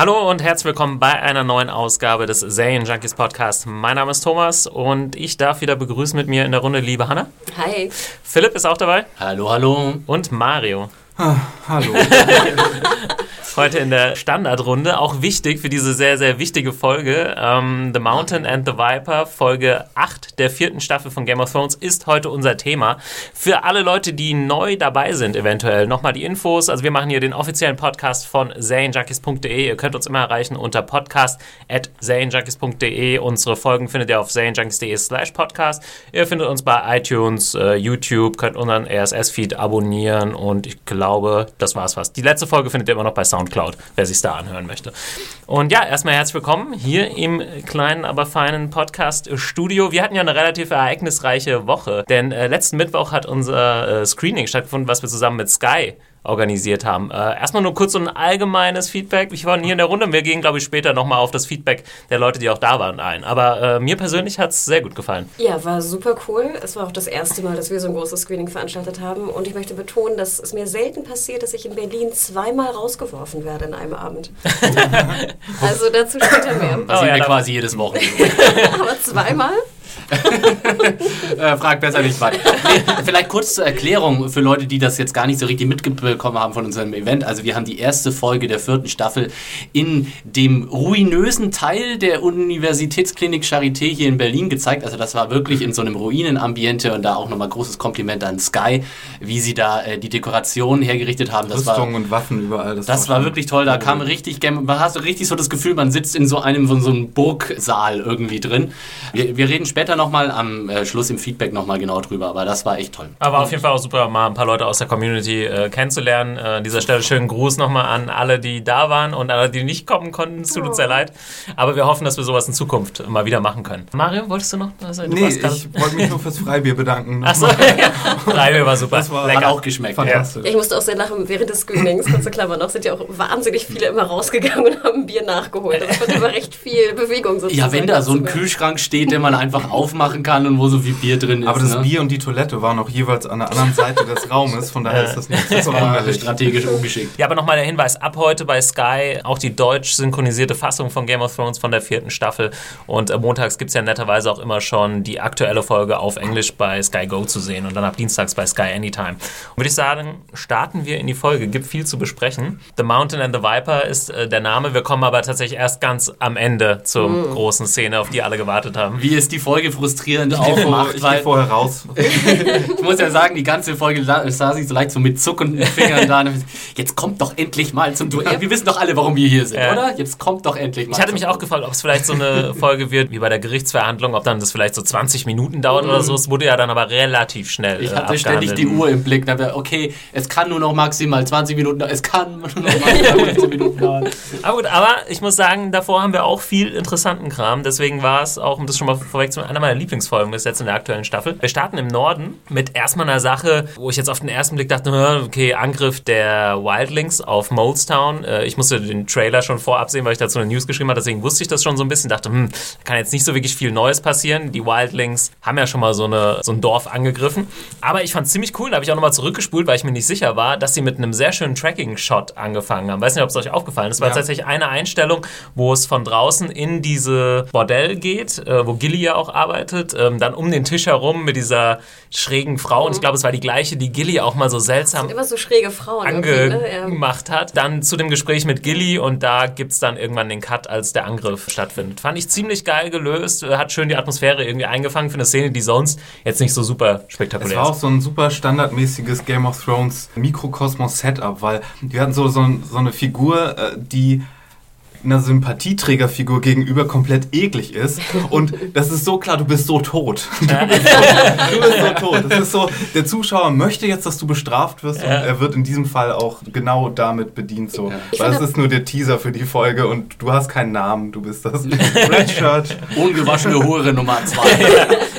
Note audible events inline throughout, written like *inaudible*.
Hallo und herzlich willkommen bei einer neuen Ausgabe des Serien Junkies Podcast. Mein Name ist Thomas und ich darf wieder begrüßen mit mir in der Runde liebe Hanna. Hi. Philipp ist auch dabei. Hallo, hallo. Und Mario. Ah, hallo. *laughs* Heute in der Standardrunde, auch wichtig für diese sehr, sehr wichtige Folge. Ähm, the Mountain and the Viper, Folge 8 der vierten Staffel von Game of Thrones, ist heute unser Thema. Für alle Leute, die neu dabei sind, eventuell nochmal die Infos. Also, wir machen hier den offiziellen Podcast von serienjunkies.de. Ihr könnt uns immer erreichen unter podcast.serienjunkies.de. Unsere Folgen findet ihr auf serienjunkies.de/slash podcast. Ihr findet uns bei iTunes, äh, YouTube, könnt unseren RSS-Feed abonnieren und ich glaube, das war's fast. Die letzte Folge findet ihr immer noch bei Sound Soundcloud, wer sich da anhören möchte. Und ja, erstmal herzlich willkommen hier im kleinen, aber feinen Podcast-Studio. Wir hatten ja eine relativ ereignisreiche Woche, denn äh, letzten Mittwoch hat unser äh, Screening stattgefunden, was wir zusammen mit Sky organisiert haben. Äh, erstmal nur kurz so ein allgemeines Feedback. Ich war hier in der Runde und wir gehen, glaube ich, später nochmal auf das Feedback der Leute, die auch da waren, ein. Aber äh, mir persönlich hat es sehr gut gefallen. Ja, war super cool. Es war auch das erste Mal, dass wir so ein großes Screening veranstaltet haben. Und ich möchte betonen, dass es mir selten passiert, dass ich in Berlin zweimal rausgeworfen werde in einem Abend. *laughs* also dazu später mehr. Da oh, sind ja, wir quasi jedes *laughs* Wochenende. Aber zweimal? *laughs* äh, frag besser nicht weiter. Vielleicht kurz zur Erklärung für Leute, die das jetzt gar nicht so richtig mitbekommen haben von unserem Event. Also wir haben die erste Folge der vierten Staffel in dem ruinösen Teil der Universitätsklinik Charité hier in Berlin gezeigt. Also das war wirklich in so einem Ruinenambiente und da auch nochmal großes Kompliment an Sky, wie sie da äh, die Dekoration hergerichtet haben. Das Rüstung war, und Waffen überall. Das, das war, war wirklich toll. Da kam richtig, man hast so richtig so das Gefühl, man sitzt in so einem, so einem Burgsaal irgendwie drin. Wir, wir reden später nochmal am äh, Schluss im Feedback nochmal genau drüber, aber das war echt toll. Aber auf jeden Fall auch super, mal ein paar Leute aus der Community äh, kennenzulernen. Äh, an dieser Stelle schönen Gruß nochmal an alle, die da waren und alle, die nicht kommen konnten. Es tut uns sehr oh. leid. Aber wir hoffen, dass wir sowas in Zukunft mal wieder machen können. Mario, wolltest du noch? Also, du nee, ich wollte mich nur fürs Freibier bedanken. Achso, ja. Freibier war super. Das war lecker. auch geschmeckt. Fantastisch. Ja. Ich musste auch sehr lachen während des Screenings. Kurze Klammer noch, sind ja auch wahnsinnig viele immer rausgegangen und haben Bier nachgeholt. Das war immer recht viel Bewegung sozusagen. Ja, wenn da so ein Kühlschrank steht, den man einfach aufmachen kann und wo so viel Bier drin ist. Aber das ne? Bier und die Toilette waren auch jeweils an der anderen Seite des Raumes, von daher ist das nicht so strategisch ungeschickt. Ja, aber nochmal der Hinweis, ab heute bei Sky auch die deutsch synchronisierte Fassung von Game of Thrones von der vierten Staffel und äh, montags gibt es ja netterweise auch immer schon die aktuelle Folge auf Englisch bei Sky Go zu sehen und dann ab dienstags bei Sky Anytime. Würde ich sagen, starten wir in die Folge, gibt viel zu besprechen. The Mountain and the Viper ist äh, der Name, wir kommen aber tatsächlich erst ganz am Ende zur mm. großen Szene, auf die alle gewartet haben. Wie ist die Folge frustriert? frustrierend aufmacht. Ich gehe vorher raus. *laughs* ich muss ja sagen, die ganze Folge saß ich so leicht so mit zuckenden Fingern da. Jetzt kommt doch endlich mal zum Duell. Wir wissen doch alle, warum wir hier sind, ja. oder? Jetzt kommt doch endlich mal. Ich hatte mich auch gefragt, ob es vielleicht so eine *laughs* Folge wird wie bei der Gerichtsverhandlung, ob dann das vielleicht so 20 Minuten dauert mhm. oder so. Es wurde ja dann aber relativ schnell. Ich hatte äh, ständig die Uhr im Blick. Da okay, es kann nur noch maximal 20 Minuten dauern. Es kann nur noch *laughs* maximal 20 Minuten dauern. Aber gut, aber ich muss sagen, davor haben wir auch viel interessanten Kram. Deswegen war es auch, um das schon mal vorwegzunehmen, einer meiner Lieblingsfolgen Folgen bis jetzt in der aktuellen Staffel. Wir starten im Norden mit erstmal einer Sache, wo ich jetzt auf den ersten Blick dachte, okay, Angriff der Wildlings auf Molestown. Äh, ich musste den Trailer schon vorab sehen, weil ich dazu eine News geschrieben habe, deswegen wusste ich das schon so ein bisschen. Dachte, hm, kann jetzt nicht so wirklich viel Neues passieren. Die Wildlings haben ja schon mal so, eine, so ein Dorf angegriffen. Aber ich fand es ziemlich cool, da habe ich auch nochmal zurückgespult, weil ich mir nicht sicher war, dass sie mit einem sehr schönen Tracking-Shot angefangen haben. Weiß nicht, ob es euch aufgefallen ist. Es war ja. tatsächlich eine Einstellung, wo es von draußen in diese Bordell geht, äh, wo Gilly ja auch arbeitet ähm, dann um den Tisch herum mit dieser schrägen Frau. Und ich glaube, es war die gleiche, die Gilly auch mal so seltsam immer so schräge Frauen angemacht ne? hat. Dann zu dem Gespräch mit Gilly und da gibt es dann irgendwann den Cut, als der Angriff stattfindet. Fand ich ziemlich geil gelöst, hat schön die Atmosphäre irgendwie eingefangen für eine Szene, die sonst jetzt nicht so super spektakulär ist. Es war auch so ein super standardmäßiges Game of Thrones Mikrokosmos-Setup, weil die hatten so, so, so eine Figur, äh, die einer Sympathieträgerfigur gegenüber komplett eklig ist. Und das ist so klar, du bist so tot. Du bist so, du bist so tot. Das ist so, der Zuschauer möchte jetzt, dass du bestraft wirst und er wird in diesem Fall auch genau damit bedient. So. Weil es ist nur der Teaser für die Folge und du hast keinen Namen, du bist das *laughs* Red Shirt. Ungewaschene Hure Nummer *laughs* zwei.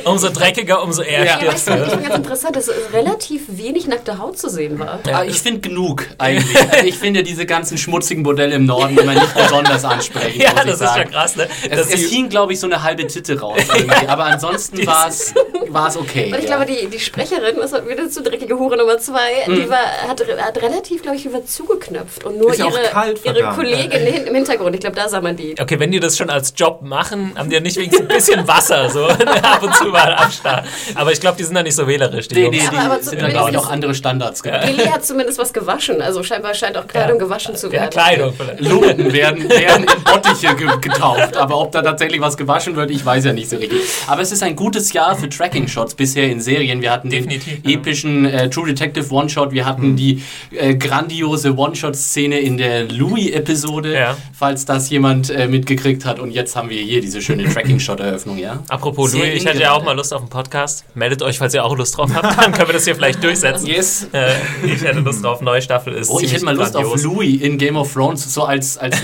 umso dreckiger, umso eher ja. stirbst du. Ich finde ganz interessant, dass relativ wenig nackte Haut zu sehen war. Ja, ich finde genug eigentlich. Also ich finde diese ganzen schmutzigen Modelle im Norden, man nicht *laughs* besonders anders ansprechen. *laughs* Ja, muss ich das ist sagen. schon krass, ne? Es, es hing, glaube ich, so eine halbe Titte raus. *laughs* Aber ansonsten war es war es okay. Und ich ja. glaube, die, die Sprecherin, das war wieder zu dreckige Hure Nummer zwei, Mhm. die war, hat, hat relativ, glaube ich, über zugeknöpft und nur Ist ja auch ihre, kalt, ihre. Kollegin hin- im Hintergrund. Ich glaube, da sah man die. Okay, wenn die das schon als Job machen, haben die ja nicht wenigstens ein bisschen Wasser so *laughs* ab und zu mal am Start. Aber ich glaube, die sind da nicht so wählerisch, die Nee, nee, die Aber- aber sind ich, ist- noch andere Standards. Genau. Lilly hat zumindest was gewaschen. Also scheinbar scheint auch Kleidung gewaschen zu Ja, werden. Kleidung vielleicht. Lumpen werden, werden in Bottiche ge getauft. Aber ob da tatsächlich was gewaschen wird, ich weiß ja nicht so richtig. Aber es ist ein gutes Jahr für Tracking-Shots bisher in Serien. Wir hatten Definitiv, den ja. epischen äh, True Detective One-Shot. Wir hatten die äh, grandiose One-Shot-Szene in der Louis-Episode, Ja. falls das jemand äh, mitgekriegt hat. Und jetzt haben wir hier diese schöne Tracking-Shot-Eröffnung, ja? Apropos Sehr Louis, ich hätte ja auch mal Lust auf einen Podcast. Meldet euch, falls ihr auch Lust drauf habt. Dann können wir das hier vielleicht durchsetzen. Yes. Äh, ich hätte Lust drauf. Neue Staffel ist Oh, ich hätte mal Lust grandios. auf Louis in Game of Thrones, so als, als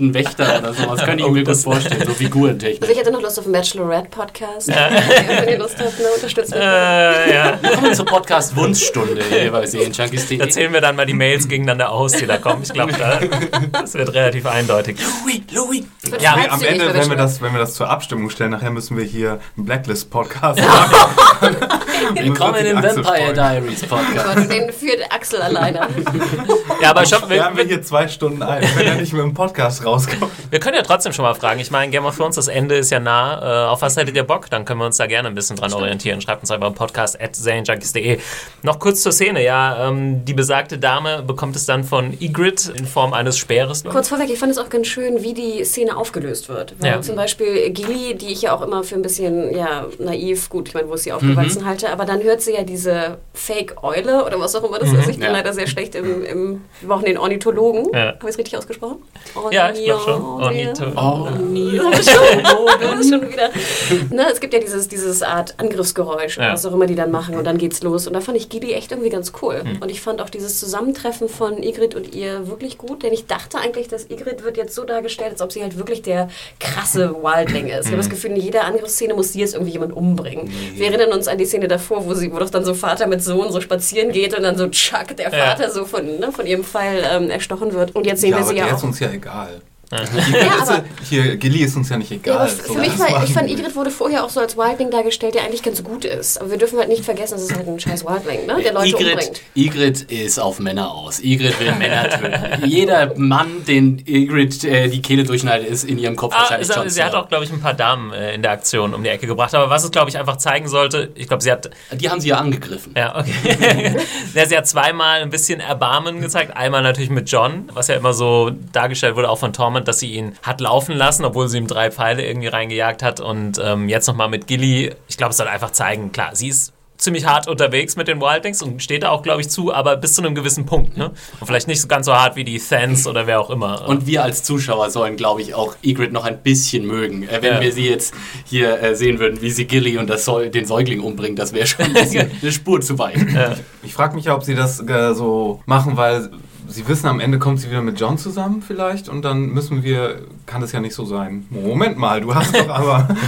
nordischen Wächter oder sowas. Könnte ich Oh, mir gut das- vorstellen, so Figurentechnisch. Also ich hätte noch Lust auf einen Bachelorette-Podcast. Wenn ihr Lust habt, ne, unterstützt mich. Äh, ja. Willkommen zur Podcast Wunschstunde *laughs* hier bei Serienjunkies.de. Da zählen wir dann mal die Mails gegeneinander aus, die da kommen. Ich glaube, da, das wird relativ eindeutig. Louis, Louis. Ja, Nee, am Ende, wenn wir, das, wenn wir das zur Abstimmung stellen, nachher müssen wir hier einen Blacklist-Podcast machen. *laughs* Willkommen im Vampire. Diaries Podcast. Den führt Axel alleine. Ja, aber schon, Wir haben wir, wir hier zwei Stunden ein, wenn er nicht mit dem Podcast rauskommt. wir können ja trotzdem schon mal fragen. Ich meine, Game of Thrones, das Ende ist ja nah. Äh, auf was hättet ihr Bock? Dann können wir uns da gerne ein bisschen dran orientieren. Schreibt uns einfach im Podcast at. Noch kurz zur Szene. Ja, ähm, die besagte Dame bekommt es dann von Ygritte in Form eines Speeres. Kurz vorweg, ich fand es auch ganz schön, wie die Szene aufgelöst wird. Weil Ja. zum Beispiel Gilly, die ich ja auch immer für ein bisschen ja, naiv, gut, ich meine, wo ist sie aufgewachsen Mhm. halte, aber dann hört sie ja diese Fake-Eule oder was auch immer das ist. Ich bin Ja. leider sehr schlecht im, im wir brauchen den Ornithologen. Ja. Habe ich es richtig ausgesprochen? Ja, Ornitho- Ornitho- Oh, *laughs* Das ist schon, schon wieder. Ne, es gibt ja dieses, dieses Art Angriffsgeräusch, Ja. was auch immer die dann machen und dann geht's los. Und da fand ich Gili echt irgendwie ganz cool. Hm. Und ich fand auch dieses Zusammentreffen von Ygritte und ihr wirklich gut, denn ich dachte eigentlich, dass Ygritte wird jetzt so dargestellt, als ob sie halt wirklich der krasse Wildling ist. Ich Hm. habe das Gefühl, in jeder Angriffsszene muss sie jetzt irgendwie jemand umbringen. Wir erinnern uns an die Szene davor, wo sie, wo doch dann so Vater mit Sohn so spazieren geht und dann so Chuck, der Ja. Vater, so von, ne, von ihrem Pfeil ähm, erstochen wird. Und jetzt sehen Ja, wir aber sie ja auch. ist uns ja egal. Ja, aber- hier, Gilly ist uns ja nicht Ja, egal. aber So, für mich war, ich fand. Igrit wurde vorher auch so als Wildling dargestellt, der eigentlich ganz gut ist. Aber wir dürfen halt nicht vergessen, es ist halt ein scheiß Wildling, ne? der Leute Ygritte, umbringt. Ygritte ist auf Männer aus. Ygritte will Männer töten. Jeder Mann, den Ygritte äh, die Kehle durchschneidet, ist in ihrem Kopf Ah, wahrscheinlich sie, Jon sie hat auch, glaube ich, ein paar Damen äh, in der Aktion um die Ecke gebracht. Aber was es, glaube ich, einfach zeigen sollte, ich glaube, sie hat Die haben sie ja angegriffen. Ja, okay. *laughs* ja, sie hat zweimal ein bisschen Erbarmen gezeigt. Einmal natürlich mit John, was ja immer so dargestellt wurde, auch von Tormund, dass sie ihn hat laufen lassen, obwohl sie ihm drei Pfeile irgendwie reingejagt hat. Und ähm, jetzt nochmal mit Gilly. Ich glaube, es soll einfach zeigen, klar, sie ist ziemlich hart unterwegs mit den Wildlings und steht da auch, glaube ich, zu, aber bis zu einem gewissen Punkt. Ne? Und vielleicht nicht so ganz so hart wie die Thans oder wer auch immer. Und wir als Zuschauer sollen, glaube ich, auch Ygritte noch ein bisschen mögen. Äh, wenn Ja. wir sie jetzt hier äh, sehen würden, wie sie Gilly und das den Säugling umbringt, das wäre schon ein bisschen *laughs* eine Spur zu weit. Ich frage mich ja, ob sie das äh, so machen, weil sie wissen, am Ende kommt sie wieder mit John zusammen vielleicht und dann müssen wir, kann das ja nicht so sein. Moment mal, du hast doch aber, *laughs*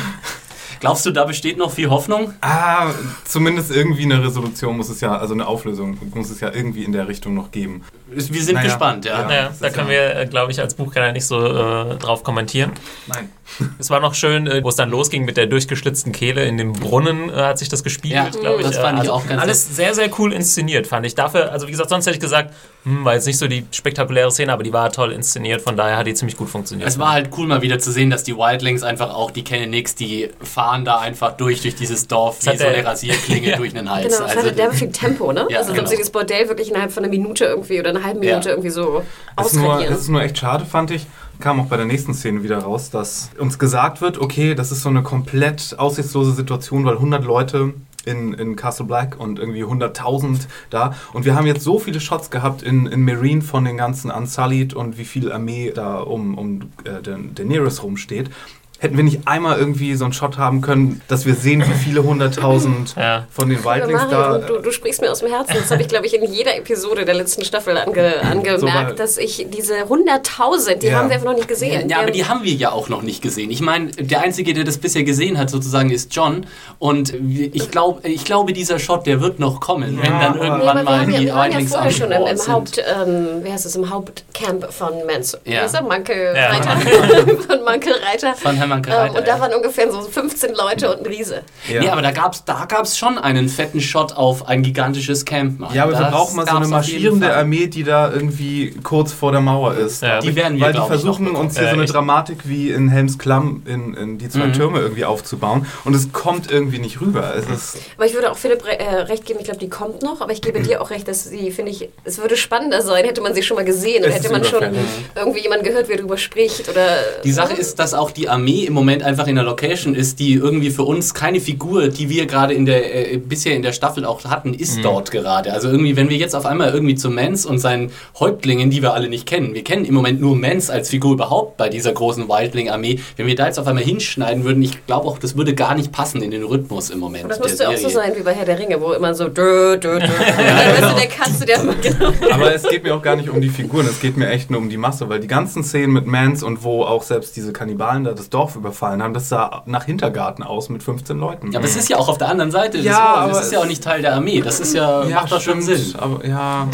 Glaubst du, da besteht noch viel Hoffnung? ah, zumindest irgendwie eine Resolution muss es ja, also eine Auflösung muss es ja irgendwie in der Richtung noch geben. Wir sind Naja, gespannt, ja. ja. Naja, das da können ja- wir, glaube ich, als Buchkenner nicht so äh, drauf kommentieren. Nein. *laughs* Es war noch schön, äh, wo es dann losging mit der durchgeschlitzten Kehle in dem Brunnen, äh, hat sich das gespielt, Ja, glaube ich. das fand Äh, ich also auch ganz Alles sehr, sehr cool inszeniert, fand ich. Dafür, also wie gesagt, sonst hätte ich gesagt, hm, war jetzt nicht so die spektakuläre Szene, aber die war toll inszeniert, von daher hat die ziemlich gut funktioniert. Es war halt cool mal wieder zu sehen, dass die Wildlings einfach auch, die kennen nix, die fahren da einfach durch, durch dieses Dorf, Das wie so eine Rasierklinge *laughs* Ja. durch einen Hals. Genau, es also, hatte derbe viel Tempo, ne? Ja, also, als ob genau. sie das Bordell wirklich innerhalb von einer Minute irgendwie oder einer halben Ja. Minute irgendwie so Es ist, nur, es ist nur echt schade, fand ich. Kam auch bei der nächsten Szene wieder raus, dass uns gesagt wird, okay, das ist so eine komplett aussichtslose Situation, weil 100 Leute in, in Castle Black und irgendwie 100.000 da. Und wir haben jetzt so viele Shots gehabt in, in Marine von den ganzen Unsullied und wie viel Armee da um, um äh, den Daenerys rumsteht. Hätten wir nicht einmal irgendwie so einen Shot haben können, dass wir sehen, wie viele hunderttausend Ja. von den Wildlings da. du, du sprichst mir aus dem Herzen. Das habe ich, glaube ich, in jeder Episode der letzten Staffel ange, angemerkt, So, dass ich diese hunderttausend, die Ja. haben wir einfach noch nicht gesehen. Ja, aber die haben wir ja auch noch nicht gesehen. Ich meine, der Einzige, der das bisher gesehen hat, sozusagen, ist John. Und ich, glaub, ich glaube, dieser Shot, der wird noch kommen, wenn Ja, dann aber- Nee, irgendwann wir, mal haben ja, die wir waren ja Wildlings vorher an schon im, im. Haupt, ähm, wie heißt es, im Hauptcamp von Mans. Ja. Wie heißt er? Manke Ja. Reiter. *laughs* von Manke Reiter. Von Hermann Ähm, Reiter, und da waren ungefähr so 15 Leute und ein Riese. Ja. Nee, aber da gab es da gab's schon einen fetten Shot auf ein gigantisches Camp. Mann. Ja, aber wir Das brauchen mal so eine marschierende. Armee, die da irgendwie kurz vor der Mauer ist. Ja. Die werden wir, Weil die versuchen uns hier Äh, so eine ich- Dramatik wie in Helms Klamm in, in die zwei Mhm. Türme irgendwie aufzubauen. Und es kommt irgendwie nicht rüber. Es ist, Aber ich würde auch Philipp äh, recht geben, ich glaube, die kommt noch, aber ich gebe dir auch recht, dass sie, finde ich, es würde spannender sein, hätte man sie schon mal gesehen oder Es hätte man schon überfällig. irgendwie jemanden gehört, wer darüber spricht oder. Die Sache ist, dass auch die Armee im Moment einfach in der Location ist, die irgendwie für uns keine Figur, die wir gerade in der äh, bisher in der Staffel auch hatten, ist dort gerade. Also irgendwie, wenn wir jetzt auf einmal irgendwie zu Mans und seinen Häuptlingen, die wir alle nicht kennen, wir kennen im Moment nur Mans als Figur überhaupt bei dieser großen Wildling-Armee, wenn wir da jetzt auf einmal hinschneiden würden, ich glaube auch, das würde gar nicht passen in den Rhythmus im Moment. Und das müsste auch so sein wie bei Herr der Ringe, wo immer so dö, dö, dö. Dann *laughs* weißt du, der Katze, der genau. *laughs* aber es geht mir auch gar nicht um die Figuren, es geht mir echt nur um die Masse, weil die ganzen Szenen mit Mans und wo auch selbst diese Kannibalen da das Dorf überfallen haben, das sah nach Hintergarten aus mit 15 Leuten. Ja, aber es ist ja auch auf der anderen Seite des Ja, aber Das ist ja auch nicht Teil der Armee. Das ist ja, macht doch schon Sinn. Aber ja,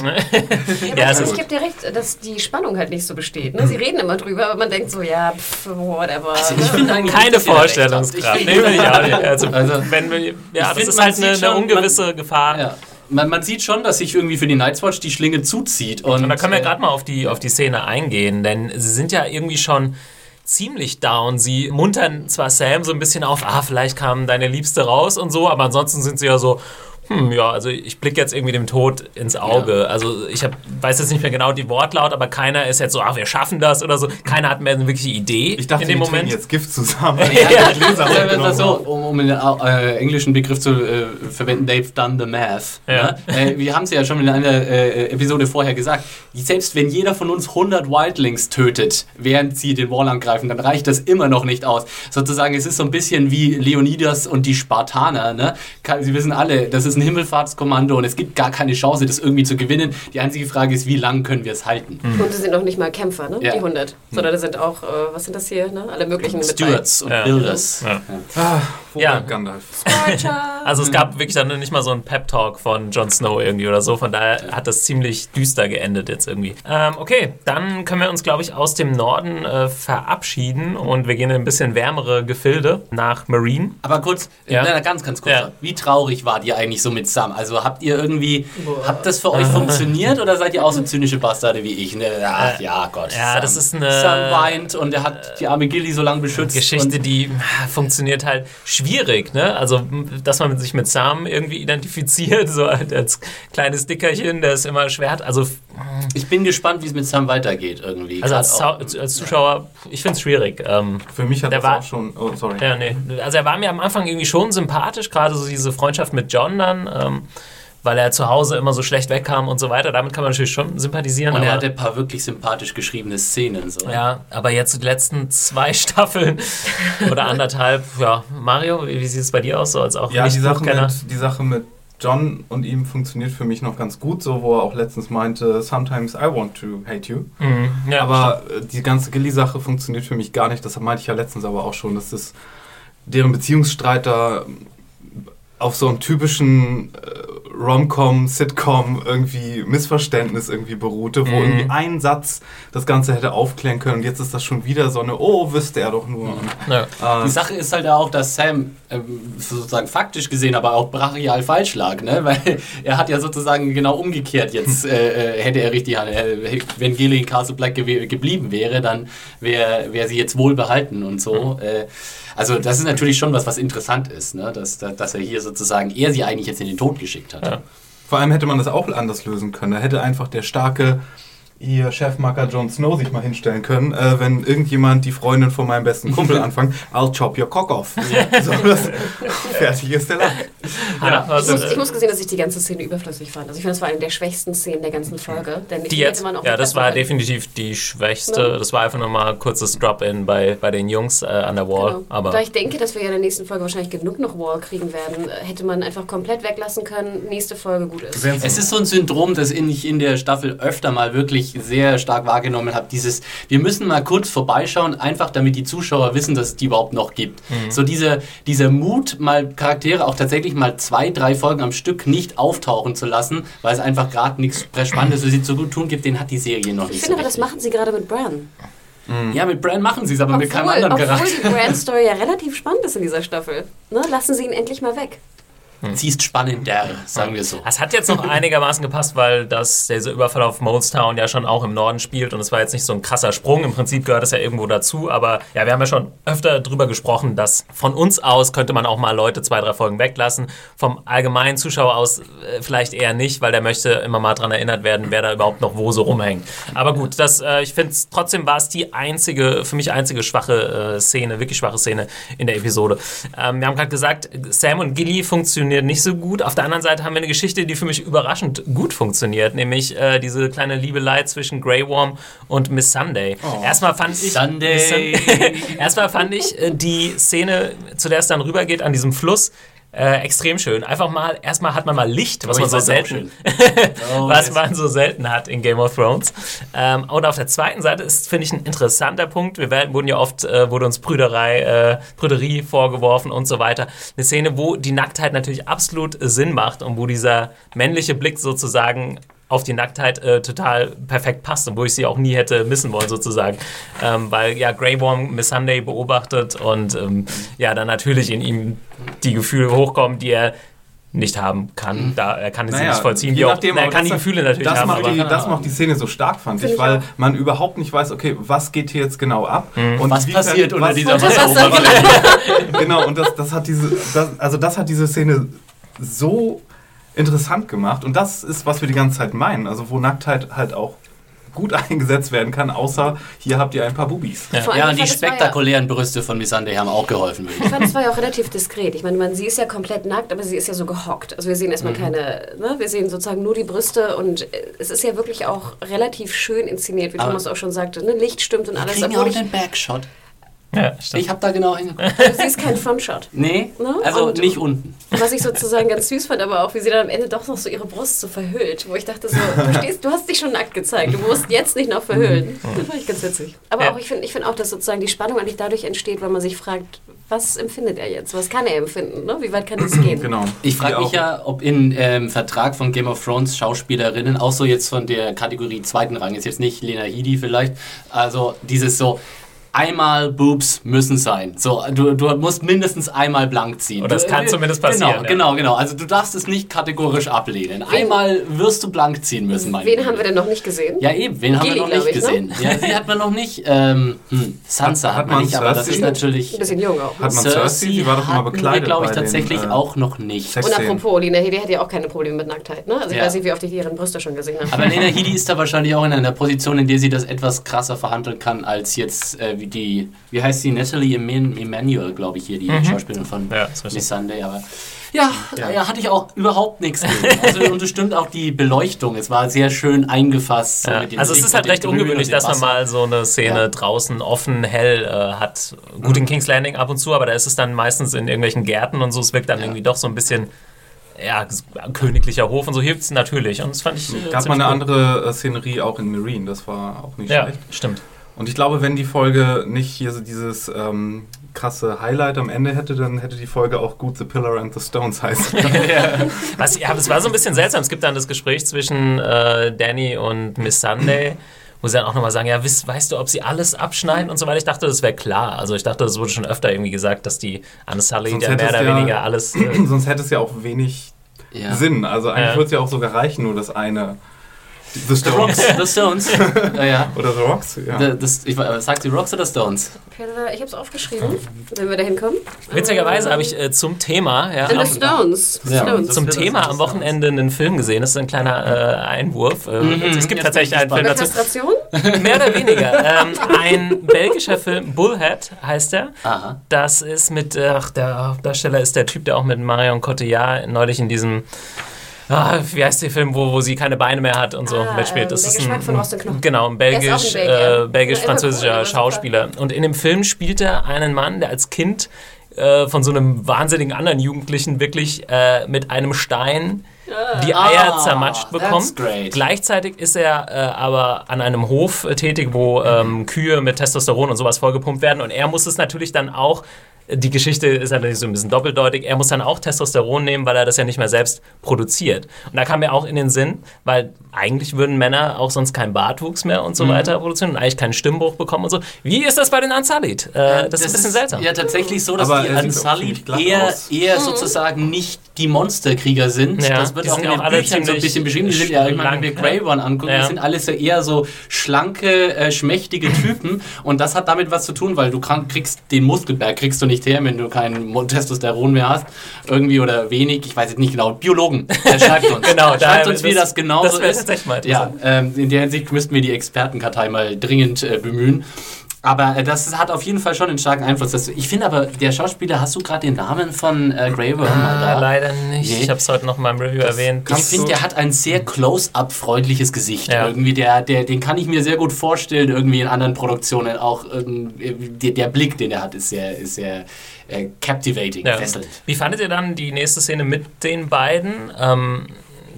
Ja, es ich ist- gebe dir recht, dass die Spannung halt nicht so besteht. Ne? Sie reden immer drüber, aber man denkt so, ja, pff, whatever. Also ich finde eigentlich Keine. Vorstellungskraft. Ich Nee, ich auch nicht. Also, Also, wenn wir, ja, das find, ist man halt eine, eine ungewisse Gefahr. Ja. Man, man sieht schon, dass sich irgendwie für die Night's Watch die Schlinge zuzieht. Und, Und da können wir äh, gerade mal auf die, auf die Szene eingehen, denn sie sind ja irgendwie schon ziemlich down. Sie muntern zwar Sam so ein bisschen auf, ah, vielleicht kam deine Liebste raus und so, aber ansonsten sind sie ja so, hm, ja, also ich blicke jetzt irgendwie dem Tod ins Auge. Also ich hab, weiß jetzt nicht mehr genau die Wortlaut, aber keiner ist jetzt so, ah, wir schaffen das oder so. Keiner hat mehr eine wirkliche Idee ich dachte, in dem wir Moment. jetzt Gift zusammen. *laughs* Ja, ja, so, um, um den äh, englischen Begriff zu äh, verwenden, they've done the math. Ja. Ne? Äh, wir haben es ja schon in einer äh, Episode vorher gesagt. Selbst wenn jeder von uns 100 Wildlings tötet, während sie den Wall angreifen, dann reicht das immer noch nicht aus. Sozusagen, es ist so ein bisschen wie Leonidas und die Spartaner. Ne? Sie wissen alle, das ist ein Himmelfahrtskommando und es gibt gar keine Chance, das irgendwie zu gewinnen. Die einzige Frage ist, wie lange können wir es halten? Und das sind noch nicht mal Kämpfer, ne? Ja. die 100. Sondern das sind auch, äh, was sind das hier? Ne? Alle möglichen. Stewards und Ja. Builders. Ja. Ah, Ja. Gandalf? *laughs* Also es gab wirklich dann nicht mal so einen Pep-Talk von Jon Snow irgendwie oder so. Von daher hat das ziemlich düster geendet jetzt irgendwie. Ähm, okay, dann können wir uns, glaube ich, aus dem Norden äh, verabschieden und wir gehen in ein bisschen wärmere Gefilde nach Marine. Aber kurz, Ja. na, ganz, ganz kurz. Ja. Wie traurig wart ihr eigentlich so mit Sam? Also habt ihr irgendwie, habt das für euch *laughs* funktioniert oder seid ihr auch so zynische Bastarde wie ich? Ne? Ach, ja, Gott. Äh, ja, Sam. das ist eine- Sam weint und er hat die arme Gilly so lange beschützt. Geschichte, die ah, funktioniert halt schwierig, ne? Also, dass man sich mit Sam irgendwie identifiziert, *laughs* so als kleines Dickerchen, der es immer schwer hat. Also, ich bin gespannt, wie es mit Sam weitergeht irgendwie. also als, als Zuschauer, ich finde es schwierig. Ähm, Für mich hat war- auch schon. Oh, sorry. Ja, nee. Also er war mir am Anfang irgendwie schon sympathisch, gerade so diese Freundschaft mit John dann, ähm, weil er zu Hause immer so schlecht wegkam und so weiter. Damit kann man natürlich schon sympathisieren. und er hatte ein paar wirklich sympathisch geschriebene Szenen. So. ja, aber jetzt die letzten zwei *laughs* Staffeln oder anderthalb, ja, Mario, wie, wie sieht es bei dir aus, so als auch Ja, die Sache, mit, die Sache mit John und ihm funktioniert für mich noch ganz gut, so wo er auch letztens meinte, sometimes I want to hate you. Mhm, ja, aber äh, die ganze Gilly-Sache funktioniert für mich gar nicht. Das meinte ich ja letztens aber auch schon, dass das deren Beziehungsstreit da auf so einem typischen äh, Rom-Com, Sitcom irgendwie Missverständnis irgendwie beruhte, wo Mhm. irgendwie ein Satz das Ganze hätte aufklären können. Und jetzt ist das schon wieder so eine, oh, wüsste er doch nur. Und, ja. äh, Die Sache ist halt auch, dass Sam ähm, sozusagen faktisch gesehen, aber auch brachial falsch lag, ne? *laughs* Weil er hat ja sozusagen genau umgekehrt jetzt, *laughs* äh, äh, hätte er richtig, äh, wenn Gilly in Castle Black gew- geblieben wäre, dann wäre wär sie jetzt wohlbehalten und so. Äh, also das ist natürlich schon was, was interessant ist, ne? Dass, dass er hier sozusagen, er sie eigentlich jetzt in den Tod geschickt hat. Ja. Vor allem hätte man das auch anders lösen können. Da hätte einfach der starke hier Chefmacker Jon Snow sich mal hinstellen können, äh, wenn irgendjemand die Freundin von meinem besten Kumpel *laughs* anfängt, I'll chop your cock off. *laughs* So, das, fertig ist der Lack. Ja, Ich also, muss, ich muss gesehen, dass ich die ganze Szene überflüssig fand. Also ich finde, das war eine der schwächsten Szenen der ganzen Folge. Denn die jetzt, ja, das war definitiv die schwächste. Ne? Das war einfach nochmal kurzes Drop-In bei, bei den Jungs äh, an der Wall. Genau. Aber da ich denke, dass wir ja in der nächsten Folge wahrscheinlich genug noch Wall kriegen werden, äh, hätte man einfach komplett weglassen können. Nächste Folge gut ist. Es ist so ein Syndrom, das ich in der Staffel öfter mal wirklich sehr stark wahrgenommen habe. Dieses, wir müssen mal kurz vorbeischauen, einfach damit die Zuschauer wissen, dass es die überhaupt noch gibt. So diese, dieser Mut, mal Charaktere auch tatsächlich mal zwei, drei Folgen am Stück nicht auftauchen zu lassen, weil es einfach gerade nichts Spannendes für sie zu tun gibt, den hat die Serie noch Ich nicht finde so aber, das machen sie gerade mit Bran. Ja, mit Bran machen sie es, aber mit keinem Obwohl, anderen obwohl Charakter. die Bran-Story ja *laughs* relativ spannend ist in dieser Staffel. Ne? Lassen sie ihn endlich mal weg. Sie ist spannender, sagen wir so. Es hat jetzt noch *laughs* einigermaßen gepasst, weil das, dieser Überfall auf Molestown ja schon auch im Norden spielt und es war jetzt nicht so ein krasser Sprung. Im Prinzip gehört es ja irgendwo dazu, aber ja, wir haben ja schon öfter drüber gesprochen, dass von uns aus könnte man auch mal Leute zwei, drei Folgen weglassen. Vom allgemeinen Zuschauer aus äh, vielleicht eher nicht, weil der möchte immer mal dran erinnert werden, wer da überhaupt noch wo so rumhängt. Aber gut, das, äh, ich finde trotzdem war es die einzige, für mich einzige schwache äh, Szene, wirklich schwache Szene in der Episode. Ähm, wir haben gerade gesagt, Sam und Gilly funktionieren nicht so gut. Auf der anderen Seite haben wir eine Geschichte, die für mich überraschend gut funktioniert, nämlich äh, diese kleine Liebelei zwischen Grey Worm und Miss Sunday. Erstmal fand ich Sunday. Sun- *laughs* Erstmal fand ich äh, die Szene, zu der es dann rübergeht an diesem Fluss. Äh, extrem schön. Einfach mal, erstmal hat man mal Licht, was Oh, man so selten, *laughs* Oh, was man so selten hat in Game of Thrones. Ähm, und auf der zweiten Seite ist, finde ich, ein interessanter Punkt. Wir werden, wurden ja oft, äh, wurde uns Prüderei, äh, Prüderie vorgeworfen und so weiter. Eine Szene, wo die Nacktheit natürlich absolut Sinn macht und wo dieser männliche Blick sozusagen auf die Nacktheit äh, total perfekt passt und wo ich sie auch nie hätte missen wollen sozusagen. Ähm, weil ja Grey Worm Miss Sunday beobachtet und ähm, ja dann natürlich in ihm die Gefühle hochkommen, die er nicht haben kann. Da, er kann sie nicht vollziehen. je wie auch- nachdem, er kann die Gefühle natürlich das haben, Macht aber die, das macht die Szene so stark, fand ich, weil auch. man überhaupt nicht weiß, okay, was geht hier jetzt genau ab? Und Was wie passiert kann- unter was- dieser Wasseroberfläche? *laughs* Genau, und das, das hat diese, das, also das hat diese Szene so interessant gemacht. Und das ist, was wir die ganze Zeit meinen. Also wo Nacktheit halt auch gut *laughs* eingesetzt werden kann, außer hier habt ihr ein paar Bubis. Allem, Ja, und die war ja- spektakulären Brüste von Miss Sunday haben auch geholfen, ich fand, es war ja auch *laughs* relativ diskret. Ich meine, man, sie ist ja komplett nackt, aber sie ist ja so gehockt. Also wir sehen Mhm. erstmal keine, ne? wir sehen sozusagen nur die Brüste und äh, es ist ja wirklich auch relativ schön inszeniert, wie Aber- Thomas auch schon sagte. Ne? Licht stimmt und alles. Kriegen Obwohl auch ich, den Backshot. Ja, stimmt. Ich habe da genau hingeguckt. *laughs* du siehst keinen Frontshot. Nee, Ne? also Und- nicht unten. Was ich sozusagen ganz süß fand, aber auch, wie sie dann am Ende doch noch so ihre Brust so verhüllt. Wo ich dachte so, *laughs* du, stehst, du hast dich schon nackt gezeigt, du musst jetzt nicht noch verhüllen. Das fand ich ganz witzig. Aber Ja. auch, ich finde ich find auch, dass sozusagen die Spannung eigentlich dadurch entsteht, weil man sich fragt, was empfindet er jetzt? Was kann er empfinden? Ne? Wie weit kann es gehen? Genau. Ich frage mich ja, ob in ähm, Vertrag von Game of Thrones Schauspielerinnen, auch so jetzt von der Kategorie zweiten Rang, ist jetzt nicht Lena Headey vielleicht, also dieses so, einmal Boobs müssen sein. So, du, du musst mindestens einmal blank ziehen. Oder Du- kann äh, zumindest passieren, Genau, ja. genau, genau. Also du darfst es nicht kategorisch ablehnen. Einmal wirst du blank ziehen müssen, mein Wen Lieber. haben wir denn noch nicht gesehen? Ja, eben, wen haben Gilly, wir noch nicht ich, ne? gesehen? Ja, sie hat man noch nicht. Ähm, hm, Sansa Hat- hat, hat man man nicht, aber das Cersei? ist natürlich. Ein bisschen jung auch. Ne? Hat man Cersei? Sie war doch wir, bekleidet glaube ich, bei den, tatsächlich äh, auch noch nicht. Und apropos, Lena Headey hat ja auch keine Probleme mit Nacktheit. Ne? Also ich Ja. weiß nicht, wie oft ich ihren Brüste schon gesehen habe. Aber Lena *laughs* Headey ist da wahrscheinlich auch in einer Position, in der sie das etwas krasser verhandeln kann als jetzt äh, wie die, wie heißt sie, Natalie Eman- Emanuel, glaube ich hier, die Schauspielerin von Ja. Miss Sunday. Aber ja, ja. hatte ich auch überhaupt nichts gegen. Also, *laughs* und es stimmt auch die Beleuchtung. Es war sehr schön eingefasst. so Ja. Also es ist halt recht ungewöhnlich, dass man mal so eine Szene Ja. draußen offen, hell äh, hat. Gut in King's Landing ab und zu, aber da ist es dann meistens in irgendwelchen Gärten und so. Es wirkt dann Ja. irgendwie doch so ein bisschen ja, königlicher Hof und so hilft es natürlich. Und das fand ich äh, Gab mal eine cool. andere äh, Szenerie auch in Marine, das war auch nicht Ja, schlecht. stimmt. Und ich glaube, wenn die Folge nicht hier so dieses ähm, krasse Highlight am Ende hätte, dann hätte die Folge auch gut The Pillar and the Stones heißen. *laughs* Was, ja, es war so ein bisschen seltsam. Es gibt dann das Gespräch zwischen äh, Danny und Miss Sunday, wo sie dann auch nochmal sagen, ja, weißt, weißt du, ob sie alles abschneiden und so weiter. Ich dachte, das wäre klar. Also ich dachte, das wurde schon öfter irgendwie gesagt, dass die Anne-Sully Sonst ja mehr es oder ja- weniger alles... Äh, *clears throat* Sonst hätte es ja auch wenig Ja. Sinn. Also eigentlich Ja. würde es ja auch sogar reichen, nur das eine The Stones. The Stones. *laughs* ja, ja. Oder The Rocks, ja. The, das, ich, sagt die Rocks oder Stones? Ich habe es aufgeschrieben, wenn wir da hinkommen. Witzigerweise habe ich äh, zum Thema, ja, The am- Stones. The Ja. Stones. zum Das- Thema am Wochenende einen Film gesehen. Das ist ein kleiner äh, Einwurf. Äh, Mhm, es gibt jetzt tatsächlich einen Film dazu. Mehr oder weniger. ähm, ein belgischer Film, Bullhead heißt er. Aha. Das ist mit, äh, ach, der Hauptdarsteller ist der Typ, der auch mit Marion Cotillard neulich in diesem, ah, wie heißt der Film, wo, wo sie keine Beine mehr hat und so Ah, mitspielt. ähm, Das ist ein, von Knochen. Genau, ein belgisch, äh, belgisch-französischer Schauspieler. Und in dem Film spielt er einen Mann, der als Kind äh, von so einem wahnsinnigen anderen Jugendlichen wirklich äh, mit einem Stein die Eier Ah, zermatscht bekommt. Gleichzeitig ist er äh, aber an einem Hof äh, tätig, wo ähm, Kühe mit Testosteron und sowas vollgepumpt werden. Und er muss es natürlich dann auch, die Geschichte ist natürlich so ein bisschen doppeldeutig, er muss dann auch Testosteron nehmen, weil er das ja nicht mehr selbst produziert. Und da kam mir auch in den Sinn, weil eigentlich würden Männer auch sonst keinen Bartwuchs mehr und so weiter produzieren und eigentlich keinen Stimmbruch bekommen und so. Wie ist das bei den Unsullied? Äh, das, ist ein bisschen seltsam. Ja, tatsächlich so, dass Aber die auch Unsullied glatt eher, aus. eher sozusagen nicht die Monsterkrieger sind. Ja, das wird auch in auch den alle Büchern so ein ziemlich bisschen beschrieben. Die sind ja, ich meine, wenn wir ne? Grey One angucken, Ja. die sind alles ja eher so schlanke, äh, schmächtige Typen. Und das hat damit was zu tun, weil du kriegst den Muskelberg kriegst du nicht her, wenn du kein Testosteron mehr hast. Irgendwie oder wenig, ich weiß jetzt nicht genau. Biologen, der schreibt uns. *laughs* Genau, schreibt uns, wie das- das genau das so ist. tatsächlich mal Ja, ähm, in der Hinsicht müssten wir die Expertenkartei mal dringend äh, bemühen. Aber äh, das hat auf jeden Fall schon einen starken Einfluss. Das, ich finde aber, der Schauspieler, hast du gerade den Namen von äh, Grey Worm mal Ah, da? leider nicht. Nee. Ich habe es heute noch in meinem Review erwähnt. Ich finde, du- der hat ein sehr close-up freundliches Gesicht. Ja. Irgendwie, der, der, den kann ich mir sehr gut vorstellen, irgendwie in anderen Produktionen. Auch irgendwie, der, der Blick, den er hat, ist sehr, ist sehr äh, captivating, Ja. fesselnd. Wie fandet ihr dann die nächste Szene mit den beiden? Ähm,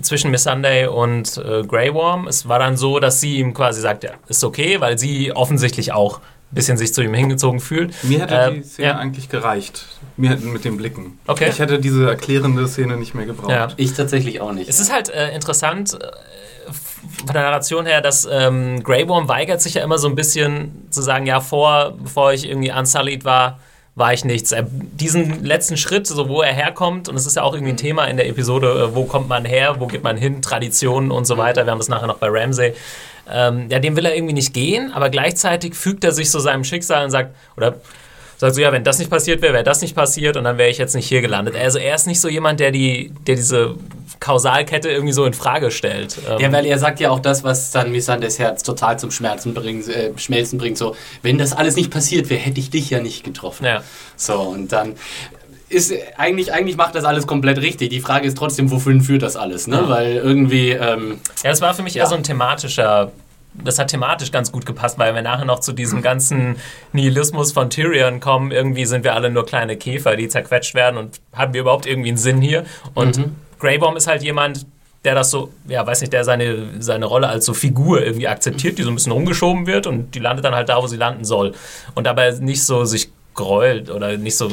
zwischen Miss Sunday und äh, Grey Worm. Es war dann so, dass sie ihm quasi sagt, ja, ist okay, weil sie offensichtlich auch bisschen sich zu ihm hingezogen fühlt. Mir hätte Ähm, die Szene ja. eigentlich gereicht. Mir hätten mit den Blicken. Okay. Ich hätte diese erklärende Szene nicht mehr gebraucht. Ja. Ich tatsächlich auch nicht. Es ist halt äh, interessant äh, von der Narration her, dass ähm, Grey Worm weigert sich ja immer so ein bisschen zu sagen, ja, vor, bevor ich irgendwie unsullied war, war ich nichts. Er, diesen letzten Schritt, so wo er herkommt, und es ist ja auch irgendwie ein Thema in der Episode, äh, wo kommt man her, wo geht man hin, Traditionen und so weiter. Wir haben das nachher noch bei Ramsey. Ähm, ja, dem will er irgendwie nicht gehen, aber gleichzeitig fügt er sich so seinem Schicksal und sagt, oder sagt so, ja, wenn das nicht passiert wäre, wäre das nicht passiert und dann wäre ich jetzt nicht hier gelandet. Also er ist nicht so jemand, der die, der diese Kausalkette irgendwie so in Frage stellt. Ähm, Ja, weil er sagt ja auch das, was dann Missanders Herz total zum Schmerzen bringt, äh, Schmelzen bringt. So, wenn das alles nicht passiert wäre, hätte ich dich ja nicht getroffen. ja. So, und dann ist eigentlich, eigentlich macht das alles komplett richtig. Die Frage ist trotzdem, wofür führt das alles, ne? Weil irgendwie, ähm, ja, das war für mich Ja. eher so ein thematischer. Das hat thematisch ganz gut gepasst, weil wir nachher noch zu diesem ganzen Nihilismus von Tyrion kommen. Irgendwie sind wir alle nur kleine Käfer, die zerquetscht werden und haben wir überhaupt irgendwie einen Sinn hier? Und Mhm. Grey ist halt jemand, der das so, ja, weiß nicht, der seine, seine Rolle als so Figur irgendwie akzeptiert, die so ein bisschen rumgeschoben wird und die landet dann halt da, wo sie landen soll. Und dabei nicht so sich gräult oder nicht so,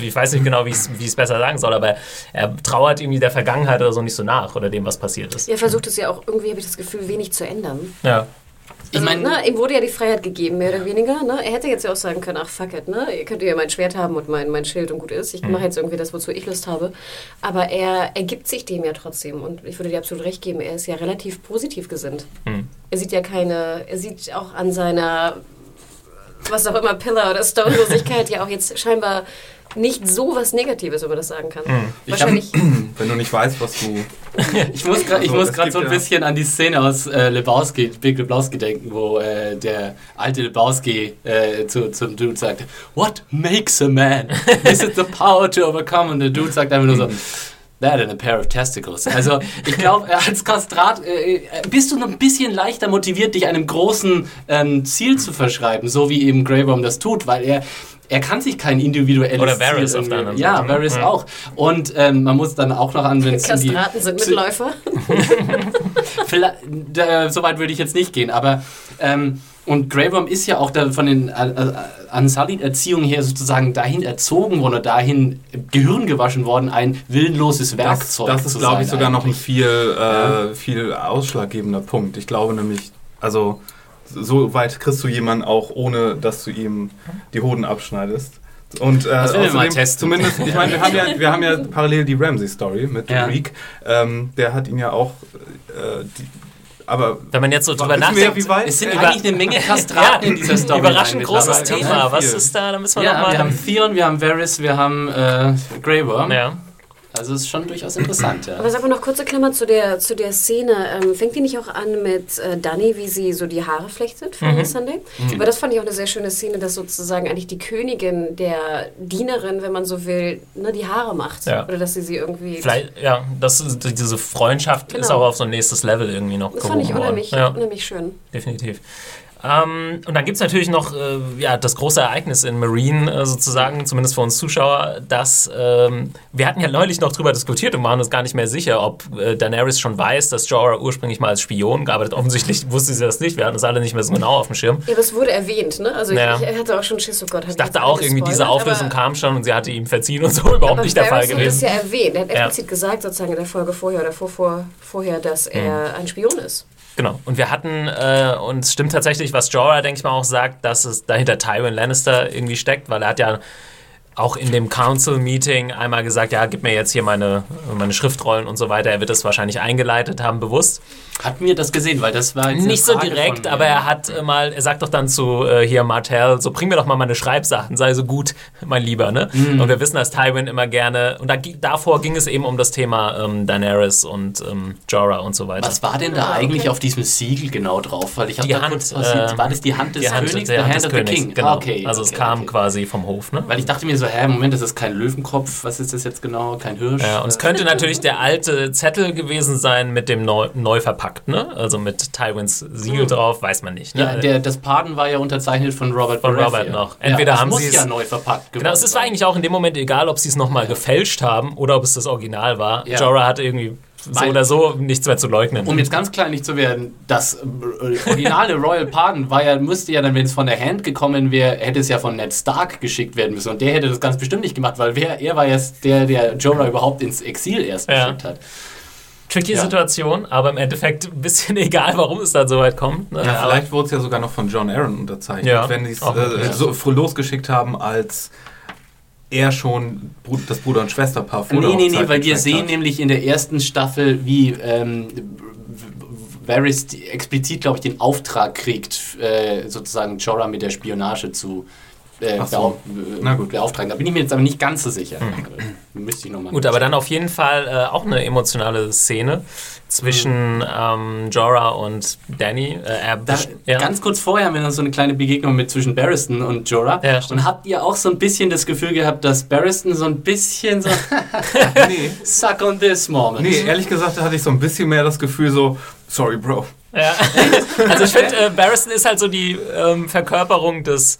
ich weiß nicht genau, wie ich es wie ich es besser sagen soll, aber er trauert irgendwie der Vergangenheit oder so nicht so nach oder dem, was passiert ist. Er versucht es ja auch irgendwie, habe ich das Gefühl, wenig zu ändern. Ja. ich Also, meine, ne, ihm wurde ja die Freiheit gegeben, mehr oder weniger. Ne? Er hätte jetzt ja auch sagen können, ach fuck it, ne? ihr könnt ja mein Schwert haben und mein, mein Schild und gut ist. Ich mache jetzt irgendwie das, wozu ich Lust habe. Aber er ergibt sich dem ja trotzdem. Und ich würde dir absolut recht geben, er ist ja relativ positiv gesinnt. Hm. Er sieht ja keine, er sieht auch an seiner, was auch immer, Pillar- oder Stonelosigkeit ja auch jetzt scheinbar nicht so was Negatives, wenn man das sagen kann. Ich Wahrscheinlich. *clears throat* Wenn du nicht weißt, was du. *laughs* ich muss gerade Also, so ein ja- bisschen an die Szene aus äh, Lebowski, Big Lebowski denken, wo äh, der alte Lebowski äh, zu, zum Dude sagt, What makes a man? This is the power to overcome. Und der Dude sagt einfach nur so, *laughs* That and a pair of testicles. Also ich glaube, als Kastrat äh, äh, bist du noch ein bisschen leichter motiviert, dich einem großen ähm, Ziel zu verschreiben, so wie eben Grey Worm das tut, weil er er kann sich kein individuelles Oder Varys Ziel auf der anderen Ja, Seite, ne? Varys Ja. auch. Und ähm, man muss dann auch noch an, wenn es in die Kastraten sind Mitläufer. *laughs* Vielleicht, da, so weit würde ich jetzt nicht gehen, aber ähm, und Grey Worm ist ja auch da von den äh, äh, Unsullied-Erziehungen her sozusagen dahin erzogen worden oder dahin Gehirn gewaschen worden, ein willenloses Das, Werkzeug das ist, zu glaube ich, sogar noch ein eigentlich. viel, äh, viel ausschlaggebender Punkt. Ich glaube nämlich, also so weit kriegst du jemanden auch, ohne dass du ihm die Hoden abschneidest. Und äh, Das wir mal außerdem, testen. zumindest, ich meine, wir haben ja, wir haben ja parallel die Ramsey-Story mit Ja. Reek. Ähm, der hat ihn ja auch äh, die, Aber Wenn man jetzt so drüber wir, nachdenkt. weit? Es sind Äh, eigentlich eine Menge *laughs* Kastraten in dieser Story. Überraschend großes. Thema. Was ist da? Da müssen wir Ja, wir nochmal. haben Theon, wir haben Varys, wir haben äh, Grey Worm. Ja. Also es ist schon durchaus interessant, ja. Aber sag mal noch kurze Klammer zu der, zu der Szene. Ähm, fängt die nicht auch an mit äh, Dani, wie sie so die Haare flechtet für Mhm. Sunday? Aber das fand ich auch eine sehr schöne Szene, dass sozusagen eigentlich die Königin der Dienerin, wenn man so will, ne, die Haare macht. Ja. Oder dass sie sie irgendwie... Vielleicht, ja, das ist, diese Freundschaft ist Genau. auch auf so ein nächstes Level irgendwie noch das fand ich unheimlich, Ja. unheimlich schön. definitiv. Ähm, und dann gibt es natürlich noch äh, ja, das große Ereignis in Marine äh, sozusagen, zumindest für uns Zuschauer, dass ähm, wir hatten ja neulich noch drüber diskutiert und waren uns gar nicht mehr sicher, ob äh, Daenerys schon weiß, dass Jorah ursprünglich mal als Spion gearbeitet hat. Offensichtlich *laughs* wusste sie das nicht, wir hatten es alle nicht mehr so genau auf dem Schirm. Ja, aber es wurde erwähnt, ne? Also Ja. ich, ich hatte auch schon Schiss, oh Gott. Ich dachte auch irgendwie, diese Auflösung kam schon und sie hatte ihm verziehen und so, *laughs* überhaupt aber nicht der Fall Varys hat das gewesen. ja erwähnt. Er hat Ja. explizit gesagt, sozusagen in der Folge vorher oder vor, vor, vorher, dass Mhm. er ein Spion ist. Genau. Und wir hatten, äh, und es stimmt tatsächlich, was Jorah, denke ich mal, auch sagt, dass es dahinter Tywin Lannister irgendwie steckt, weil er hat ja auch in dem Council-Meeting einmal gesagt, ja, gib mir jetzt hier meine, meine Schriftrollen und so weiter. Er wird das wahrscheinlich eingeleitet haben, bewusst. Hatten wir das gesehen? Weil das war Nicht so direkt, aber er hat äh, mal, er sagt doch dann zu äh, hier Martell, so bring mir doch mal meine Schreibsachen, sei so gut, *laughs* mein Lieber, ne? Mhm. Und wir wissen, dass Tywin immer gerne, und da, davor ging es eben um das Thema ähm, Daenerys und ähm, Jorah und so weiter. Was war denn da Ah, okay. eigentlich auf diesem Siegel genau drauf? Weil ich habe Die da Hand, kurz äh, War das die Hand des Die Hand, Königs? der The Hand des of the Königs, King. genau. Ah, okay. also es okay, kam okay. quasi vom Hof, ne? Weil ich dachte mir so, hä, Moment, das ist kein Löwenkopf. Was ist das jetzt genau? Kein Hirsch? Ja, und es könnte natürlich der alte Zettel gewesen sein mit dem neu, neu verpackt, ne? Also mit Tywins Siegel drauf, weiß man nicht. Ne? Ja, der, das Paden war ja unterzeichnet von Robert Von Baratheon. Robert noch. Entweder ja, haben sie es- ja neu verpackt genau, es ist eigentlich auch in dem Moment egal, ob sie es nochmal gefälscht haben oder ob es das Original war. Ja. Jorah hatte irgendwie so oder so nichts mehr zu leugnen. Um jetzt ganz klein nicht zu werden, das äh, originale Royal Pardon war ja, müsste ja dann, wenn es von der Hand gekommen wäre, hätte es ja von Ned Stark geschickt werden müssen. Und der hätte das ganz bestimmt nicht gemacht, weil wer, er war jetzt der, der Jorah überhaupt ins Exil erst Ja. geschickt hat. Tricky Ja. Situation, aber im Endeffekt ein bisschen *laughs* egal, warum es dann so weit kommt. Ne? Ja, Aber- vielleicht wurde es ja sogar noch von John Aaron unterzeichnet, Ja. wenn sie es äh, ja. so früh losgeschickt haben, als er schon das Bruder- und Schwesterpaar vor Nee, nee, nee, weil wir sehen hat. nämlich in der ersten Staffel, wie ähm, Varys explizit, glaube ich, den Auftrag kriegt, äh, sozusagen Jorah mit der Spionage zu äh, so. beauf- Na gut. beauftragen. Da bin ich mir jetzt aber nicht ganz so sicher. Müsste ich nochmal. Gut, aber dann auf jeden Fall äh, auch eine emotionale Szene zwischen ähm, Jorah und Danny. Äh, er Da, ja. Ganz kurz vorher haben wir noch so eine kleine Begegnung mit zwischen Barristan und Jorah. Ja, und habt ihr auch so ein bisschen das Gefühl gehabt, dass Barristan so ein bisschen so *laughs* Nee, suck on this moment. nee, ehrlich gesagt da hatte ich so ein bisschen mehr das Gefühl so, sorry Bro. Ja. *laughs* Also ich finde, äh, Barristan ist halt so die ähm, Verkörperung des.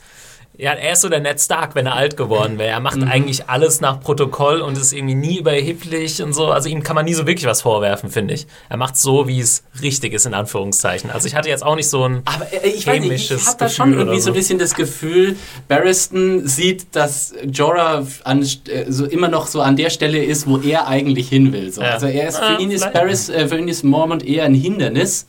Ja, er ist so der Ned Stark, wenn er alt geworden wäre. Er macht Mhm. eigentlich alles nach Protokoll und ist irgendwie nie überheblich und so. Also ihm kann man nie so wirklich was vorwerfen, finde ich. Er macht so, wie es richtig ist, in Anführungszeichen. Also ich hatte jetzt auch nicht so ein. Aber äh, ich weiß nicht, ich habe da schon irgendwie oder so ein so. bisschen das Gefühl, Barristan sieht, dass Jorah an, äh, so immer noch so an der Stelle ist, wo er eigentlich hin will. So. Ja. Also er ist, für Ah, ihn ist. Barris, äh, für ihn ist Mormont eher ein Hindernis.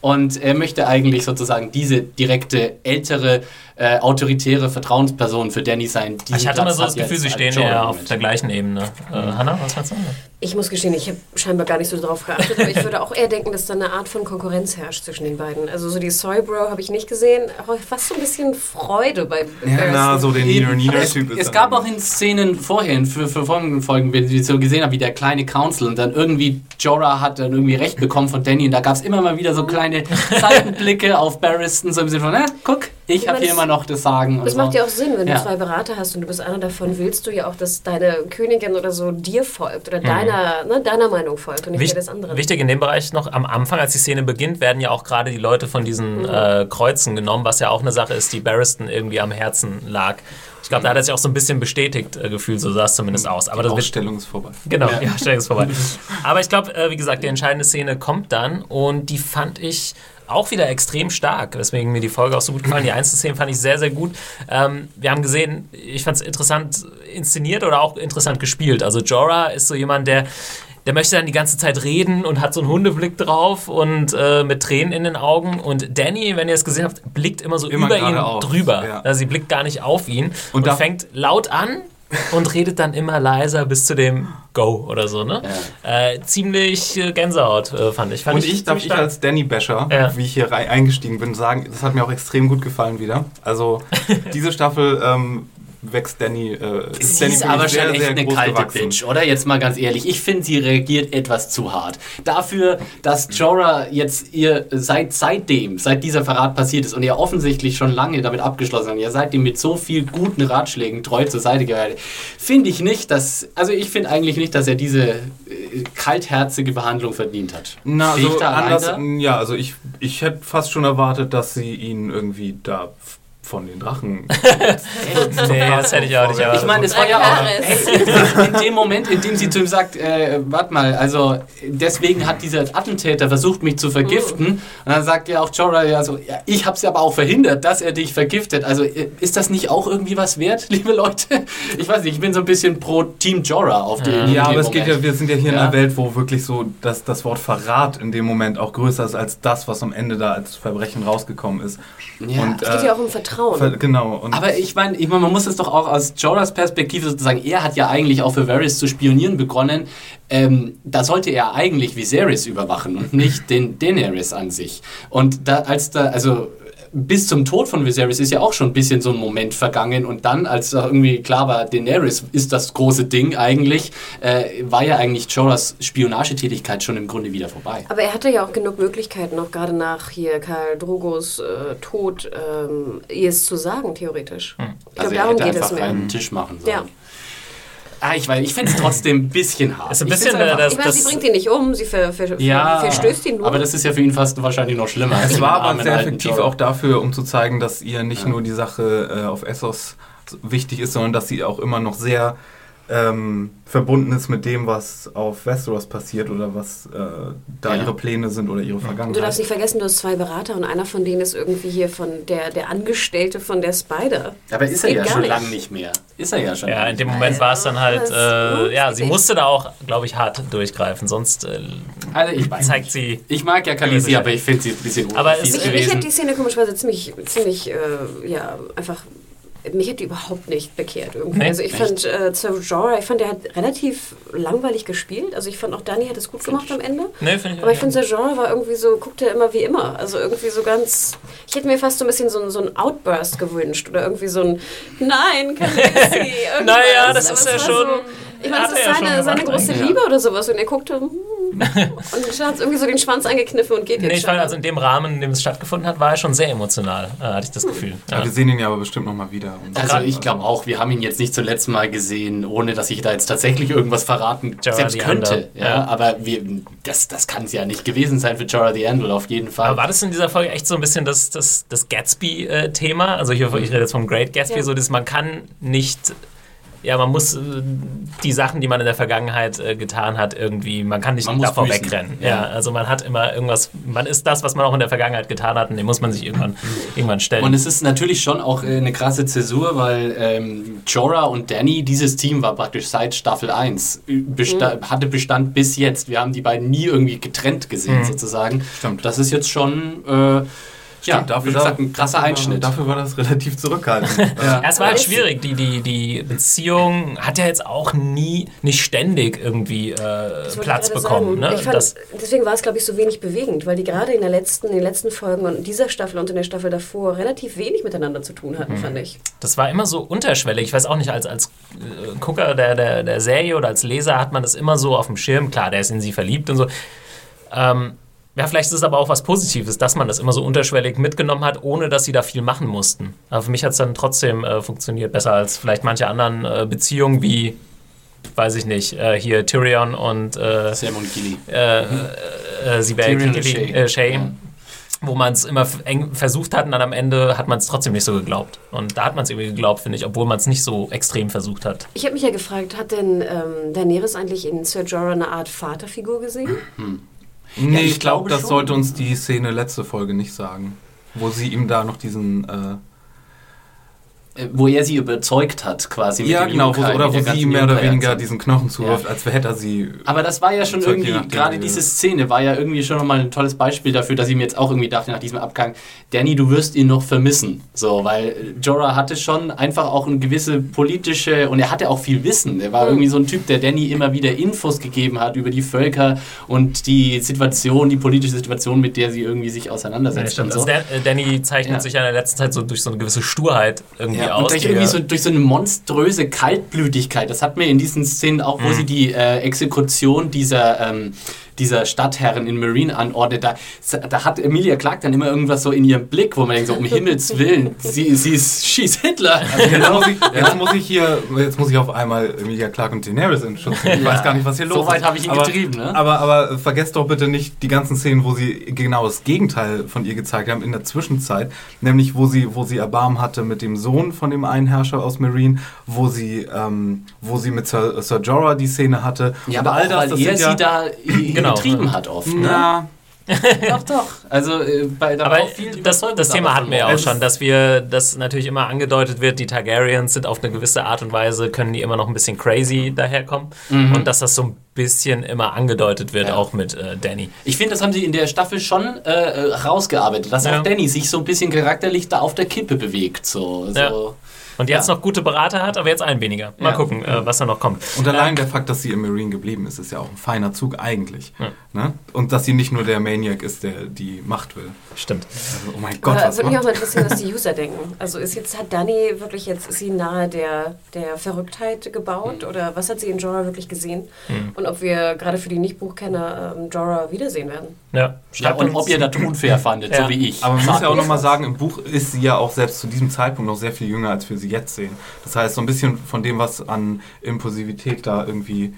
Und er möchte eigentlich sozusagen diese direkte, ältere, äh, autoritäre Vertrauensperson für Danny sein. Diesen Ich hatte Platz so das Gefühl, sie stehen im auf der gleichen Ebene. Äh, Hanna, was meinst du? Ich muss gestehen, ich habe scheinbar gar nicht so drauf geachtet, aber ich würde auch eher denken, dass da eine Art von Konkurrenz herrscht zwischen den beiden. Also so die Soy-Bro habe ich nicht gesehen, aber fast so ein bisschen Freude bei Ja, na, so den Eben. Nina Nina Aber es, es gab auch in Szenen vorhin, für, für folgende Folgen, wenn ich so gesehen habe, wie der kleine Council und dann irgendwie Jorah hat dann irgendwie Recht bekommen von Danny und da gab es immer mal wieder so kleine *laughs* Seitenblicke auf Barristan, so im Sinne von, na, guck, ich habe hier immer noch das Sagen. und Das so. macht ja auch Sinn, wenn Ja. du zwei Berater hast und du bist einer davon, willst du ja auch, dass deine Königin oder so dir folgt oder deiner, ne, deiner Meinung folgt und nicht Wicht, der des anderen. wichtig in dem Bereich noch, am Anfang, als die Szene beginnt, werden ja auch gerade die Leute von diesen Mhm. äh, Kreuzen genommen, was ja auch eine Sache ist, die Barristan irgendwie am Herzen lag. Ich glaube, da hat er sich auch so ein bisschen bestätigt äh, gefühlt, so sah es zumindest aus. Aber Die das wird Ausstellung ist vorbei. Genau, Ja. ja, stell es vorbei. *laughs* Aber ich glaube, äh, wie gesagt, die entscheidende Szene kommt dann und die fand ich auch wieder extrem stark, weswegen mir die Folge auch so gut gefallen. Die Einzelszene fand ich sehr, sehr gut. Ähm, wir haben gesehen, ich fand es interessant inszeniert oder auch interessant gespielt. Also Jorah ist so jemand, der der möchte dann die ganze Zeit reden und hat so einen Hundeblick drauf und äh, mit Tränen in den Augen. Und Danny, wenn ihr es gesehen habt, blickt immer so Immer über ihn geradeaus, drüber. ja. Also sie blickt gar nicht auf ihn und, Und fängt laut an und redet dann immer leiser bis zu dem Go oder so, ne? Äh, ziemlich äh, Gänsehaut, äh, fand ich. Fand Und ich darf ziemlich ich als Danny Basher, Ja. wie ich hier rein eingestiegen bin, sagen, das hat mir auch extrem gut gefallen wieder. Also *laughs* diese Staffel ähm, wächst Danny. Äh, ist Sie Danny ist aber sehr, schon echt sehr eine groß kalte gewachsen. Bitch, oder? Jetzt mal ganz ehrlich. Ich finde, sie reagiert etwas zu hart. Dafür, dass Jorah jetzt ihr seit seitdem, seit dieser Verrat passiert ist und ihr offensichtlich schon lange damit abgeschlossen hat, ihr seitdem mit so viel guten Ratschlägen treu zur Seite gehalten, finde ich nicht, dass, also ich finde eigentlich nicht, dass er diese äh, kaltherzige Behandlung verdient hat. Na, also anders, ja, also ich, ich hätte fast schon erwartet, dass sie ihn irgendwie da von den Drachen. *laughs* Nee, das hätte ich auch nicht erwartet. Ich meine, es war ja auch in dem Moment, in dem sie zu ihm sagt, äh, warte mal, also deswegen hat dieser Attentäter versucht, mich zu vergiften. Und dann sagt ja auch Jorah ja so, ja, ich habe es aber auch verhindert, dass er dich vergiftet. Also äh, ist das nicht auch irgendwie was wert, *laughs* liebe Leute? Ich weiß nicht, ich bin so ein bisschen pro Team Jorah auf den. Ja, in aber dem es geht ja, wir sind ja hier in Ja. einer Welt, wo wirklich so das, das Wort Verrat in dem Moment auch größer ist als das, was am Ende da als Verbrechen rausgekommen ist. Ja. Und, Es geht ja auch um Vertrauen. Ver- genau. Und Aber ich meine, ich mein, man muss es doch auch aus Jorahs Perspektive sozusagen, er hat ja eigentlich auch für Varys zu spionieren begonnen. Ähm, da sollte er eigentlich Viserys überwachen und nicht den Daenerys an sich. Und da, als da, also bis zum Tod von Viserys ist ja auch schon ein bisschen so ein Moment vergangen und dann, als irgendwie klar war, Daenerys ist das große Ding eigentlich, äh, war ja eigentlich Jorahs Spionagetätigkeit schon im Grunde wieder vorbei. Aber er hatte ja auch genug Möglichkeiten, auch gerade nach hier Karl Drogos äh, Tod, ähm, ihr es zu sagen, theoretisch. Ich glaube, Also er darum geht es mir. einen Tisch machen sollen. Ja. Ah, ich weiß, ich finde es trotzdem ein bisschen hart. Ist ein Ich bisschen, einfach- äh, das- Ich meine, sie bringt ihn nicht um, sie ver, ver, Ja, verstößt ihn nur. aber das ist ja für ihn fast wahrscheinlich noch schlimmer. Es war aber sehr effektiv auch dafür, um zu zeigen, dass ihr nicht nur die Sache äh, auf Essos wichtig ist, sondern dass sie auch immer noch sehr ähm, verbunden ist mit dem, was auf Westeros passiert oder was äh, da Ja. ihre Pläne sind oder ihre Du darfst Vergangenheit. nicht vergessen, du hast zwei Berater und einer von denen ist irgendwie hier von der, der Angestellte von der Spider. Aber ist Das er ja schon lange nicht mehr. Ist er ja schon. Ja, in dem nicht Moment war es dann halt, äh, ja, sie musste da auch, glaube ich, hart durchgreifen, sonst äh. Also ich weiß zeigt nicht. sie. Ich mag ja Khaleesi, aber ich finde sie ein bisschen Aber mich gewesen. hat die Szene komischerweise ziemlich, ziemlich, äh, ja, einfach. Mich hat die überhaupt nicht bekehrt irgendwie. Nee, also ich echt? fand äh, Sir Jorah, ich fand, der hat relativ langweilig gespielt. Also ich fand auch Dani hat es gut gemacht am Ende. Nee, finde ich Aber ich finde, Sir Jorah war irgendwie so, guckt er immer wie immer. Also irgendwie so ganz. Ich hätte mir fast so ein bisschen so, ein- so ein Outburst gewünscht. Oder irgendwie so ein Nein, Khaleesi. *laughs* irgendwas. Naja, das ist ja schon- So, ich meine, das ist seine, seine große. Liebe oder sowas. Und er guckte hm, *laughs* und hat irgendwie so den Schwanz angekniffen und geht jetzt Nee, ich schon. fand, also in dem Rahmen, in dem es stattgefunden hat, war er schon sehr emotional, äh, hatte ich das Gefühl. Ja, Ja. wir sehen ihn ja aber bestimmt nochmal wieder. Und Also ich glaube auch, wir haben ihn jetzt nicht zuletzt mal gesehen, ohne dass ich da jetzt tatsächlich irgendwas verraten Jorah selbst the könnte. Ja, ja. aber wir, das, das kann es ja nicht gewesen sein für Jorah the Andal, auf jeden Fall. Aber war das in dieser Folge echt so ein bisschen das, das, das Gatsby-Thema? Also hier, ich rede jetzt vom Great Gatsby, Ja. so dass man kann nicht, ja, man muss äh, die Sachen, die man in der Vergangenheit äh, getan hat, irgendwie, man kann nicht Man davor büßen. wegrennen. Ja. Ja. also man hat immer irgendwas, man ist das, was man auch in der Vergangenheit getan hat und dem muss man sich irgendwann, irgendwann stellen. Und es ist natürlich schon auch äh, eine krasse Zäsur, weil ähm, Jorah und Danny, dieses Team war praktisch seit Staffel 1, besta hatte Bestand bis jetzt. Wir haben die beiden nie irgendwie getrennt gesehen, sozusagen. Stimmt. Das ist jetzt schon, ja, dafür, wie gesagt, ein krasser Einschnitt. War, dafür war das relativ zurückhaltend. *laughs* Ja. Es war halt schwierig. Die, die, die Beziehung hat ja jetzt auch nie, nicht ständig irgendwie äh, Platz bekommen. Ne? Fand, Das, deswegen war es, glaube ich, so wenig bewegend, weil die gerade in, der letzten, in den letzten Folgen und in dieser Staffel und in der Staffel davor relativ wenig miteinander zu tun Mhm. hatten, fand ich. das war immer so unterschwellig. Ich weiß auch nicht, als, als äh, Gucker der, der, der Serie oder als Leser hat man das immer so auf dem Schirm. Klar, der ist in sie verliebt und so. Ähm, ja, vielleicht ist es aber auch was Positives, dass man das immer so unterschwellig mitgenommen hat, ohne dass sie da viel machen mussten. Aber für mich hat es dann trotzdem äh, funktioniert, besser als vielleicht manche anderen äh, Beziehungen wie, weiß ich nicht, äh, hier Tyrion und äh, Sam und Gilly. äh, äh, Tyrion und Gilly- Shay. äh, Shay, Ja. wo man es immer eng versucht hat und dann am Ende hat man es trotzdem nicht so geglaubt. Und da hat man es irgendwie geglaubt, finde ich, obwohl man es nicht so extrem versucht hat. Ich habe mich ja gefragt, hat denn ähm, Daenerys eigentlich in Sir Jorah eine Art Vaterfigur gesehen? Nee, ich ich glaube, glaube das schon. sollte uns die Szene letzte Folge nicht sagen. Wo sie ihm da noch diesen, äh, wo er sie überzeugt hat, quasi. Ja, mit dem genau, wo, oder wo sie mehr oder weniger diesen Knochen zuwirft, Ja. als hätte er sie. Aber das war ja schon irgendwie, gerade diese Szene war ja irgendwie schon nochmal ein tolles Beispiel dafür, dass ich mir jetzt auch irgendwie dachte nach diesem Abgang, Danny, du wirst ihn noch vermissen. So, weil äh, Jorah hatte schon einfach auch eine gewisse politische und er hatte auch viel Wissen. Er war irgendwie so ein Typ, der Danny immer wieder Infos gegeben hat über die Völker und die Situation, die politische Situation, mit der sie irgendwie sich Ja, auseinandersetzt. stimmt. und so. Also Dan- äh, Danny zeichnet Ja. sich ja in der letzten Zeit so durch so eine gewisse Sturheit irgendwie Ja, und durch, irgendwie so, durch so eine monströse Kaltblütigkeit. Das hat mir in diesen Szenen auch, wo Mhm. sie die äh, Exekution dieser, ähm, dieser Stadtherren in Marine anordnet, da, da hat Emilia Clarke dann immer irgendwas so in ihrem Blick, wo man denkt, so um Himmels Willen, sie, sie ist, schieß Hitler. Jetzt muss, ich, jetzt muss ich hier, jetzt muss ich auf einmal Emilia Clarke und Daenerys in Schutz nehmen. Ich weiß gar nicht, was hier los So ist. weit habe ich ihn aber, getrieben, ne? Aber, aber vergesst doch bitte nicht die ganzen Szenen, wo sie genau das Gegenteil von ihr gezeigt haben in der Zwischenzeit. Nämlich, wo sie, wo sie Erbarmen hatte mit dem Sohn von dem einen Herrscher aus Marine, wo sie, ähm, wo sie mit Sir, Sir Jorah die Szene hatte. Ja, aber auch, weil er sind sie da *clears throat* äh, Genau. getrieben hat oft. Ne? Na, *laughs* Doch, doch. Also, äh, bei, da Aber war auch viel das, das Thema hatten wir ja auch schon, dass wir, dass natürlich immer angedeutet wird, die Targaryens sind auf eine gewisse Art und Weise, können die immer noch ein bisschen crazy daherkommen. Und dass das so ein bisschen immer angedeutet wird, Ja. auch mit äh, Danny. Ich finde, das haben sie in der Staffel schon äh, äh, rausgearbeitet, dass Ja. auch Danny sich so ein bisschen charakterlich da auf der Kippe bewegt. So, Ja. Und jetzt Ja. noch gute Berater hat, aber jetzt einen weniger. Mal Ja. gucken, äh, was da noch kommt. Und allein der Fakt, dass sie im Marine geblieben ist, ist ja auch ein feiner Zug eigentlich. Ne? Und dass sie nicht nur der Maniac ist, der die Macht will. Stimmt. Also, oh mein Gott, Aber was würde mich auch mal interessieren, was die *laughs* User denken. Also ist jetzt, hat Dani wirklich jetzt, ist sie nahe der, der Verrücktheit gebaut oder was hat sie in Jorah wirklich gesehen? Und ob wir gerade für die Nicht-Buchkenner ähm, Jorah wiedersehen werden. Ja, Ja, schreibt und uns- ob ihr das unfair fandet, Ja. so wie ich. Aber man muss ja auch nochmal sagen, im Buch ist sie ja auch selbst zu diesem Zeitpunkt noch sehr viel jünger, als wir sie jetzt sehen. Das heißt, so ein bisschen von dem, was an Impulsivität da irgendwie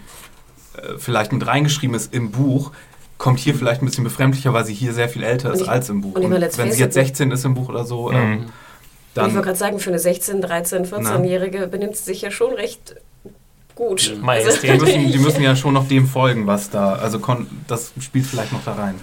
äh, vielleicht mit reingeschrieben ist im Buch, kommt hier vielleicht ein bisschen befremdlicher, weil sie hier sehr viel älter Und ist ich- als im Buch. und meine, let's wenn sie jetzt it, 16 ist im Buch oder so, Mhm. ähm, Und ich dann wollte gerade sagen, für eine 16-, 13-, 14-Jährige benimmt sie sich ja schon recht gut. Majestät. die müssen, die müssen ja schon noch dem folgen, was da, also kon, das spielt vielleicht noch da rein.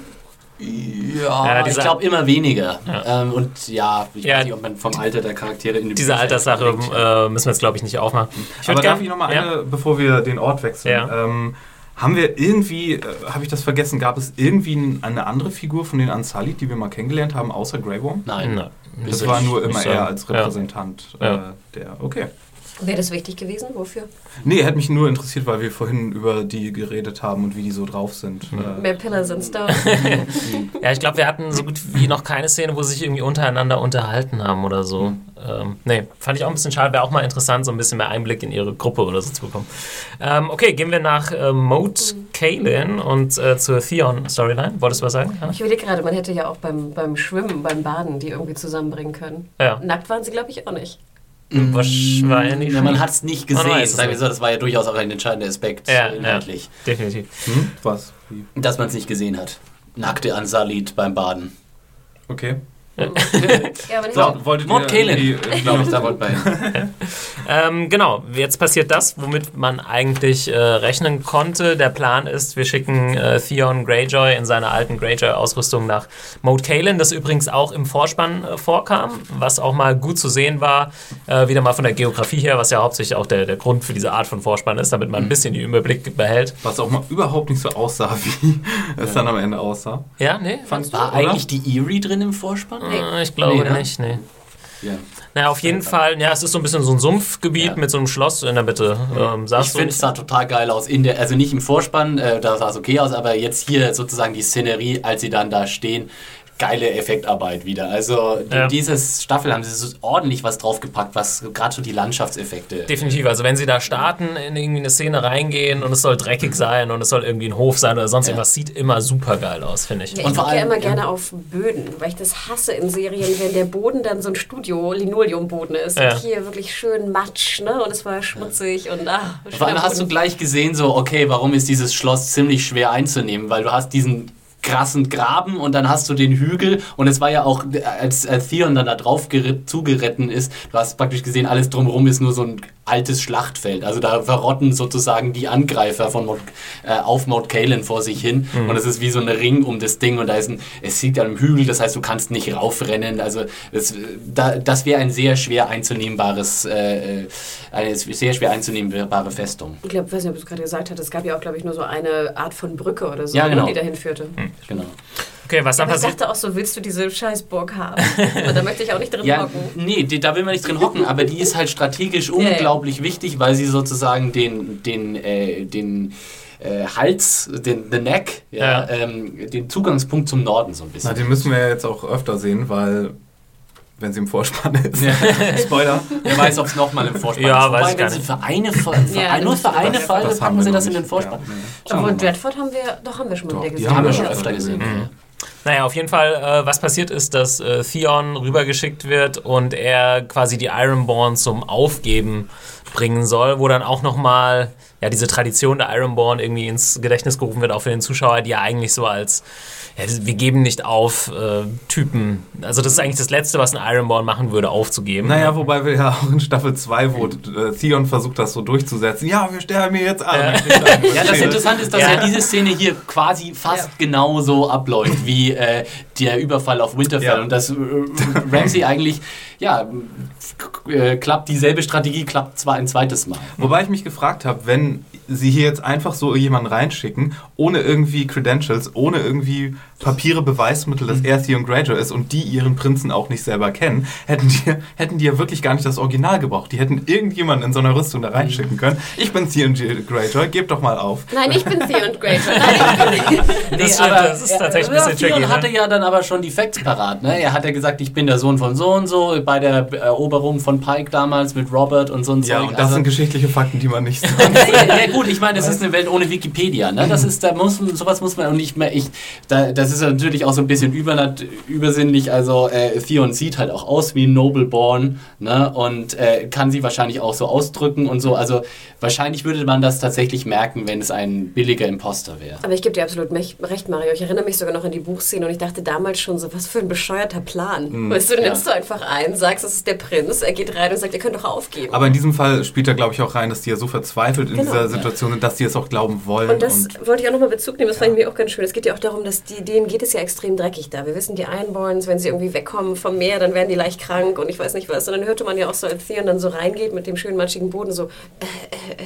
Ja, Ja, ich glaube immer weniger. Ja. Ähm, und ja, ich Ja. weiß nicht, ob man vom Alter der Charaktere in dem Diese Alterssache äh, müssen wir jetzt, glaube ich, nicht aufmachen. Ich Aber darf ich noch mal ja? eine, bevor wir den Ort wechseln? Ja. Ähm, haben wir irgendwie, äh, habe ich das vergessen, gab es irgendwie eine andere Figur von den Unsullied, die wir mal kennengelernt haben, außer Grey Worm? Nein. Nein. Das war nur immer er als. Repräsentant Ja. Äh, der. Okay. Wäre das wichtig gewesen? Wofür? Nee, hätte mich nur interessiert, weil wir vorhin über die geredet haben und wie die so drauf sind. Mhm. Äh, Mehr Pillar sind da. *laughs* Ja, ich glaube, wir hatten so gut wie noch keine Szene, wo sie sich irgendwie untereinander unterhalten haben oder so. Ähm, nee, fand ich auch ein bisschen schade. Wäre auch mal interessant, so ein bisschen mehr Einblick in ihre Gruppe oder so zu bekommen. Ähm, okay, gehen wir nach äh, Mode Kaelin und äh, zur Theon-Storyline. Wolltest du was sagen? Hannah? Ich überlege gerade, man hätte ja auch beim, beim Schwimmen, beim Baden die irgendwie zusammenbringen können. Ja. Nackt waren sie, glaube ich, auch nicht. Wahrscheinlich Ja, man hat es nicht gesehen. weiß Sagen wir so, das war ja durchaus auch ein entscheidender Aspekt Ja, äh, inhaltlich, Definitiv. hm? Was? Wie? dass man es nicht gesehen hat. Nackte Ansalit beim Baden. Okay. Ja, aber nicht So, wolltet Kaelin, irgendwie, äh, glaube ich, da wir hin. *laughs* Ähm, genau, jetzt passiert das, womit man eigentlich äh, rechnen konnte. Der Plan ist, wir schicken äh, Theon Greyjoy in seiner alten Greyjoy-Ausrüstung nach Moat Cailin, das übrigens auch im Vorspann äh, vorkam, was auch mal gut zu sehen war, äh, wieder mal von der Geografie her, was ja hauptsächlich auch der, der Grund für diese Art von Vorspann ist, damit man ein bisschen den Überblick behält. Was auch mal überhaupt nicht so aussah, *laughs* wie es dann am Ende aussah. Ja, nee, fandst du? War Oder? eigentlich die Erie drin im Vorspann? Äh, Ich glaube Nee, ne? nicht, nee. Ja. Naja, auf jeden Fall, ja, es ist so ein bisschen so ein Sumpfgebiet Ja. mit so einem Schloss in der Mitte. Ähm, Ich sagst du finde, nicht? es sah total geil aus. In der, also nicht im Vorspann, äh, da sah es okay aus, aber jetzt hier sozusagen die Szenerie, als sie dann da stehen, geile Effektarbeit wieder. Also Ja. dieses Staffel haben sie so ordentlich was draufgepackt, was gerade so die Landschaftseffekte. Definitiv. Also wenn sie da starten, in irgendwie eine Szene reingehen und es soll dreckig sein und es soll irgendwie ein Hof sein oder sonst Ja. irgendwas, sieht immer super geil aus, finde ich. Ja, Und ich vor gucke ja allem, immer gerne auf Böden, weil ich das hasse in Serien, wenn der Boden dann so ein Studio-Linoleumboden ist. Ja. Und hier wirklich schön matsch, ne? Und es war schmutzig und ah, Vor allem hast du gleich gesehen, so, okay, warum ist dieses Schloss ziemlich schwer einzunehmen? Weil du hast diesen krassen Graben und dann hast du den Hügel und es war ja auch, als, als Theon dann da drauf geritt, zugeritten ist, du hast praktisch gesehen, alles drumherum ist nur so ein altes Schlachtfeld. Also da verrotten sozusagen die Angreifer von Mount, äh, auf Mount Kalen vor sich hin Mhm. und es ist wie so ein Ring um das Ding und da ist ein, es liegt an einem Hügel, das heißt, du kannst nicht raufrennen. Also das, da, das wäre ein sehr schwer einzunehmbares, äh, äh, eine sehr schwer einzunehmbare Festung. Ich glaube, weiß nicht, ob du es gerade gesagt hast, es gab ja auch, glaube ich, nur so eine Art von Brücke oder so, Ja, genau. ne, die dahin führte. Genau. Okay, was dann Aber ich passiert? dachte auch so, willst du diese Scheißburg haben? Und da möchte ich auch nicht drin *laughs* Ja, hocken. nee, die, da will man nicht drin hocken, aber die ist halt strategisch ja. unglaublich wichtig, weil sie sozusagen den, den, äh, den äh, Hals, den the Neck, ja, Ja. Ähm, den Zugangspunkt zum Norden so ein bisschen. Na, den müssen wir ja jetzt auch öfter sehen, weil, wenn sie im Vorspann ist. *laughs* Spoiler. Wer weiß, ob es nochmal im Vorspann Ja, ist. weiß ich wenn gar sie nicht. für eine, für Ja, nur für eine Folge das packen sie das in den. Vorspann. Ja, Obwohl. Dreadford haben wir, doch haben wir schon mal Doch, wieder die gesehen. Haben wir Ja. schon öfter gesehen. ja. Naja, auf jeden Fall, äh, was passiert ist, dass äh, Theon rübergeschickt wird und er quasi die Ironborn zum Aufgeben bringen soll, wo dann auch nochmal ja, diese Tradition der Ironborn irgendwie ins Gedächtnis gerufen wird, auch für den Zuschauer, die ja eigentlich so als ja, wir geben nicht auf äh, Typen. Also das ist eigentlich das Letzte, was ein Ironborn machen würde, aufzugeben. Naja, wobei wir ja auch in Staffel 2, wo äh, Theon versucht, das so durchzusetzen. Ja, wir sterben hier jetzt an. Ja, das Interessante ist, dass ja. Ja. diese Szene hier quasi fast Ja. genauso abläuft wie äh, der Überfall auf Winterfell. Ja. Und dass äh, Ramsey *laughs* eigentlich, ja, äh, klappt dieselbe Strategie, klappt zwar ein zweites Mal. Wobei ich mich gefragt habe, wenn sie hier jetzt einfach so jemanden reinschicken, ohne irgendwie Credentials, ohne irgendwie Papiere, Beweismittel, dass er Theon Greyjoy ist und die ihren Prinzen auch nicht selber kennen, hätten die, *laughs* hätten die ja wirklich gar nicht das Original gebraucht. Die hätten irgendjemanden in so einer Rüstung da reinschicken können. Ich bin Theon Greyjoy, gebt doch mal auf. Nein, ich bin Theon *laughs* Greyjoy. Nein, ich bin das, stimmt, das ist tatsächlich ein bisschen Theon tricky. hatte Ne? ja dann aber schon die Facts parat. Ne? Er hat ja gesagt, ich bin der Sohn von so und so, bei der Eroberung von Pike damals mit Robert und so ein Ja, Zeug. und das Also- sind geschichtliche Fakten, die man nicht *laughs* sagt. ja gut, ich meine, das ist eine Welt ohne Wikipedia. Ne? Das ist, da muss sowas muss man und nicht mehr. Ich, da, das ist natürlich auch so ein bisschen übernat, übersinnlich. Also äh, Theon sieht halt auch aus wie ein Nobleborn ne? und äh, kann sie wahrscheinlich auch so ausdrücken und so. Also wahrscheinlich würde man das tatsächlich merken, wenn es ein billiger Imposter wäre. Aber ich gebe dir absolut recht, Mario. Ich erinnere mich sogar noch an die Buchszene und ich dachte damals schon so, was für ein bescheuerter Plan. Weißt du, Ja. nimmst du einfach ein, sagst, es ist der Prinz, er geht rein und sagt, ihr könnt doch aufgeben. Aber in diesem Fall spielt da, glaube ich, auch rein, dass die ja so verzweifelt in Genau. dieser Situation sind, dass die es auch glauben wollen. Und das wollte ich auch nochmal Bezug nehmen, das fand ich mir auch ganz schön. Es geht ja auch darum, dass die, denen geht es ja extrem dreckig da. Wir wissen, die Ironborns, wenn sie irgendwie wegkommen vom Meer, dann werden die leicht krank und ich weiß nicht was. Und dann hörte man ja auch so, als Theon dann so reingeht mit dem schönen matschigen Boden, so.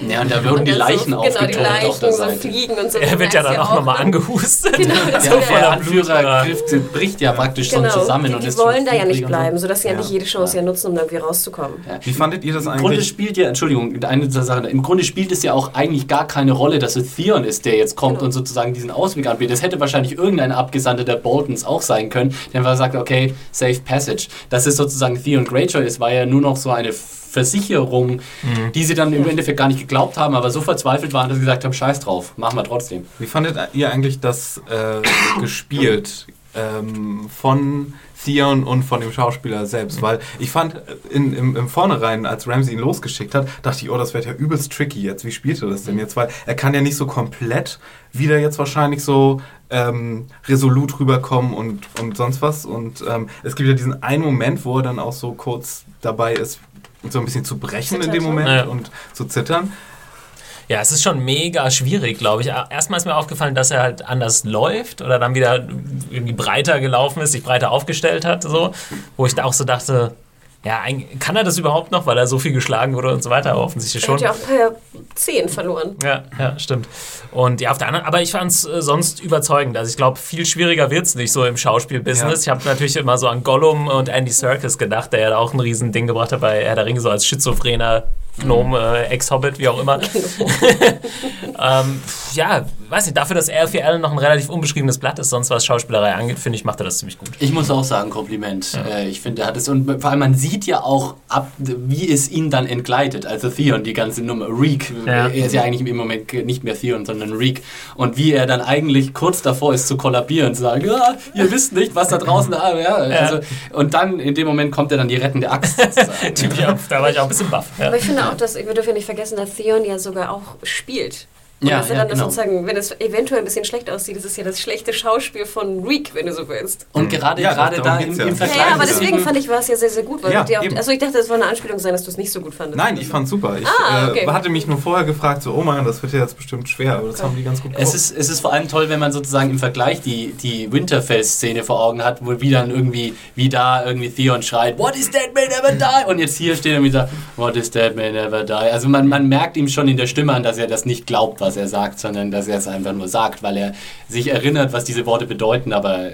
Ja, und da würden die und dann Leichen so, Genau, die Leichen auf der so Seite. fliegen und so. Er wird ja dann auch nochmal *laughs* angehustet. Genau, das so wird Der voller Anführer Blut. griff, bricht ja praktisch schon Genau, zusammen die, und die ist wollen schon da ja nicht bleiben, sodass sie ja Ja. nicht jede Chance ja nutzen, um da irgendwie rauszukommen. Wie fandet ihr das Im Grunde eigentlich? spielt ja, Entschuldigung, eine der Sachen, im Grunde spielt es ja auch eigentlich gar keine Rolle, dass es Theon ist, der jetzt kommt Genau. und sozusagen diesen Ausweg anbietet. Es hätte wahrscheinlich irgendein Abgesandter der Boltons auch sein können, der einfach sagt, okay, safe passage. Dass es sozusagen Theon Greyjoy ist, war ja nur noch so eine Versicherung, die sie dann im. Endeffekt gar nicht geglaubt haben, aber so verzweifelt waren, dass sie gesagt haben, scheiß drauf, machen wir trotzdem. Wie fandet ihr eigentlich das äh, *coughs* gespielt ähm, von Theon und von dem Schauspieler selbst? Weil ich fand äh, in, im, im Vornherein, als Ramsey ihn losgeschickt hat, dachte ich, oh, das wird ja übelst tricky jetzt. Wie spielt er das denn jetzt? Weil er kann ja nicht so komplett wieder jetzt wahrscheinlich so ähm, resolut rüberkommen und, und sonst was. Und ähm, es gibt ja diesen einen Moment, wo er dann auch so kurz dabei ist, so ein bisschen zu brechen in Zittert, dem ne? Moment Ja. und zu zittern. Ja, es ist schon mega schwierig, glaube ich. Erstmal ist mir aufgefallen, dass er halt anders läuft oder dann wieder irgendwie breiter gelaufen ist, sich breiter aufgestellt hat, so. Wo ich da auch so dachte, ja, eigentlich- kann er das überhaupt noch, weil er so viel geschlagen wurde und so weiter, aber offensichtlich Er schon. hat ja auch ein paar Zehen verloren. Ja, ja, stimmt. Und ja, auf der anderen, aber ich fand es äh, sonst überzeugend. Also ich glaube, viel schwieriger wird es nicht so im Schauspielbusiness. Ich habe natürlich immer so an Gollum und Andy Serkis gedacht, der ja auch ein riesen Ding gebracht hat bei Herr der Ringe, so als schizophrener Gnom, äh, Ex-Hobbit, wie auch immer. *laughs* *laughs* ähm, ja, weiß nicht, dafür, dass er für Allen noch ein relativ unbeschriebenes Blatt ist, sonst was Schauspielerei angeht, finde ich, macht er das ziemlich gut. Ich muss auch sagen, Kompliment. Äh, ich finde, er hat es. Und vor allem, man sieht ja auch, ab, wie es ihn dann entgleitet. Also Theon, die ganze Nummer. Reek. Ja. Er ist ja eigentlich im Moment nicht mehr Theon, sondern Reek. Und wie er dann eigentlich kurz davor ist zu kollabieren, zu sagen, ja, ihr wisst nicht, was da draußen da ja. Also, Und dann in dem Moment kommt er dann die rettende Axt. *laughs* Typ, ja, da war ich auch ein bisschen baff. Ja. Aber ich finde auch, dass, wir dürfen ja nicht vergessen, dass Theon ja sogar auch spielt. Und Ja, das ist ja, dann das genau. sozusagen, wenn es eventuell ein bisschen schlecht aussieht, das ist ja das schlechte Schauspiel von Reek, wenn du so willst. Und gerade, Ja, gerade da im, ja. im Vergleich. Ja, ja, aber deswegen fand ich, war es ja sehr, sehr gut. Weil Ja, dir auch, also ich dachte, das war eine Anspielung sein, dass du es nicht so gut fandest. Nein, ich fand's super. Ich Ah, okay. äh, hatte mich nur vorher gefragt, so, oh Mann, das wird ja jetzt bestimmt schwer, aber das haben die ganz gut Es gemacht. ist, es ist vor allem toll, wenn man sozusagen im Vergleich die, die Winterfell-Szene vor Augen hat, wo wie dann irgendwie, wie da irgendwie Theon schreit, What is dead may never die? Und jetzt hier steht er wieder, What is dead may never die? Also man, man merkt ihm schon in der Stimme an, dass er das nicht glaubt, was er sagt, sondern dass er es einfach nur sagt, weil er sich erinnert, was diese Worte bedeuten, aber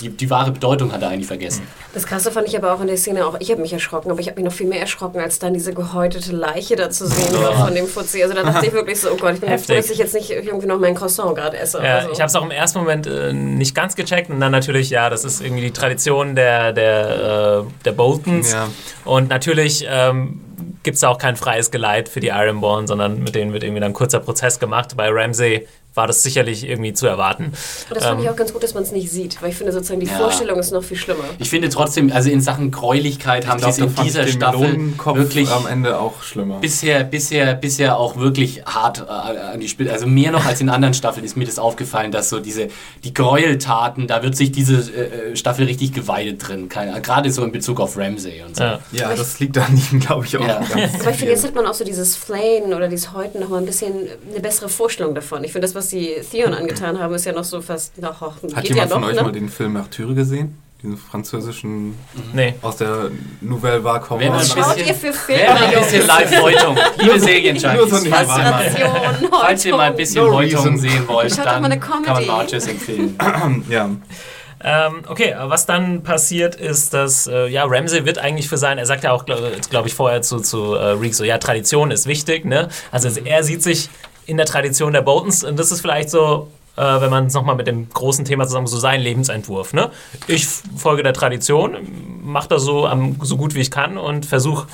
die, die wahre Bedeutung hat er eigentlich vergessen. Das Krasse fand ich aber auch in der Szene, auch ich habe mich erschrocken, aber ich habe mich noch viel mehr erschrocken, als dann diese gehäutete Leiche da zu sehen war von dem Fuzzi. Also da dachte ich wirklich so, oh Gott, ich bin froh, dass ich jetzt nicht irgendwie noch mein Croissant gerade esse. Ja, also. ich habe es auch im ersten Moment äh, nicht ganz gecheckt und dann natürlich, ja, das ist irgendwie die Tradition der, der, äh, der Boltons. Ja. Und natürlich ähm, gibt es auch kein freies Geleit für die Ironborn, sondern mit denen wird irgendwie dann ein kurzer Prozess gemacht. Bei Ramsey war das sicherlich irgendwie zu erwarten. Und das fand Ähm, ich auch ganz gut, dass man es nicht sieht, weil ich finde sozusagen die Ja. Vorstellung ist noch viel schlimmer. Ich finde trotzdem, also in Sachen Gräulichkeit haben sie es in dieser Staffel wirklich am Ende auch schlimmer. bisher, bisher, bisher auch wirklich hart äh, an die Spitze. Also mehr noch als in anderen Staffeln ist mir das aufgefallen, dass so diese die Gräueltaten, da wird sich diese äh, Staffel richtig geweidet drin. Gerade so in Bezug auf Ramsey und so. ja. Ja, das liegt an ihm, glaube ich, auch Ja. ganz Aber ich finde, jetzt hat man auch so dieses Flayen oder dieses Häuten noch mal ein bisschen eine bessere Vorstellung davon. Ich finde, das, was die Theon angetan haben, ist ja noch so fast noch Hat geht jemand ja von noch, euch ne? mal den Film Martyre gesehen? Diesen französischen Nee. aus der Nouvelle Vague Wenn man Was schaut ihr für Filme? Mal ein bisschen Live-Häutung. Liebe Nur so falls, ihr mal- Kastration, *laughs* falls ihr mal ein bisschen No Häutung reason. sehen wollt, dann mal eine kann man Marches empfehlen. *clears throat* Ja, Ähm, okay, was dann passiert ist, dass äh, ja Ramsey wird eigentlich für sein, er sagt ja auch, glaube glaub ich, vorher zu, zu äh, Reek so, ja, Tradition ist wichtig, ne? Also er sieht sich in der Tradition der Boltons und das ist vielleicht so, äh, wenn man es nochmal mit dem großen Thema zusammen, so sein Lebensentwurf, ne? Ich folge der Tradition, mache das so, am, so gut wie ich kann und versuche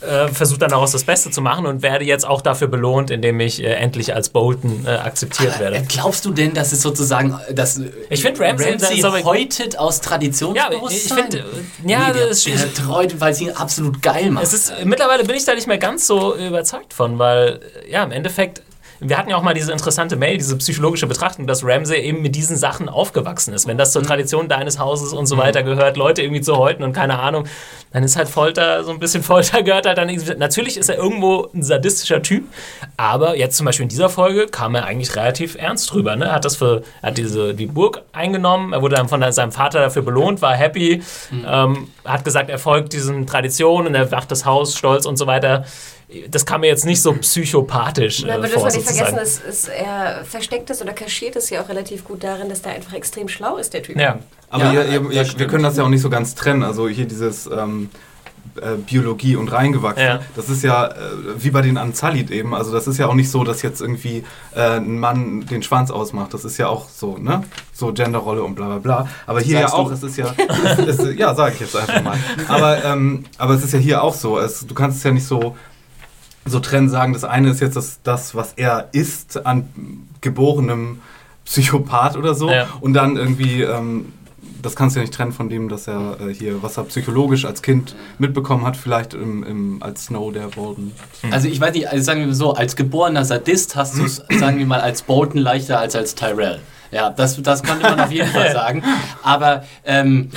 äh, versuche dann daraus das Beste zu machen und werde jetzt auch dafür belohnt, indem ich äh, endlich als Bolton äh, akzeptiert Äh, werde. Glaubst du denn, dass es sozusagen, äh, dass äh, Ich find Ramsay- das ist aber- häutet aus Ja, ich Traditionsbewusstsein? finde, ja, nee, der, das ist treut, weil sie ihn absolut geil macht. Ist, mittlerweile bin ich da nicht mehr ganz so überzeugt von, weil ja, im Endeffekt, wir hatten ja auch mal diese interessante Mail, diese psychologische Betrachtung, dass Ramsey eben mit diesen Sachen aufgewachsen ist. Wenn das zur Tradition deines Hauses und so weiter gehört, Leute irgendwie zu häuten und keine Ahnung, dann ist halt Folter, so ein bisschen *laughs* Folter gehört halt dann irgendwie. Natürlich ist er irgendwo ein sadistischer Typ, aber jetzt zum Beispiel in dieser Folge kam er eigentlich relativ ernst drüber. Ne? Er hat das für, hat diese, die Burg eingenommen, er wurde dann von seinem Vater dafür belohnt, war happy, ähm, hat gesagt, er folgt diesen Traditionen und er wacht das Haus stolz und so weiter. Das kam mir jetzt nicht so psychopathisch Ja, äh, aber das vor, darf man nicht vergessen, ist, ist, er versteckt es oder kaschiert es ja auch relativ gut darin, dass der einfach extrem schlau ist, der Typ. Ja. aber Ja, ihr, das ihr, ihr, wir können das ja auch nicht so ganz trennen. Also hier dieses ähm, äh, Biologie und reingewachsen, Ja. das ist ja äh, wie bei den Anzalit eben. Also das ist ja auch nicht so, dass jetzt irgendwie äh, ein Mann den Schwanz ausmacht. Das ist ja auch so, ne? So Genderrolle und bla bla bla. Aber hier Sagst ja auch, du? es ist ja, es, es, ja, sage ich jetzt einfach mal. *laughs* Aber, ähm, aber es ist ja hier auch so. Es, du kannst es ja nicht so so trennen sagen, das eine ist jetzt das, das was er ist an geborenem Psychopath oder so Ja. und dann irgendwie, ähm, das kannst du ja nicht trennen von dem, dass er äh, hier, was er psychologisch als Kind mitbekommen hat, vielleicht im, im, als Snow der Bolton. Also ich weiß nicht, also sagen wir so, als geborener Sadist hast du es, *clears throat* sagen wir mal, als Bolton leichter als als Tyrell. Ja, das, das konnte man auf jeden Fall *laughs* sagen. Aber ähm,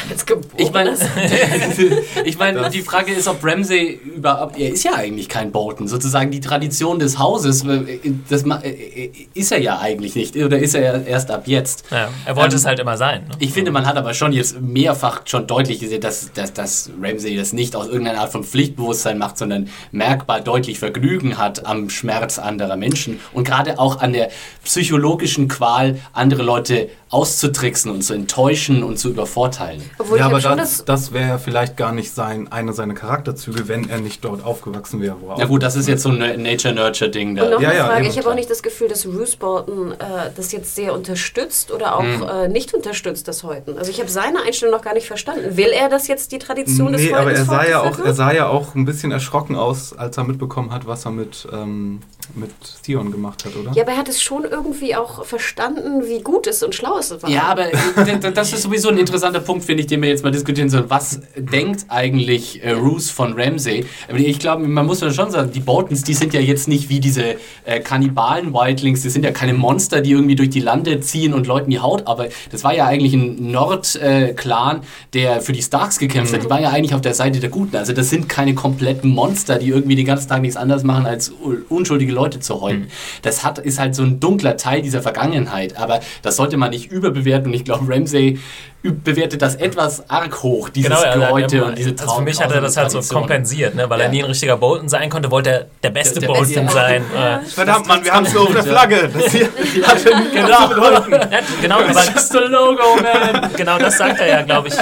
ich meine, *laughs* ich meine, die Frage ist, ob Ramsey überhaupt, er ist ja eigentlich kein Bolton, sozusagen die Tradition des Hauses, äh, das äh, ist er ja eigentlich nicht, oder ist er erst ab jetzt. Ja, er wollte Ähm, es halt immer sein. Ne? Ich finde, man hat aber schon jetzt mehrfach schon deutlich gesehen, dass, dass, dass Ramsey das nicht aus irgendeiner Art von Pflichtbewusstsein macht, sondern merkbar deutlich Vergnügen hat am Schmerz anderer Menschen und gerade auch an der psychologischen Qual, andere Leute auszutricksen und zu enttäuschen und zu übervorteilen. Obwohl ja, ich aber das, das. das wäre ja vielleicht gar nicht sein, eine seiner Charakterzüge, wenn er nicht dort aufgewachsen wäre. Wo er Na gut, das ist jetzt so ein Nature-Nurture-Ding Und noch da. Ja, eine ja, Frage, ich habe auch nicht das Gefühl, dass Bruce Bolton äh, das jetzt sehr unterstützt oder auch Hm. äh, nicht unterstützt, das Häuten. Also ich habe seine Einstellung noch gar nicht verstanden. Will er das jetzt die Tradition des Nee, aber er sah, ja auch, er sah ja auch ein bisschen erschrocken aus, als er mitbekommen hat, was er mit, ähm, mit Theon gemacht hat, oder? Ja, aber er hat es schon irgendwie auch verstanden, wie gut es und schlau Chance war. Ja, aber äh, das ist sowieso ein interessanter Punkt, finde ich, den wir jetzt mal diskutieren sollen. Was denkt eigentlich äh, Roos von Ramsey? Ich glaube, man muss ja schon sagen, die Boltons, die sind ja jetzt nicht wie diese äh, Kannibalen-Wildlings, die sind ja keine Monster, die irgendwie durch die Lande ziehen und Leuten die Haut, aber das war ja eigentlich ein Nord-Clan, der für die Starks gekämpft hat. Die waren ja eigentlich auf der Seite der Guten. Also das sind keine kompletten Monster, die irgendwie den ganzen Tag nichts anderes machen, als unschuldige Leute zu häuten. Das hat, ist halt so ein dunkler Teil dieser Vergangenheit, aber das sollte man nicht überbewerten. Und ich glaube, Ramsey bewertet das etwas arg hoch, dieses Genau, Geräute immer- und diese also für mich hat er das halt so kompensiert, ne? weil Ja. er nie ein richtiger Bolton sein konnte, wollte er der beste Der- der Bolton Beste. sein. Äh, Verdammt, Mann, wir haben es nur auf der Flagge. Das hier *laughs* hat genau, ja, genau, aber, Just a logo, man! genau das sagt er ja, glaube ich.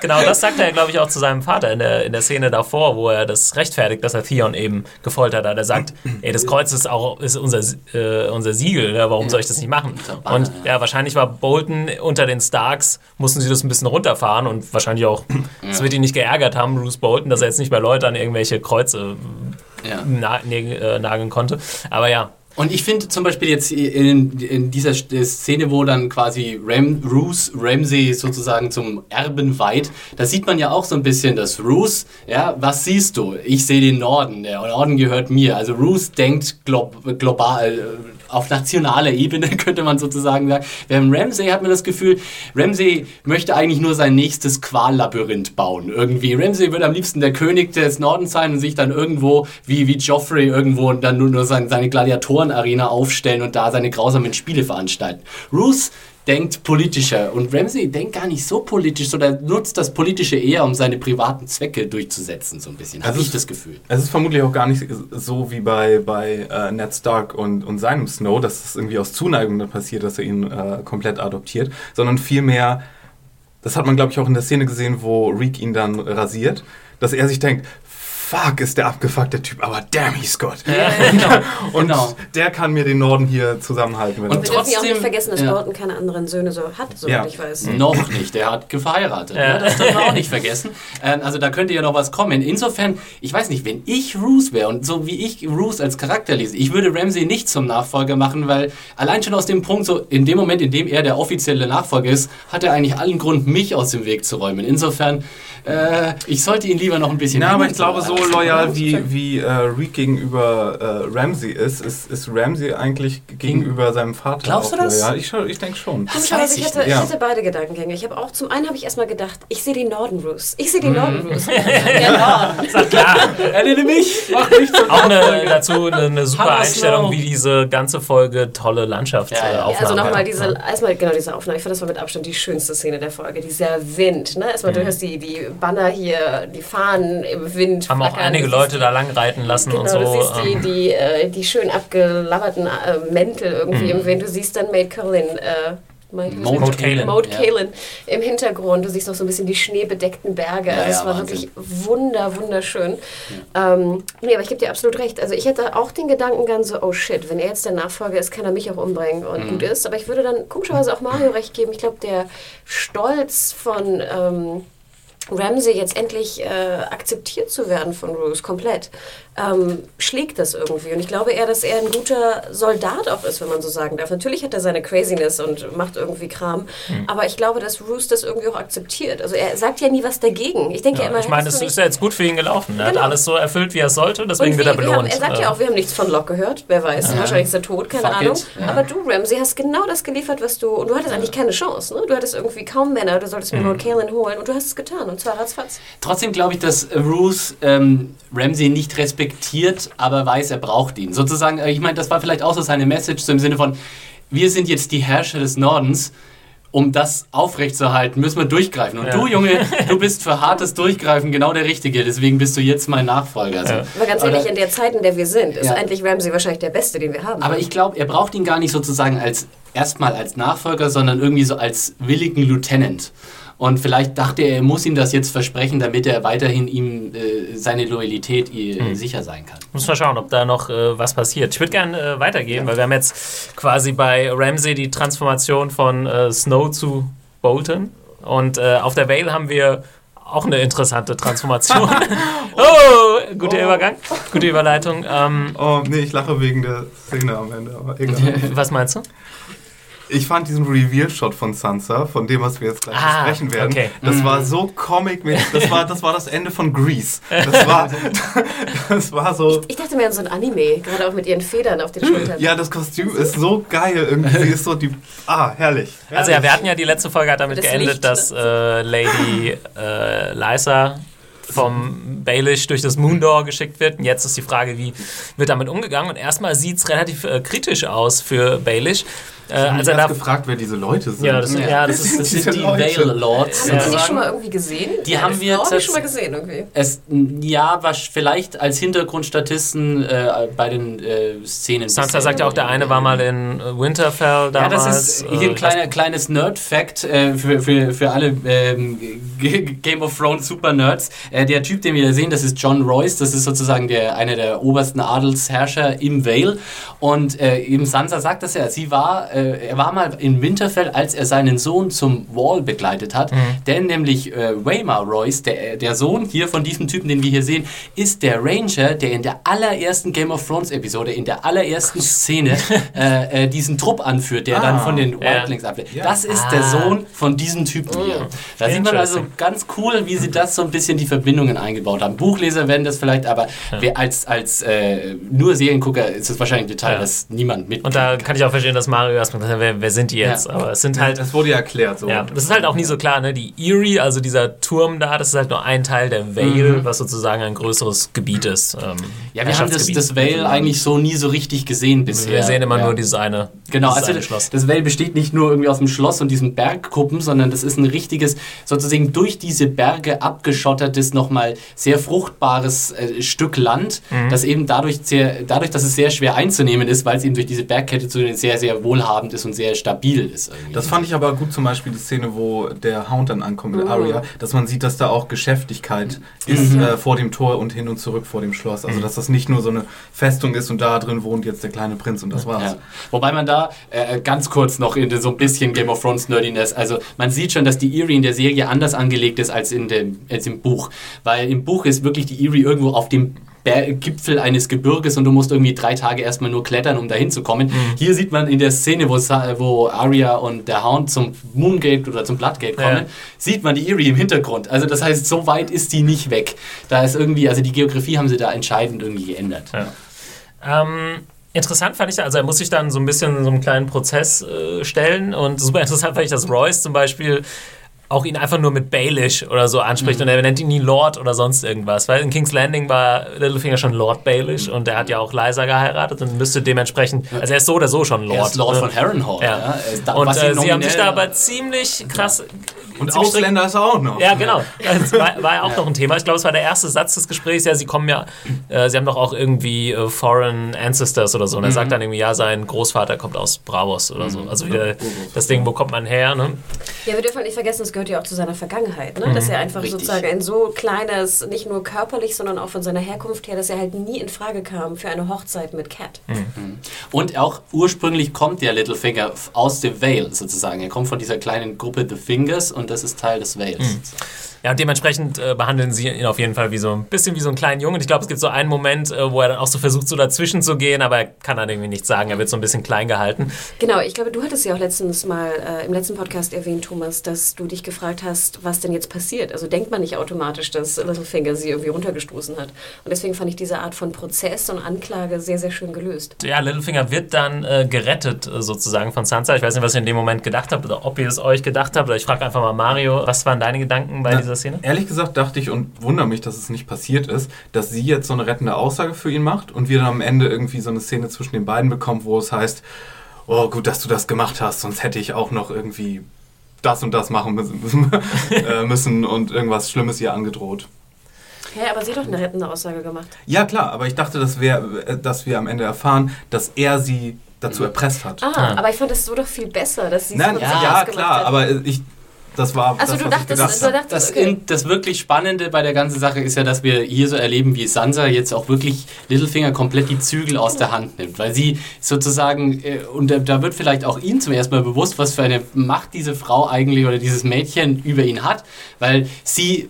Genau das sagt er ja, glaube ich, auch zu seinem Vater in der, in der Szene davor, wo er das rechtfertigt, dass er Theon eben gefoltert hat. Er sagt, ey, das Kreuz ist auch ist unser, äh, unser Siegel, ja, warum soll ich das nicht machen? Und ja, wahrscheinlich war Bolton unter den Starks, mussten sie das ein bisschen runterfahren und wahrscheinlich auch, es wird ihn nicht geärgert haben, Bruce Bolton, dass er jetzt nicht bei Leuten an irgendwelche Kreuze Ja. ne, äh, nageln konnte. Aber ja, Und ich finde zum Beispiel jetzt in, in dieser St- Szene, wo dann quasi Ram, Roos Ramsey sozusagen zum Erben weiht, da sieht man ja auch so ein bisschen, dass Roos, ja, was siehst du? Ich sehe den Norden, der Norden gehört mir. Also Roos denkt glob, global, äh, auf nationaler Ebene, *laughs* könnte man sozusagen sagen. Während Ramsey hat man das Gefühl, Ramsey möchte eigentlich nur sein nächstes Quallabyrinth bauen. Irgendwie. Ramsey würde am liebsten der König des Nordens sein und sich dann irgendwo, wie, wie Joffrey, irgendwo dann nur, nur sein, seine Gladiatoren-Arena aufstellen und da seine grausamen Spiele veranstalten. Roos denkt politischer und Ramsey denkt gar nicht so politisch, sondern nutzt das Politische eher, um seine privaten Zwecke durchzusetzen, so ein bisschen. Habe ich das Gefühl. Es ist vermutlich auch gar nicht so wie bei, bei äh, Ned Stark und, und seinem Snow, dass es irgendwie aus Zuneigung dann passiert, dass er ihn äh, komplett adoptiert, sondern vielmehr, das hat man glaube ich auch in der Szene gesehen, wo Reek ihn dann rasiert, dass er sich denkt, fuck, ist der abgefuckte Typ, aber damn, he's good. *laughs* genau. *laughs* Und genau. der kann mir den Norden hier zusammenhalten. Wenn Und Wir dürfen ja auch trotzdem- nicht vergessen, dass ja. Bolton keine anderen Söhne so hat, soweit Ja. ich weiß. Noch nicht, der hat geheiratet. Ja. Ne? Das dürfen wir auch nicht vergessen. Ähm, also da könnte ja noch was kommen. Insofern, ich weiß nicht, wenn ich Roos wäre und so wie ich Roos als Charakter lese, ich würde Ramsey nicht zum Nachfolger machen, weil allein schon aus dem Punkt, so in dem Moment, in dem er der offizielle Nachfolger ist, hat er eigentlich allen Grund, mich aus dem Weg zu räumen. Insofern, äh, ich sollte ihn lieber noch ein bisschen... Na, aber ich glaube, so loyal wie, wie äh, Reek gegenüber äh, Ramsey ist, ist, ist Ramsey eigentlich gegenüber seinem Vater Glaubst auch du das? loyal. Ich, ich denke schon. Das Komischerweise, weiß ich hatte, ich hatte beide Gedankengänge. Ich habe auch, zum einen habe ich erstmal gedacht, ich sehe die Norden Roos. Ich sehe die Mhm. Norden Roos. *laughs* Norden. doch klar. Erinnere mich! Mach mich Auch eine, dazu eine, eine super Hammer Einstellung, Snow. wie diese ganze Folge tolle Landschaftsaufnahmen. Ja, ja. Ja, also nochmal diese, erstmal genau diese Aufnahme. Ich fand, das war mit Abstand die schönste Szene der Folge. Dieser Wind, ne? Erstmal, du hörst die, die Banner hier, die Fahnen im Wind. Haben auch flackern. einige Du Leute siehst da lang reiten lassen Genau, und so. du siehst die, ähm, die, äh, die schön abgelabberten äh, Mäntel irgendwie im Wind. Du siehst dann Maid Colin, äh, Maud ja. Kalin im Hintergrund. Du siehst noch so ein bisschen die schneebedeckten Berge. Ja, also es ja, war Wahnsinn. wirklich wunder, wunderschön. Ähm, nee, aber ich gebe dir absolut recht. Also ich hätte auch den Gedankengang so, oh shit, wenn er jetzt der Nachfolger ist, kann er mich auch umbringen und Mhm. gut ist. Aber ich würde dann komischerweise auch Mario recht geben. Ich glaube, der Stolz von... Ähm, Ramsey jetzt endlich äh, akzeptiert zu werden von Roos komplett, ähm, schlägt das irgendwie. Und ich glaube eher, dass er ein guter Soldat auch ist, wenn man so sagen darf. Natürlich hat er seine Craziness und macht irgendwie Kram, Hm. aber ich glaube, dass Roos das irgendwie auch akzeptiert. Also er sagt ja nie was dagegen. Ich denke ja, ja, immer, ich meine, es ist ja jetzt gut für ihn gelaufen. Er hat Genau. alles so erfüllt, wie er sollte, deswegen und wird er wir haben, belohnt. er sagt ja auch, wir haben nichts von Locke gehört. Wer weiß, wahrscheinlich ist er tot, keine Fuck Ahnung. ja. Aber du, Ramsey, hast genau das geliefert, was du. Und du hattest eigentlich keine Chance. Ne? Du hattest irgendwie kaum Männer. Du solltest mir Hm. Lord Kaelin holen und du hast es getan. Und zwar ratzfatz. Trotzdem glaube ich, dass Roos ähm, Ramsey nicht respektiert, aber weiß, er braucht ihn. Sozusagen, äh, ich meine, das war vielleicht auch so seine Message, so im Sinne von, wir sind jetzt die Herrscher des Nordens. Um das aufrechtzuerhalten, müssen wir durchgreifen. Und Ja. du, Junge, du bist für hartes Durchgreifen genau der Richtige. Deswegen bist du jetzt mein Nachfolger. Also, Ja. Aber ganz Oder- ehrlich, in der Zeit, in der wir sind, ist Ja. eigentlich Ramsey wahrscheinlich der Beste, den wir haben. Aber ich glaube, er braucht ihn gar nicht sozusagen als erstmal als Nachfolger, sondern irgendwie so als willigen Lieutenant. Und vielleicht dachte er, er muss ihm das jetzt versprechen, damit er weiterhin ihm äh, seine Loyalität äh, sicher sein kann. Muss mal schauen, ob da noch äh, was passiert. Ich würde gerne äh, weitergehen, weil wir haben jetzt quasi bei Ramsey die Transformation von äh, Snow zu Bolton. Und äh, auf der Vale haben wir auch eine interessante Transformation. *laughs* *laughs* oh, guter Oh. Übergang, gute Überleitung. Ähm, Oh, nee, ich lache wegen der Szene am Ende, aber egal. *laughs* was meinst du? Ich fand diesen Reveal-Shot von Sansa, von dem, was wir jetzt gleich Ah, besprechen werden, okay. das war so comic -mäßig. das war, das war das Ende von Grease. Das war, *laughs* das war so... Ich dachte mir an so ein Anime, gerade auch mit ihren Federn auf den Schultern. Ja, das Kostüm ist so geil irgendwie. Sie ist so die... Ah, herrlich. Also ja, wir hatten ja die letzte Folge hat damit Das geendet, Licht, dass äh, Lady äh, Lysa vom Baelish durch das Moondoor geschickt wird. Und jetzt ist die Frage, wie wird damit umgegangen? Und erstmal sieht es relativ äh, kritisch aus für Baelish. Äh, Ich habe als er gefragt, wer diese Leute sind. ja, das, ja, das ist, Das sind die. Vale Lords. Haben wir die schon mal irgendwie gesehen? Die haben wir Frau schon mal gesehen irgendwie. Es, ja, was vielleicht als Hintergrundstatisten äh, bei den äh, Szenen. Sansa sagt ja auch, der eine war mal in äh, Winterfell Ja, damals. das ist hier ein äh, kleiner, kleines Nerd-Fact äh, für, für, für alle ähm, Game of Thrones Super-Nerds. Äh, der Typ, den wir da sehen, das ist John Royce. Das ist sozusagen der, einer der obersten Adelsherrscher im Vale. Und äh, eben Sansa sagt das ja. Sie war, äh, er war mal in Winterfell, als er seinen Sohn zum Wall begleitet hat. Denn nämlich äh, Waymar Royce, der, der Sohn hier von diesem Typen, den wir hier sehen, ist der Ranger, der in der allerersten Game of Thrones Episode, in der allerersten Szene *laughs* äh, äh, diesen Trupp anführt, der dann Ah, von den ja. Wildlings abwehrt. Ja. Das ist Ah. der Sohn von diesem Typen hier. Da sieht man also ganz cool, wie sie das so ein bisschen die Verbindungen eingebaut haben. Buchleser werden das vielleicht, aber wer als, als äh, nur Seriengucker ist das wahrscheinlich ein Detail, Ja. das niemand mit. Und da kann ich auch verstehen, dass Mario erstmal gesagt hat, wer, wer sind die jetzt? Ja. Aber es sind halt Das wurde ja erklärt so. Ja, das ist halt auch nie so klar, ne? Die Erie, also dieser Turm da, das ist halt nur ein Teil der Vale, was sozusagen ein größeres Gebiet ist. Ähm, ja, wir haben das, das Vale eigentlich so nie so richtig gesehen bisher. Wir sehen immer ja. nur dieses eine, Genau, dieses also eine Schloss. das Vale besteht nicht nur irgendwie aus dem Schloss und diesen Bergkuppen, sondern das ist ein richtiges, sozusagen durch diese Berge abgeschottertes, nochmal sehr fruchtbares äh, Stück Land, Mhm. das eben dadurch, sehr, dadurch, dass es sehr schwer einzunehmen ist, weil es eben durch diese Bergkette zu sehr, sehr wohlhabend ist und sehr stabil ist. Irgendwie. Das fand ich aber gut, zum Beispiel die Szene, wo der Hound dann ankommt mit Mhm. Arya, dass man sieht, dass da auch Geschäftigkeit ist äh, vor dem Tor und hin und zurück vor dem Schloss. Also, dass das nicht nur so eine Festung ist und da drin wohnt jetzt der kleine Prinz und das war's. Ja. Wobei man da äh, ganz kurz noch in so ein bisschen Game of Thrones Nerdiness, also man sieht schon, dass die Erie in der Serie anders angelegt ist als, in dem, als im Buch. Weil im Buch ist wirklich die Erie irgendwo auf dem Gipfel eines Gebirges und du musst irgendwie drei Tage erstmal nur klettern, um dahin zu kommen. Hier sieht man in der Szene, wo, wo Arya und der Hound zum Moongate oder zum Bloodgate kommen, Ja. sieht man die Erie im Hintergrund. Also das heißt, so weit ist die nicht weg. Da ist irgendwie, also die Geografie haben sie da entscheidend irgendwie geändert. Ja. Ähm, interessant fand ich, also er muss sich dann so ein bisschen so einen kleinen Prozess äh, stellen und super *laughs* interessant fand ich, dass Royce zum Beispiel auch ihn einfach nur mit Baelish oder so anspricht Mhm. und er nennt ihn nie Lord oder sonst irgendwas, weil in King's Landing war Littlefinger schon Lord Baelish und er hat ja auch Lysa geheiratet und müsste dementsprechend, also er ist so oder so schon Lord. Er ist Lord ne? von Harrenhal. Ja. Ja. Und äh, sie haben sich da aber ziemlich krass. Und Ausländer ist er auch noch. Ja, genau. Das war, war ja auch noch ein Thema. Ich glaube, es war der erste Satz des Gesprächs. Ja, sie kommen ja, äh, sie haben doch auch irgendwie äh, Foreign Ancestors oder so. Und er sagt dann irgendwie, ja, sein Großvater kommt aus Bravos oder so. Also wieder das Ding, wo kommt man her? Ne? Ja, wir dürfen halt nicht vergessen, es gehört ja auch zu seiner Vergangenheit, ne? dass er einfach Richtig. sozusagen ein so kleines, nicht nur körperlich, sondern auch von seiner Herkunft her, dass er halt nie in Frage kam für eine Hochzeit mit Cat. Und auch ursprünglich kommt der Littlefinger aus dem Vale sozusagen. Er kommt von dieser kleinen Gruppe The Fingers und das ist Teil des Vales. Ja, und dementsprechend äh, behandeln sie ihn auf jeden Fall wie so ein bisschen wie so einen kleinen Jungen. Ich glaube, es gibt so einen Moment, äh, wo er dann auch so versucht, so dazwischen zu gehen, aber er kann dann irgendwie nichts sagen. Er wird so ein bisschen klein gehalten. Genau, ich glaube, du hattest ja auch letztens mal äh, im letzten Podcast erwähnt, Thomas, dass du dich gefragt hast, was denn jetzt passiert. Also denkt man nicht automatisch, dass Littlefinger sie irgendwie runtergestoßen hat. Und deswegen fand ich diese Art von Prozess und Anklage sehr, sehr schön gelöst. Ja, Littlefinger wird dann äh, gerettet äh, sozusagen von Sansa. Ich weiß nicht, was ihr in dem Moment gedacht habt oder ob ihr es euch gedacht habt. Oder ich frage einfach mal Mario, was waren deine Gedanken bei Na, dieser Szene? Ehrlich gesagt dachte ich und wundere mich, dass es nicht passiert ist, dass sie jetzt so eine rettende Aussage für ihn macht und wir dann am Ende irgendwie so eine Szene zwischen den beiden bekommen, wo es heißt, oh gut, dass du das gemacht hast, sonst hätte ich auch noch irgendwie das und das machen müssen, *laughs* äh, müssen und irgendwas Schlimmes ihr angedroht. Hä, aber sie hat doch eine rettende Aussage gemacht. Ja klar, aber ich dachte, dass wir, äh, dass wir am Ende erfahren, dass er sie dazu erpresst hat. Ah, Ah. aber ich fand es so doch viel besser, dass sie es Nein, von ja, ja gemacht klar, hat. aber ich, das war Also das, du was dachtest, gedacht du dachtest, Das, okay. in, das wirklich Spannende bei der ganzen Sache ist ja, dass wir hier so erleben, wie Sansa jetzt auch wirklich Littlefinger komplett die Zügel aus der Hand nimmt. Weil sie sozusagen, äh, und da, da wird vielleicht auch ihm zum ersten Mal bewusst, was für eine Macht diese Frau eigentlich oder dieses Mädchen über ihn hat. Weil sie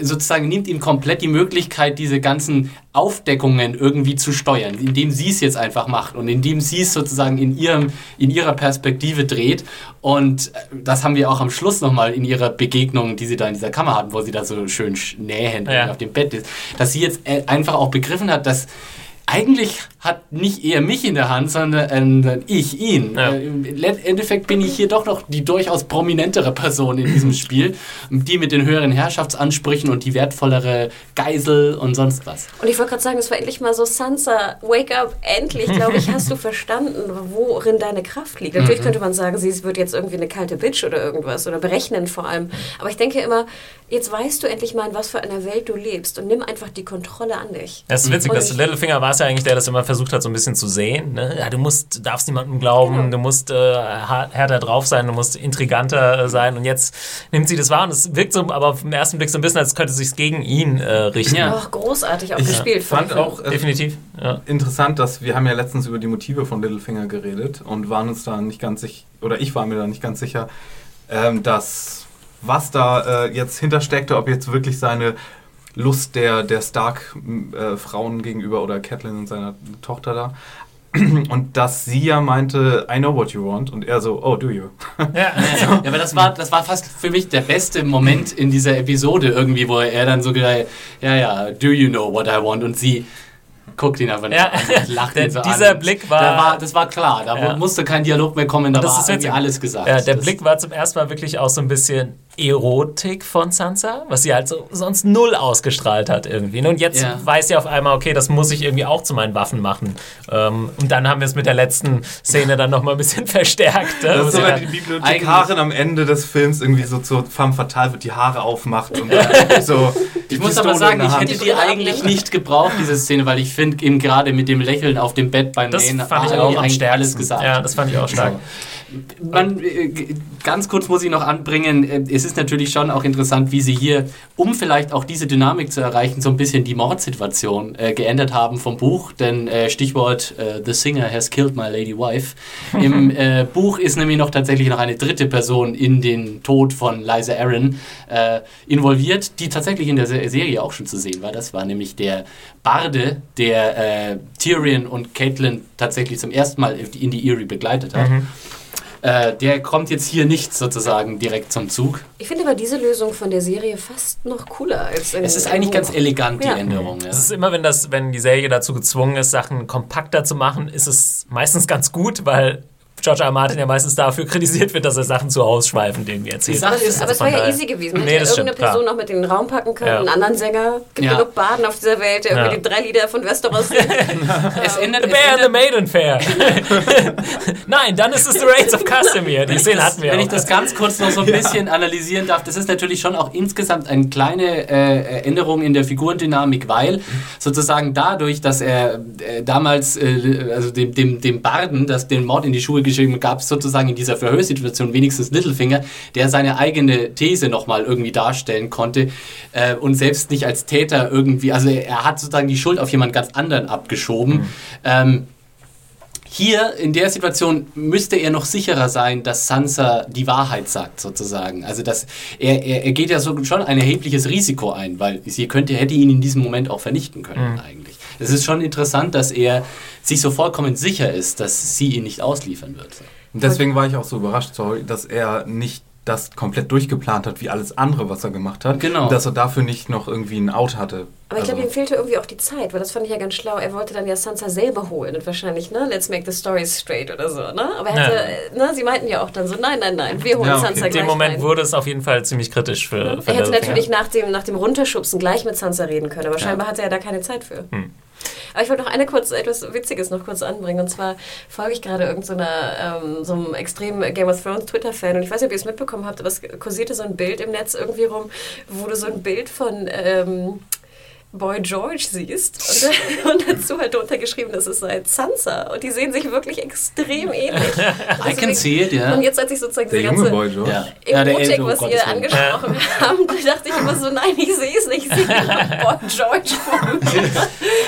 sozusagen nimmt ihm komplett die Möglichkeit, diese ganzen Aufdeckungen irgendwie zu steuern, indem sie es jetzt einfach macht und indem sie es sozusagen in, ihrem, in ihrer Perspektive dreht. Und äh, das haben wir auch am Schluss nochmal in ihrer Begegnung, die sie da in dieser Kammer hatten, wo sie da so schön nähend Ja. auf dem Bett ist, dass sie jetzt äh, einfach auch begriffen hat, dass eigentlich hat nicht er mich in der Hand, sondern äh, ich ihn. Ja. Äh, Im Endeffekt bin ich hier doch noch die durchaus prominentere Person in diesem Spiel, die mit den höheren Herrschaftsansprüchen und die wertvollere Geisel und sonst was. Und ich wollte gerade sagen, es war endlich mal so, Sansa, wake up, endlich, glaube ich, hast du verstanden, worin deine Kraft liegt. Natürlich Mhm. könnte man sagen, sie wird jetzt irgendwie eine kalte Bitch oder irgendwas oder berechnend vor allem. Aber ich denke immer, jetzt weißt du endlich mal, in was für einer Welt du lebst und nimm einfach die Kontrolle an dich. Das ist witzig, Und dass ich- Littlefinger war es ja eigentlich, der das immer versucht hat, so ein bisschen zu sehen. Ne? Ja, du musst, darfst niemandem glauben, Genau. du musst äh, härter drauf sein, du musst intriganter äh, sein. Und jetzt nimmt sie das wahr und es wirkt so, aber auf den ersten Blick so ein bisschen, als könnte es sich gegen ihn äh, richten. Ja. Ach, großartig auch Ich gespielt. fand Film. auch äh, Definitiv. Ja. interessant, dass wir haben ja letztens über die Motive von Littlefinger geredet und waren uns da nicht ganz sicher, oder ich war mir da nicht ganz sicher, ähm, dass was da äh, jetzt hintersteckte, ob jetzt wirklich seine Lust der, der Stark-Frauen gegenüber oder Catelyn und seiner Tochter da. *clears throat* Und dass sie ja meinte, I know what you want. Und er so, oh, do you? Ja. *laughs* Ja, aber das war, das war fast für mich der beste Moment in dieser Episode irgendwie, wo er dann so gesagt ja, ja, do you know what I want? Und sie guckt ihn einfach nicht Ja. an lacht Der- ihn so dieser an. Blick war- Da war... Das war klar, da Ja. musste kein Dialog mehr kommen, da das war ist alles gesagt. Ja, der das, Blick war zum ersten Mal wirklich auch so ein bisschen Erotik von Sansa, was sie halt so sonst null ausgestrahlt hat irgendwie. Und jetzt Ja. weiß sie auf einmal, okay, das muss ich irgendwie auch zu meinen Waffen machen. Ähm, und dann haben wir es mit der letzten Szene dann nochmal ein bisschen *laughs* verstärkt. wo Das ist sogar dann- die Bibliothekarin am Ende des Films irgendwie so zur femme fatale wird, die Haare aufmacht und dann *laughs* so. die Ich muss Pistole aber sagen, ich hätte die eigentlich nicht gebraucht, diese Szene, weil ich finde, eben gerade mit dem Lächeln auf dem Bett beim das Nähen fand ich auch am stärksten. alles gesagt. Ja, das fand ich auch stark. Man, äh, ganz kurz muss ich noch anbringen, äh, es ist natürlich schon auch interessant, wie sie hier, um vielleicht auch diese Dynamik zu erreichen, so ein bisschen die Mordsituation äh, geändert haben vom Buch, denn äh, Stichwort äh, The Singer has killed my lady wife. Im *laughs* äh, Buch ist nämlich noch tatsächlich noch eine dritte Person in den Tod von Liza Aaron involviert, die tatsächlich in der Se- Serie auch schon zu sehen war. Das war nämlich der Barde, der Tyrion und Catelyn tatsächlich zum ersten Mal in die Eerie begleitet hat. Äh, der kommt jetzt hier nicht sozusagen direkt zum Zug. Ich finde aber diese Lösung von der Serie fast noch cooler als in Es ist eigentlich Buch. ganz elegant, die Ja. Änderung. Ja. Es ist immer, wenn, das, wenn die Serie dazu gezwungen ist, Sachen kompakter zu machen, ist es meistens ganz gut, weil George R. Martin ja meistens dafür kritisiert wird, dass er Sachen zu ausschweifend irgendwie erzählt. Die Sache Aber es, ist- aber es war ja daher- easy gewesen. Man Nee, hätte irgendeine stimmt, Person klar. noch mit in den Raum packen können, Ja. einen anderen Sänger. Gibt Ja. genug Baden auf dieser Welt, der Ja. irgendwie die drei Lieder von Westeros singt. *laughs* Es ändert, The Bear and the Maiden Fair. *laughs* Nein, dann ist es The Reigns of Castamere. Die Szene hatten wir Wenn auch. ich das ganz kurz noch so ein bisschen analysieren darf, das ist natürlich schon auch insgesamt eine kleine äh, Änderung in der Figurendynamik, weil sozusagen dadurch, dass er äh, damals, äh, also dem, dem, dem Barden, das den Mord in die Schuhe geschrieben gab es sozusagen in dieser Verhörsituation wenigstens Littlefinger, der seine eigene These nochmal irgendwie darstellen konnte äh, und selbst nicht als Täter irgendwie, also er hat sozusagen die Schuld auf jemand ganz anderen abgeschoben. Ähm, hier in der Situation müsste er noch sicherer sein, dass Sansa die Wahrheit sagt, sozusagen. Also dass er, er, er geht ja so schon ein erhebliches Risiko ein, weil sie könnte, hätte ihn in diesem Moment auch vernichten können, eigentlich. Es ist schon interessant, dass er sich so vollkommen sicher ist, dass sie ihn nicht ausliefern wird. Und deswegen war ich auch so überrascht, sorry, dass er nicht das komplett durchgeplant hat, wie alles andere, was er gemacht hat. Genau. Und dass er dafür nicht noch irgendwie ein Out hatte. Aber ich glaube, Also- ihm fehlte irgendwie auch die Zeit, weil das fand ich ja ganz schlau. Er wollte dann ja Sansa selber holen und wahrscheinlich, ne, let's make the story straight oder so, ne? Aber er hätte, ne, sie meinten ja auch dann so, nein, nein, nein, wir holen Ja, okay. Sansa In gleich dem Moment rein. wurde es auf jeden Fall ziemlich kritisch für, für er hätte natürlich nach dem, nach dem Runterschubsen gleich mit Sansa reden können, aber scheinbar hatte er da keine Zeit für. Aber ich wollte noch eine kurz, etwas Witziges noch kurz anbringen. Und zwar folge ich gerade irgendeiner, ähm, so einem extremen Game of Thrones Twitter-Fan. Und ich weiß nicht, ob ihr es mitbekommen habt, aber es kursierte so ein Bild im Netz irgendwie rum, wo du so ein Bild von ähm, Boy George siehst und, *laughs* und dazu halt drunter geschrieben, dass es sei Sansa und die sehen sich wirklich extrem *laughs* ähnlich. I can see it, ja. Und jetzt, als ich sozusagen Der diese junge ganze Boy George. Ja. Ja, der Erotik, ältere, was oh ihr angesprochen *laughs* habt, da dachte ich immer so, nein, ich sehe es nicht, ich sehe Boy George vor mir.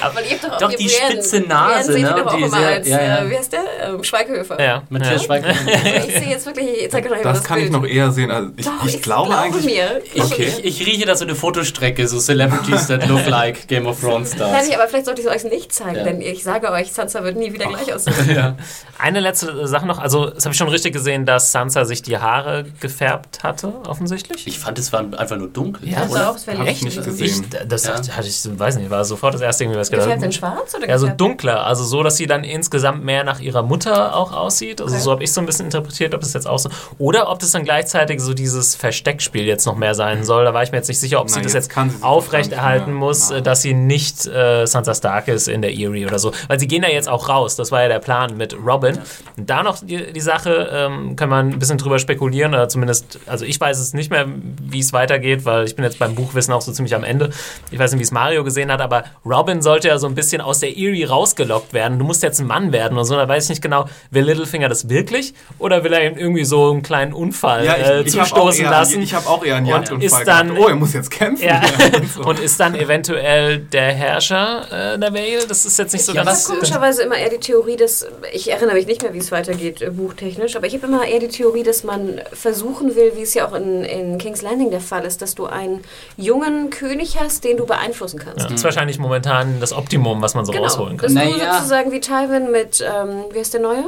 Aber ihr habt doch auch Doch, die Brienne. spitze Nase, ne, die immer sehr- als, ja, ja. äh, wie heißt der? Ähm, Schweighöfer. Ja. Matthias ja. Schweiger. Also ich sehe jetzt wirklich, ich zeige euch Das das kann ich Bild. noch eher sehen. Also ich, Doch, ich glaube glaube eigentlich. mir. Ich, Okay. ich, ich rieche da so eine Fotostrecke, so Celebrities that look like Game of Thrones Nein, Stars. nicht, aber vielleicht sollte ich es euch nicht zeigen, Ja. denn ich sage euch, Sansa wird nie wieder gleich aussehen. *laughs* Ja. Eine letzte Sache noch. Also, das habe ich schon richtig gesehen, dass Sansa sich die Haare gefärbt hatte, offensichtlich. Ich fand, es war einfach nur dunkel. Ja, Also auch, es wäre ich nicht gesehen. Ich, das Ja. hatte ich, weiß nicht, war sofort das erste irgendwie was gedacht. Gefärbt in schwarz oder Ja, so dunkler, also so, dass sie dann insgesamt mehr nach ihrer Mutter auch aussieht. Also Okay. so habe ich so ein bisschen interpretiert, ob das jetzt auch so. Oder ob das dann gleichzeitig so dieses Versteckspiel jetzt noch mehr sein soll. Da war ich mir jetzt nicht sicher, ob sie Na, das jetzt jetzt sie aufrechterhalten muss, äh, dass sie nicht äh, Sansa Stark ist in der Erie oder so. Weil sie gehen ja jetzt auch raus. Das war ja der Plan mit Robin. Und da noch die, die Sache, ähm, kann man ein bisschen drüber spekulieren oder zumindest, also ich weiß es nicht mehr, wie es weitergeht, weil ich bin jetzt beim Buchwissen auch so ziemlich am Ende. Ich weiß nicht, wie es Mario gesehen hat, aber Robin sollte ja so ein bisschen aus der Erie rausgelockt werden. Du musst jetzt ein Mann werden und so. Da weiß ich nicht genau, will Littlefinger das wirklich oder will er ihm irgendwie so einen kleinen Unfall Ja, äh, ich, ich habe auch, zustoßen eher- lassen? ich hab auch eher einen Jagdunfall ist dann- gehabt. Oh, er muss jetzt kämpfen. ja. *laughs* Und ist dann eventuell der Herrscher äh, der Vale? Das ist jetzt nicht so Ja, ganz. Ich habe komischerweise immer eher die Theorie, dass, ich erinnere mich nicht mehr, wie es weitergeht, äh, buchtechnisch, aber ich habe immer eher die Theorie, dass man versuchen will, wie es ja auch in, in King's Landing der Fall ist, dass du einen jungen König hast, den du beeinflussen kannst. Ja, das ist wahrscheinlich momentan das Optimum, was man so Genau, rausholen dass kann. du Naja. sozusagen wie Tywin mit, ähm, wie heißt der Neue?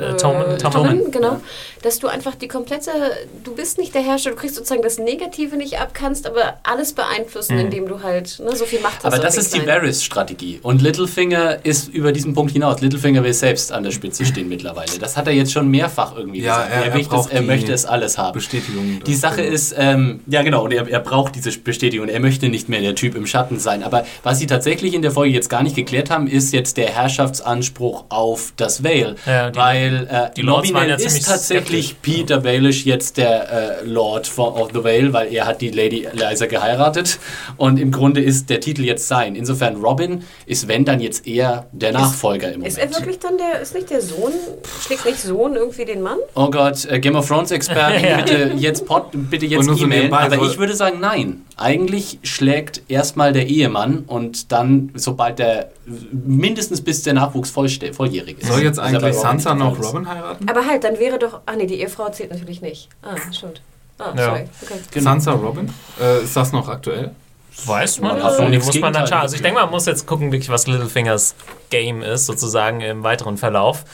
Äh, Tommen, Äh, Tommen. Tommen, genau. Dass du einfach die komplette, du bist nicht der Herrscher, du kriegst sozusagen das Negative nicht ab, kannst aber alles beeinflussen, indem du halt ne, so viel Macht hast. Aber das ist die. Varys-Strategie. Und Littlefinger ist über diesen Punkt hinaus. Littlefinger will selbst an der Spitze *laughs* stehen mittlerweile. Das hat er jetzt schon mehrfach irgendwie Ja, gesagt. er- er will das, er möchte es alles haben. Bestätigung. Die Sache ist, ähm, ja genau, und er, er braucht diese Bestätigung. Er möchte nicht mehr der Typ im Schatten sein. Aber was sie tatsächlich in der Folge jetzt gar nicht geklärt haben, ist jetzt der Herrschaftsanspruch auf das Vale. Ja, die- weil äh, die Lords waren ja ist ziemlich tatsächlich Peter Baelish jetzt der äh, Lord von, of the Vale, weil er hat die Lady Eliza geheiratet. Und im Grunde ist der Titel jetzt sein. Insofern Robin ist, wenn dann jetzt eher der Nachfolger im Moment. Ist er wirklich dann der, ist nicht der Sohn, schlägt nicht Sohn irgendwie den Mann? Oh Gott, äh, Game of Thrones Experten, *laughs* Ja. bitte jetzt Pod, bitte jetzt so E-Mail. nebenbei, Aber so- ich würde sagen, nein. Eigentlich schlägt erstmal der Ehemann und dann, sobald der mindestens bis der Nachwuchs vollste- volljährig ist. Soll jetzt eigentlich Robin Sansa noch ist. Robin heiraten? Aber halt, dann wäre doch, ah nee, die Ehefrau zählt natürlich nicht. Ah, stimmt. Ah, Ja. sorry. Okay. Genau. Sansa Robin? Äh, ist das noch aktuell? Weiß man. Ja, Also, muss man dann schauen. Also ich denke, man muss jetzt gucken, wirklich, was Littlefingers Game ist, sozusagen im weiteren Verlauf.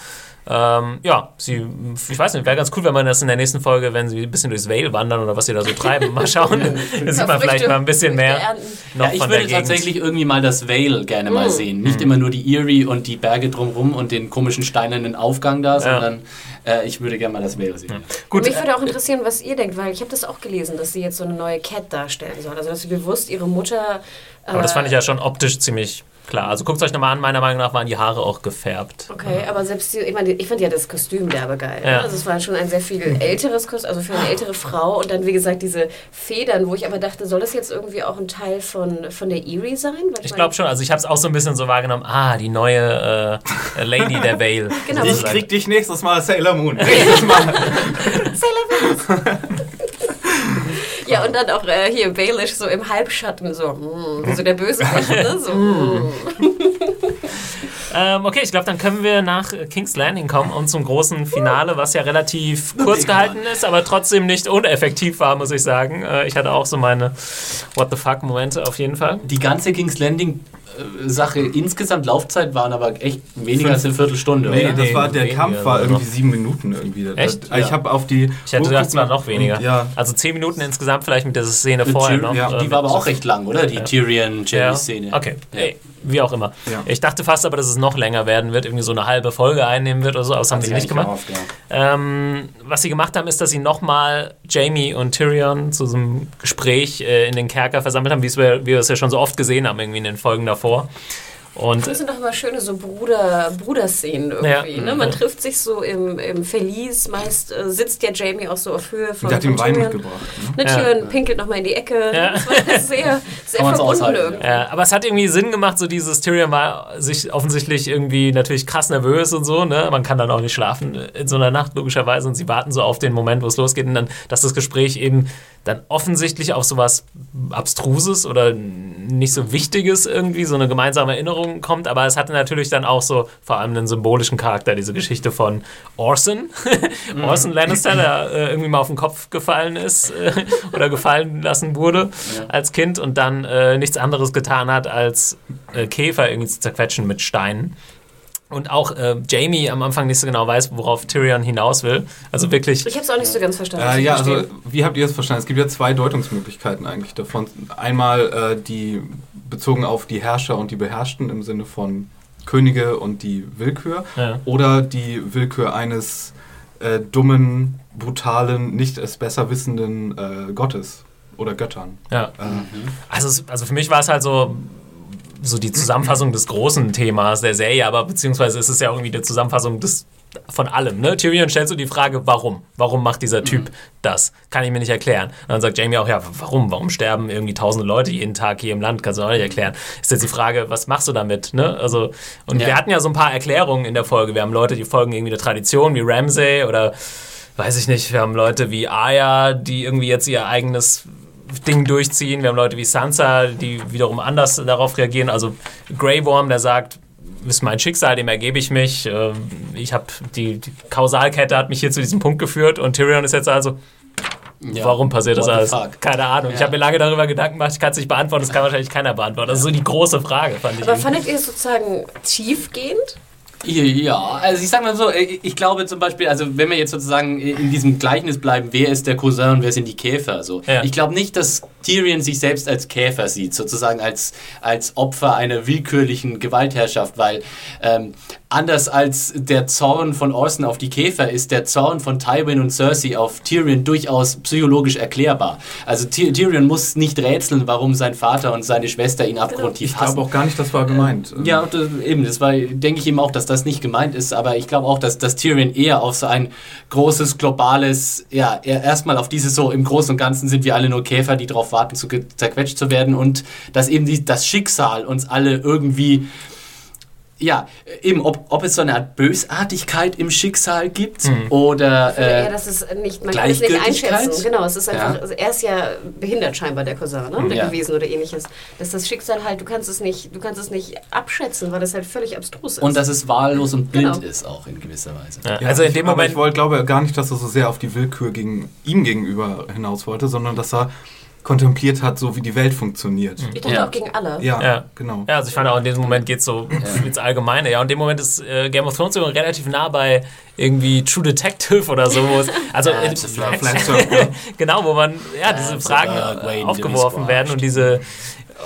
Ähm, ja, sie, ich weiß nicht, wäre ganz cool, wenn man das in der nächsten Folge, wenn sie ein bisschen durchs Vale wandern oder was sie da so treiben, mal *laughs* schauen. Dann sieht man vielleicht mal ein bisschen mehr noch Ja, ich von der würde Gegend. tatsächlich irgendwie mal das Vale gerne mal sehen. Nicht immer nur die Erie und die Berge drumherum und den komischen steinernen Aufgang da, sondern äh, ich würde gerne mal das Vale sehen. Gut, Mich würde auch interessieren, was ihr denkt, weil ich habe das auch gelesen, dass sie jetzt so eine neue Cat darstellen soll. Also dass sie bewusst ihre Mutter. Äh, aber das fand ich ja schon optisch ziemlich klar. Also guckt euch nochmal an, meiner Meinung nach waren die Haare auch gefärbt. Okay, aber selbst die, ich meine, ich fand ja das Kostüm derbe geil. Ja. Ne? Also es war schon ein sehr viel älteres Kostüm, also für eine ältere Frau und dann wie gesagt diese Federn, wo ich aber dachte, soll das jetzt irgendwie auch ein Teil von, von der Erie sein? Weil Ich glaube schon, also ich habe es auch so ein bisschen so wahrgenommen, ah, die neue äh, Lady der *laughs* Vale. Genau. Ich krieg dich nächstes Mal Sailor Moon. *laughs* Nächstes Mal. Sailor Venus. *laughs* Ja, und dann auch äh, hier Baelish so im Halbschatten, so, mm, so der böse ne? so, *laughs* mm. Ähm, okay, ich glaube, dann können wir nach King's Landing kommen und zum großen Finale, was ja relativ kurz gehalten ist, aber trotzdem nicht uneffektiv war, muss ich sagen. Äh, ich hatte auch so meine What the fuck Momente auf jeden Fall. Die ganze King's Landing Sache insgesamt Laufzeit waren aber echt weniger als eine Viertelstunde. Nee, oder? das Nee, war, der weniger Kampf war irgendwie sieben Minuten irgendwie. Echt? Ich Ja. habe auf die. Ich hätte gedacht, es war noch weniger. Ja. Also zehn Minuten insgesamt vielleicht mit dieser Szene Mit vorher Tyr- noch. ja, äh, Die war aber auch recht lang, oder? Die Ja. Tyrion-Jamie-Szene. Okay, Ja. Wie auch immer. Ja. Ich dachte fast aber, dass es noch länger werden wird, irgendwie so eine halbe Folge einnehmen wird oder so, aber das haben sie nicht gemacht. Gehofft, ja. Ähm, was sie gemacht haben, ist, dass sie nochmal Jamie und Tyrion zu so einem Gespräch äh, in den Kerker versammelt haben, wie es wir, wie wir es ja schon so oft gesehen haben, irgendwie in den Folgen davor. Und Das sind doch immer schöne so Bruder, Bruderszenen irgendwie. Ja. Ne? Man trifft sich so im, im Verlies. Meist äh, sitzt ja Jamie auch so auf Höhe von, Der hat ihm Wein mitgebracht. Ne, Ne? Tyrion pinkelt nochmal in die Ecke. Ja. Das war *laughs* sehr, sehr verbunden. Ja, aber es hat irgendwie Sinn gemacht, so dieses Tyrion war sich offensichtlich irgendwie natürlich krass nervös und so, ne? Man kann dann auch nicht schlafen in so einer Nacht, logischerweise, und sie warten so auf den Moment, wo es losgeht und dann, dass das Gespräch eben dann offensichtlich auf sowas Abstruses oder nicht so Wichtiges irgendwie, so eine gemeinsame Erinnerung kommt, aber es hatte natürlich dann auch so vor allem einen symbolischen Charakter, diese Geschichte von Orson, *laughs* Orson Lannister, der *clears throat* äh, irgendwie mal auf den Kopf gefallen ist äh, *laughs* oder gefallen lassen wurde als Kind und dann äh, nichts anderes getan hat, als äh, Käfer irgendwie zu zerquetschen mit Steinen. Und auch äh, Jamie am Anfang nicht so genau weiß, worauf Tyrion hinaus will. Also wirklich. Ich habe es auch nicht so ganz verstanden. Äh, ja, also wie habt ihr es verstanden? Es gibt ja zwei Deutungsmöglichkeiten eigentlich davon. Einmal äh, die bezogen auf die Herrscher und die Beherrschten im Sinne von Könige und die Willkür Ja. oder die Willkür eines äh, dummen, brutalen, nicht es besser wissenden äh, Gottes oder Göttern. Ja. Äh, Also, also für mich war es halt so, so die Zusammenfassung des großen Themas der Serie, aber beziehungsweise ist es ja irgendwie die Zusammenfassung des von allem. Ne? Tyrion stellt so die Frage, warum? Warum macht dieser Typ das? Kann ich mir nicht erklären. Und dann sagt Jamie auch, ja, warum? Warum sterben irgendwie tausende Leute jeden Tag hier im Land? Kannst du auch nicht erklären. Ist jetzt die Frage, was machst du damit? Ne? Also, und Ja. wir hatten ja so ein paar Erklärungen in der Folge. Wir haben Leute, die folgen irgendwie der Tradition, wie Ramsay oder weiß ich nicht, wir haben Leute wie Arya, die irgendwie jetzt ihr eigenes Ding durchziehen. Wir haben Leute wie Sansa, die wiederum anders darauf reagieren. Also Grey Worm, der sagt, ist mein Schicksal, dem ergebe ich mich. Ähm, Ich habe die, die Kausalkette hat mich hier zu diesem Punkt geführt und Tyrion ist jetzt also, Ja. warum passiert das What the alles? fuck? Keine Ahnung. Ich Ja. habe mir lange darüber Gedanken gemacht, ich kann es nicht beantworten, das kann wahrscheinlich keiner beantworten. Das ist so die große Frage, fand ich. Aber irgendwie. fandet ihr es sozusagen tiefgehend? Ja, also ich sag mal so, äh, ich glaube zum Beispiel, also wenn wir jetzt sozusagen in diesem Gleichnis bleiben, wer ist der Cousin und wer sind die Käfer? So. Ja. Ich glaube nicht, dass Tyrion sich selbst als Käfer sieht, sozusagen als, als Opfer einer willkürlichen Gewaltherrschaft, weil ähm, anders als der Zorn von Orson auf die Käfer ist der Zorn von Tywin und Cersei auf Tyrion durchaus psychologisch erklärbar. Also Ty Tyrion muss nicht rätseln, warum sein Vater und seine Schwester ihn abgrundtief ich hassen. glaube auch gar nicht, das war gemeint. Ja, das, eben, das war, denke ich eben auch, dass das nicht gemeint ist, aber ich glaube auch, dass, dass Tyrion eher auf so ein großes, globales, ja, er- erstmal auf dieses so, im Großen und Ganzen sind wir alle nur Käfer, die darauf warten, zu zerquetscht zu werden und dass eben die, das Schicksal uns alle irgendwie, ja, eben, ob, ob es so eine Art Bösartigkeit im Schicksal gibt oder, Äh, ja, das ist nicht, man kann es nicht Gleichgültigkeit? einschätzen. Genau, es ist einfach, Ja. also er ist ja behindert scheinbar, der Cousin, ne? der Ja. gewesen oder ähnliches. Dass das Schicksal halt, du kannst es nicht, du kannst es nicht abschätzen, weil das halt völlig abstrus ist. und dass es wahllos und blind Genau. ist auch in gewisser Weise. Ja, Ja, also in ich, dem aber Moment. ich wollte, glaube gar nicht, dass er so sehr auf die Willkür gegen ihm gegenüber hinaus wollte, sondern dass er kontempliert hat, so wie die Welt funktioniert. ich dachte Ja. auch gegen alle. Ja, Ja. genau. Ja, also ich fand auch in diesem Moment geht es so ins Allgemeine. Ja, und in dem Moment ist äh, Game of Thrones sogar relativ nah bei irgendwie True Detective oder so. wo es- Also Ja, in- flat- Flat *laughs* Circle. genau, wo man ja diese Fragen aufgeworfen werden und diese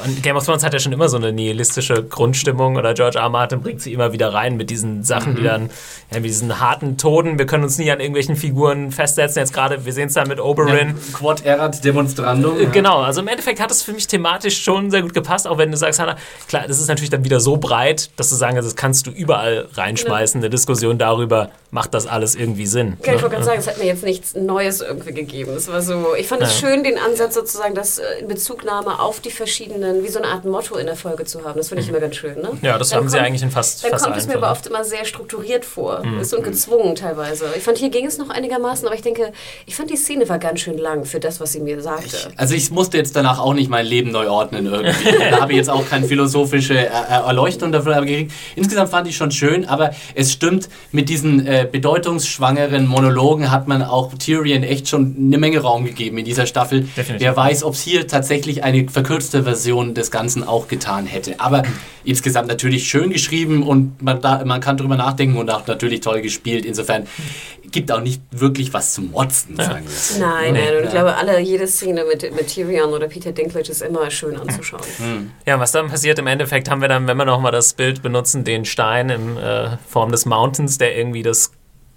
und Game of Thrones hat ja schon immer so eine nihilistische Grundstimmung oder George R. R. Martin bringt sie immer wieder rein mit diesen Sachen, die dann, ja, mit diesen harten Toden. Wir können uns nie an irgendwelchen Figuren festsetzen. Jetzt gerade, wir sehen es da mit Oberyn. Quod erat demonstrandum. Genau, also im Endeffekt hat es für mich thematisch schon sehr gut gepasst, auch wenn du sagst, Hannah, klar, das ist natürlich dann wieder so breit, dass du sagen kannst, das kannst du überall reinschmeißen, eine Diskussion darüber, macht das alles irgendwie Sinn. Ja, ich ne? wollte gerade sagen, es hat mir jetzt nichts Neues irgendwie gegeben. Es war so, ich fand es Ja. schön, den Ansatz sozusagen, das äh, in Bezugnahme auf die verschiedenen, wie so eine Art Motto in der Folge zu haben. Das finde ich immer ganz schön. Ne? Mhm. Ja, das Dann haben sie kommt- eigentlich in fast, Dann fast kommt es mir aber oft immer sehr strukturiert vor. Mhm. Ist und gezwungen teilweise. Ich fand, hier ging es noch einigermaßen, aber ich denke, ich fand die Szene war ganz schön lang für das, was sie mir sagte. Also ich musste jetzt danach auch nicht mein Leben neu ordnen irgendwie. *laughs* da habe ich jetzt auch keine philosophische Erleuchtung dafür gekriegt. Insgesamt fand ich schon schön, aber es stimmt, mit diesen äh, bedeutungsschwangeren Monologen hat man auch Tyrion echt schon eine Menge Raum gegeben in dieser Staffel. Definitiv. Wer weiß, ob es hier tatsächlich eine verkürzte Version des Ganzen auch getan hätte. Aber insgesamt natürlich schön geschrieben und man, da, man kann drüber nachdenken und auch natürlich toll gespielt. Insofern gibt auch nicht wirklich was zum Motzen, sagen wir es. Nein, nein, und ja. ich glaube, alle, jede Szene mit, mit Tyrion oder Peter Dinklage ist immer schön anzuschauen. Ja, was dann passiert im Endeffekt, haben wir dann, wenn wir nochmal das Bild benutzen, den Stein in äh, Form des Mountains, der irgendwie das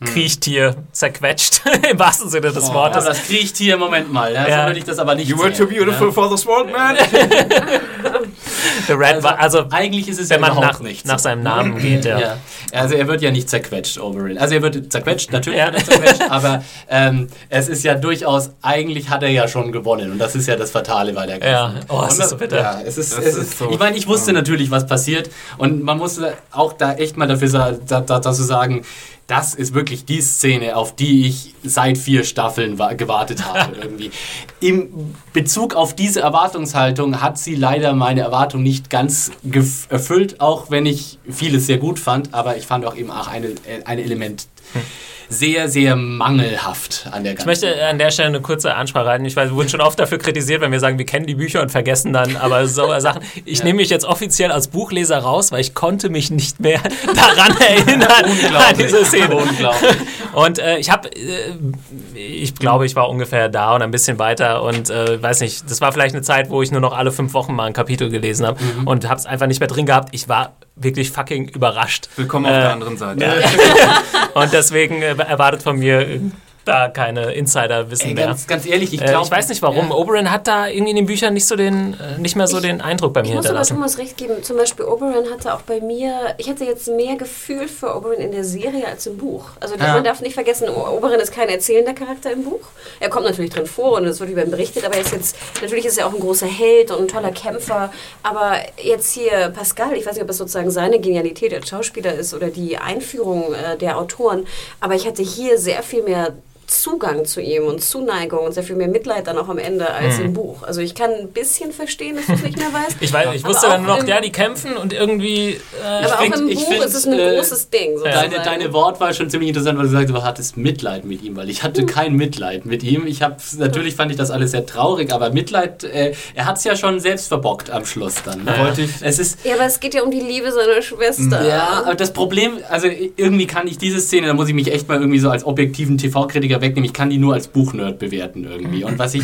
Kriechtier zerquetscht, *laughs* im wahrsten Sinne des Oh, Wortes. das kriecht hier, Moment mal. Ja, Ja. So würde ich das aber nicht You were too beautiful ja. for this world, man. *laughs* *laughs* The Red Also, war, also eigentlich ist es wenn ja man nach, nichts. nach seinem Namen *laughs* geht, ja. Ja. Also er wird ja nicht zerquetscht, Oberyn. Also er wird zerquetscht, natürlich Ja. wird er zerquetscht, aber ähm, es ist ja durchaus, eigentlich hat er ja schon gewonnen und das ist ja das Fatale bei der Ja. ganzen. Oh, es ist so bitter. Ja, es ist, Das es ist ist, so- ich meine, ich wusste natürlich, was passiert und man muss auch da echt mal dafür sa- da, da, dazu sagen, das ist wirklich die Szene, auf die ich seit vier Staffeln wa- gewartet habe. *laughs* irgendwie. Im Bezug auf diese Erwartungshaltung hat sie leider meine Erwartung nicht ganz erfüllt, auch wenn ich vieles sehr gut fand, aber ich fand auch eben auch eine, äh, ein Element sehr, sehr mangelhaft an der Ich ganzen möchte an der Stelle eine kurze Ansprache halten. Ich weiß, wir wurden schon oft dafür kritisiert, wenn wir sagen, wir kennen die Bücher und vergessen dann aber so Sachen. *laughs* Ich Ja. nehme mich jetzt offiziell als Buchleser raus, weil ich konnte mich nicht mehr *laughs* daran erinnern an diese Szene. Unglaublich. Und äh, ich habe, äh, ich glaube, ich war ungefähr da und ein bisschen weiter und äh, weiß nicht, das war vielleicht eine Zeit, wo ich nur noch alle fünf Wochen mal ein Kapitel gelesen habe Mhm. und habe es einfach nicht mehr drin gehabt. Ich war wirklich fucking überrascht. Willkommen auf Äh, der anderen Seite. *laughs* Und deswegen äh, erwartet von mir äh, da keine Insider-Wissen mehr. ganz, ganz ehrlich, ich Äh, glaube. ich weiß nicht warum. Oberyn hat da irgendwie in den Büchern nicht so den, äh, nicht mehr so Ich- den Eindruck bei mir Ich muss aber hinterlassen. Thomas recht geben. Zum Beispiel Oberyn hatte auch bei mir, ich hatte jetzt mehr Gefühl für Oberyn in der Serie als im Buch. Also Ja. man darf nicht vergessen, O- Oberyn ist kein erzählender Charakter im Buch. Er kommt natürlich drin vor und es wird über ihn berichtet, aber er ist jetzt, natürlich ist er auch ein großer Held und ein toller Kämpfer. Aber jetzt hier Pascal, ich weiß nicht, ob es sozusagen seine Genialität als Schauspieler ist oder die Einführung äh, der Autoren, aber ich hatte hier sehr viel mehr Zugang zu ihm und Zuneigung und sehr viel mehr Mitleid dann auch am Ende als im Buch. Also ich kann ein bisschen verstehen, dass du es nicht mehr weißt. Ich, weiß, ich wusste dann nur noch, ja, die kämpfen und irgendwie. Äh, Aber auch find- im ich Buch find, ist es ein äh, großes Ding. Deine, sozusagen. deine Wortwahl schon ziemlich interessant, weil du sagst, du hattest Mitleid mit ihm, weil ich hatte kein Mitleid mit ihm. Ich habe natürlich fand ich das alles sehr traurig, aber Mitleid, äh, er hat es ja schon selbst verbockt am Schluss dann. Ne? Wollte ich- Es ist Ja, aber es geht ja um die Liebe seiner Schwester. ja, aber das Problem, also irgendwie kann ich diese Szene, da muss ich mich echt mal irgendwie so als objektiven TV-Kritiker wegnehmen. Ich kann die nur als Buchnerd bewerten irgendwie. Und was ich,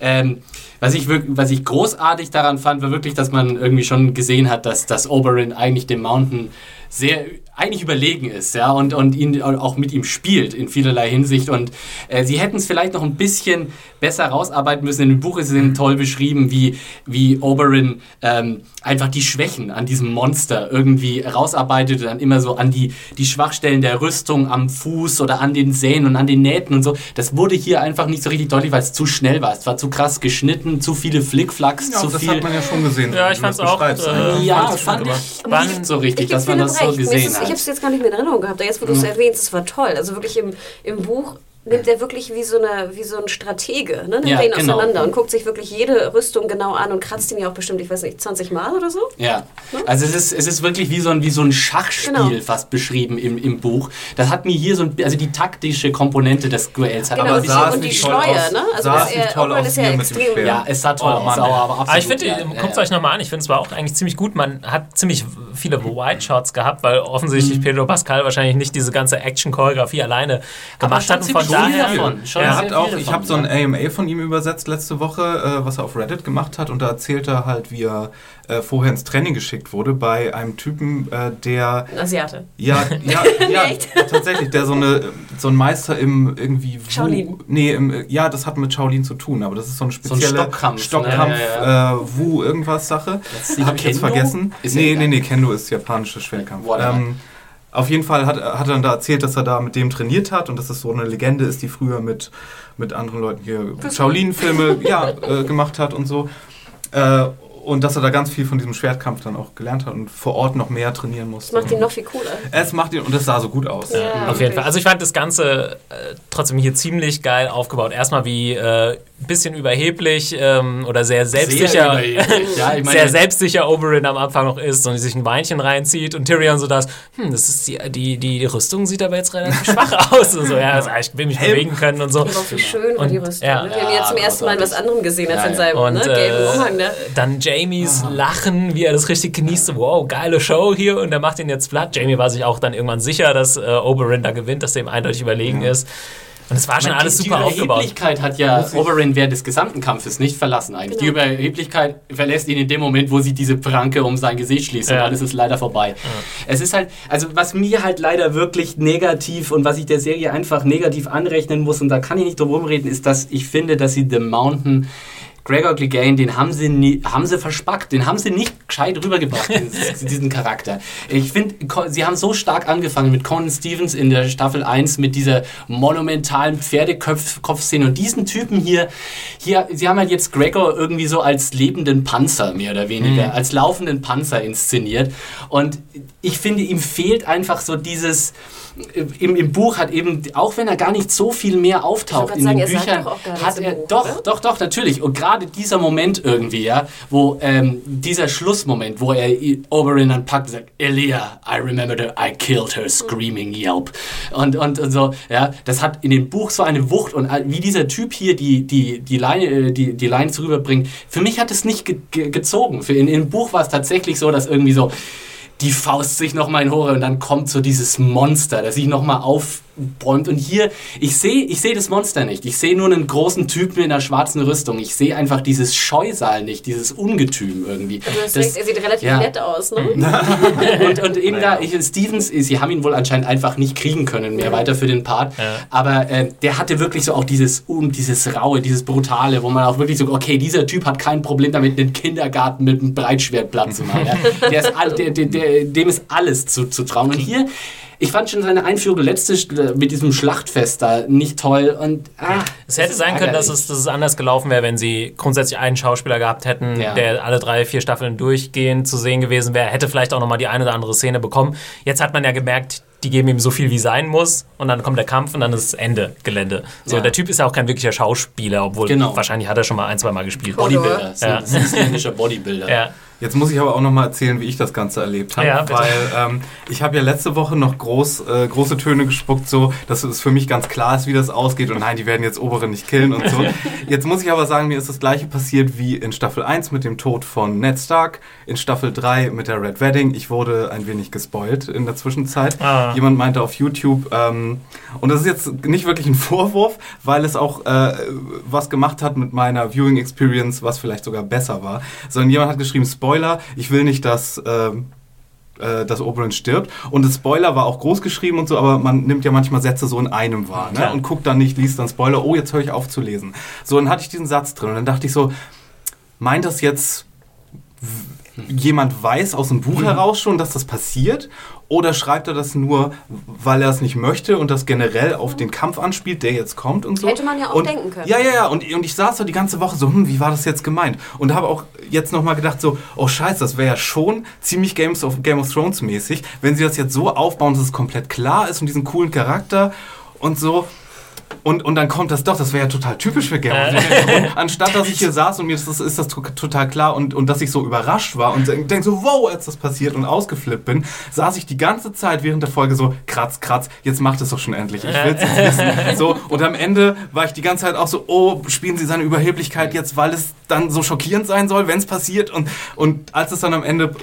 ähm, was ich was ich großartig daran fand, war wirklich, dass man irgendwie schon gesehen hat, dass, dass Oberyn eigentlich dem Mountain sehr eigentlich überlegen ist, ja, und, und ihn auch mit ihm spielt in vielerlei Hinsicht. Und äh, sie hätten es vielleicht noch ein bisschen besser rausarbeiten müssen. In dem Buch ist es eben toll beschrieben, wie, wie Oberyn ähm, einfach die Schwächen an diesem Monster irgendwie rausarbeitet und dann immer so an die, die Schwachstellen der Rüstung am Fuß oder an den Sähen und an den Nähten und so. Das wurde hier einfach nicht so richtig deutlich, weil es zu schnell war. Es war zu krass geschnitten, zu viele Flickflacks, Ja, zu das viel. hat man ja schon gesehen. Ja, wie ich du fand's das auch, beschreibst. äh, ja, fand ich nicht so richtig, dass man das so gesehen es- Ich habe es jetzt gar nicht mehr in Erinnerung gehabt. Jetzt, wo du es erwähnst, es war toll. Also wirklich im, im Buch nimmt er wirklich wie so, eine, wie so ein Stratege, ne? nimmt Ja, er ihn genau. auseinander und guckt sich wirklich jede Rüstung genau an und kratzt ihn ja auch bestimmt, ich weiß nicht, 20 Mal oder so. Ja, also es ist, es ist wirklich wie so ein, wie so ein Schachspiel Genau. fast beschrieben im, im Buch. Das hat mir hier so ein, also die taktische Komponente des Duells hat Genau, bisschen- sah und die Schleuer, aus. ne? Also Sah es er, toll aus ist ja hier mit dem extrem. Ja, es sah toll Oh, aus, aber, aber absolut. Aber ich finde, ja, guckt es ja. euch nochmal an. Ich finde es war auch eigentlich ziemlich gut. Man hat ziemlich viele White Shots gehabt, weil offensichtlich Pedro Pascal wahrscheinlich nicht diese ganze Action-Choreografie alleine gemacht hat. Und von viel daher. davon. Schon er sehr hat auch, ich habe so ein. AMA von ihm übersetzt letzte Woche, äh, was er auf Reddit gemacht hat und da erzählt er halt, wie er äh, vorher ins Training geschickt wurde bei einem Typen, äh, der Asiate. ja, ja, *laughs* ja, tatsächlich, der so eine so ein Meister im irgendwie Wu- Shaolin. Nee, im, ja, das hat mit Shaolin zu tun, aber das ist so eine ein spezielle Stockkampf, ne? Stockkampf Ja, Äh, Wu irgendwas Sache. Habe ich jetzt vergessen. Ist nee, nee, nee, Kendo ist japanischer Schwerkampf. Whatever. Ähm, auf jeden Fall hat, hat er dann da erzählt, dass er da mit dem trainiert hat und dass es so eine Legende ist, die früher mit, mit anderen Leuten hier Shaolin-Filme *laughs* ja, äh, gemacht hat und so. Äh, und dass er da ganz viel von diesem Schwertkampf dann auch gelernt hat und vor Ort noch mehr trainieren Das musste. macht ihn noch viel cooler. es macht ihn, und es sah so gut aus. Ja, Auf jeden Fall. Also ich fand das Ganze äh, trotzdem hier ziemlich geil aufgebaut. Erstmal wie äh, bisschen überheblich ähm, oder sehr selbstsicher. Sehr. *laughs* Ja, ich meine, sehr selbstsicher Oberyn am Anfang noch ist und sich ein Weinchen reinzieht und Tyrion so das, hm, das ist die, die, die Rüstung sieht aber jetzt relativ schwach *laughs* aus und so, ja, also ich will mich bewegen können und so. Wie schön war die Und- Rüstung. ja. ne? Wir haben ja zum Ja, ersten Mal was anderem gesehen als Ja, in seinem Und ne, gelben äh, Umhang. Ne? dann Jamies Lachen, wie er das richtig genießt, so, wow, geile Show hier und er macht ihn jetzt platt. Jamie war sich auch dann irgendwann sicher, dass äh, Oberyn da gewinnt, dass der ihm eindeutig überlegen ist. Und es war schon meine, alles die, super die aufgebaut. Überheblichkeit hat ja Oberyn während des gesamten Kampfes nicht verlassen eigentlich. Die Genau. Überheblichkeit verlässt ihn in dem Moment, wo sie diese Pranke um sein Gesicht schließt und Ja. alles ist leider vorbei. Es ist halt, also was mir halt leider wirklich negativ und was ich der Serie einfach negativ anrechnen muss und da kann ich nicht drum rumreden, ist, dass ich finde, dass sie The Mountain Gregor Clegane, den haben sie, nie, haben sie verspackt, den haben sie nicht gescheit rübergebracht, *laughs* diesen, diesen Charakter. Ich finde, sie haben so stark angefangen mit Conan Stevens in der Staffel 1 mit dieser monumentalen Pferdekopfszene und diesen Typen hier, hier, sie haben halt jetzt Gregor irgendwie so als lebenden Panzer mehr oder weniger, mhm. als laufenden Panzer inszeniert und ich finde, ihm fehlt einfach so dieses, im, im Buch hat eben, auch wenn er gar nicht so viel mehr auftaucht in sagen, den Büchern, hat er Buch, doch, oder? doch, doch, natürlich. Und gerade dieser Moment irgendwie, ja, wo ähm, dieser Schlussmoment, wo er Oberyn anpackt und sagt, Elia, I remember her, I killed her screaming yelp. Und, und, und so, ja, das hat in dem Buch so eine Wucht und äh, wie dieser Typ hier die, die, die Line, äh, die, die Lines rüberbringt, für mich hat es nicht ge ge gezogen. Für in, in dem Buch war es tatsächlich so, dass irgendwie so, die Faust sich nochmal in Hore und dann kommt so dieses Monster, das sich nochmal auf bäumt. Und hier, ich sehe ich seh das Monster nicht. Ich sehe nur einen großen Typen in einer schwarzen Rüstung. Ich sehe einfach dieses Scheusal nicht, dieses Ungetüm irgendwie. Also das, er sieht relativ ja. nett aus, ne? *laughs* und, und eben naja. da, ich, Stevens, sie haben ihn wohl anscheinend einfach nicht kriegen können mehr ja. weiter für den Part. Ja. Aber äh, der hatte wirklich so auch dieses, um, dieses Raue, dieses Brutale, wo man auch wirklich so, okay, dieser Typ hat kein Problem damit, einen Kindergarten mit einem Breitschwert platt zu machen. der ist all, der, der, der, dem ist alles zu, zu trauen. Und hier ich fand schon seine Einführung letzte mit diesem Schlachtfest da nicht toll und ah, es hätte sein können, dass es, dass es anders gelaufen wäre, wenn sie grundsätzlich einen Schauspieler gehabt hätten, ja. der alle drei, vier Staffeln durchgehend zu sehen gewesen wäre, hätte vielleicht auch nochmal die eine oder andere Szene bekommen. Jetzt hat man ja gemerkt, die geben ihm so viel wie sein muss und dann kommt der Kampf und dann ist Ende Gelände. So, ja. der Typ ist ja auch kein wirklicher Schauspieler, obwohl genau. wahrscheinlich hat er schon mal ein, zwei Mal gespielt. Bodybuilder, ja. so ein Bodybuilder. Ja. Jetzt muss ich aber auch noch mal erzählen, wie ich das Ganze erlebt habe, ja, weil ähm, ich habe ja letzte Woche noch groß, äh, große Töne gespuckt, so dass es für mich ganz klar ist, wie das ausgeht und nein, die werden jetzt Oberen nicht killen und so. *laughs* Jetzt muss ich aber sagen, mir ist das gleiche passiert wie in Staffel 1 mit dem Tod von Ned Stark, in Staffel 3 mit der Red Wedding. Ich wurde ein wenig gespoilt in der Zwischenzeit. Ah. Jemand meinte auf YouTube, ähm, und das ist jetzt nicht wirklich ein Vorwurf, weil es auch äh, was gemacht hat mit meiner Viewing Experience, was vielleicht sogar besser war, sondern jemand hat geschrieben, Spoiler, ich will nicht, dass... Ähm, äh, dass Oberyn stirbt. Und das Spoiler war auch groß geschrieben und so, aber man nimmt ja manchmal Sätze so in einem wahr ne? und guckt dann nicht, liest dann Spoiler, oh, jetzt höre ich auf zu lesen. So, dann hatte ich diesen Satz drin und dann dachte ich so, meint das jetzt jemand weiß aus dem Buch mhm. heraus schon, dass das passiert? Oder schreibt er das nur, weil er es nicht möchte und das generell auf den Kampf anspielt, der jetzt kommt und so? Hätte man ja auch und, denken können. Ja, ja, ja. Und, und ich saß so die ganze Woche so, hm, wie war das jetzt gemeint? Und habe auch jetzt nochmal gedacht so, oh scheiße, das wäre ja schon ziemlich Games of, Game of Thrones mäßig, wenn sie das jetzt so aufbauen, dass es komplett klar ist und diesen coolen Charakter und so. Und, und dann kommt das doch, das wäre ja total typisch für Game of Thrones. Anstatt dass ich hier *laughs* saß und mir ist das, ist das total klar und, und dass ich so überrascht war und denke so, wow, als das passiert und ausgeflippt bin, saß ich die ganze Zeit während der Folge so, kratz, kratz, jetzt macht es doch schon endlich. Ich will es jetzt wissen. So, und am Ende war ich die ganze Zeit auch so, oh, spielen sie seine Überheblichkeit jetzt, weil es dann so schockierend sein soll, wenn es passiert. Und, und als es dann am Ende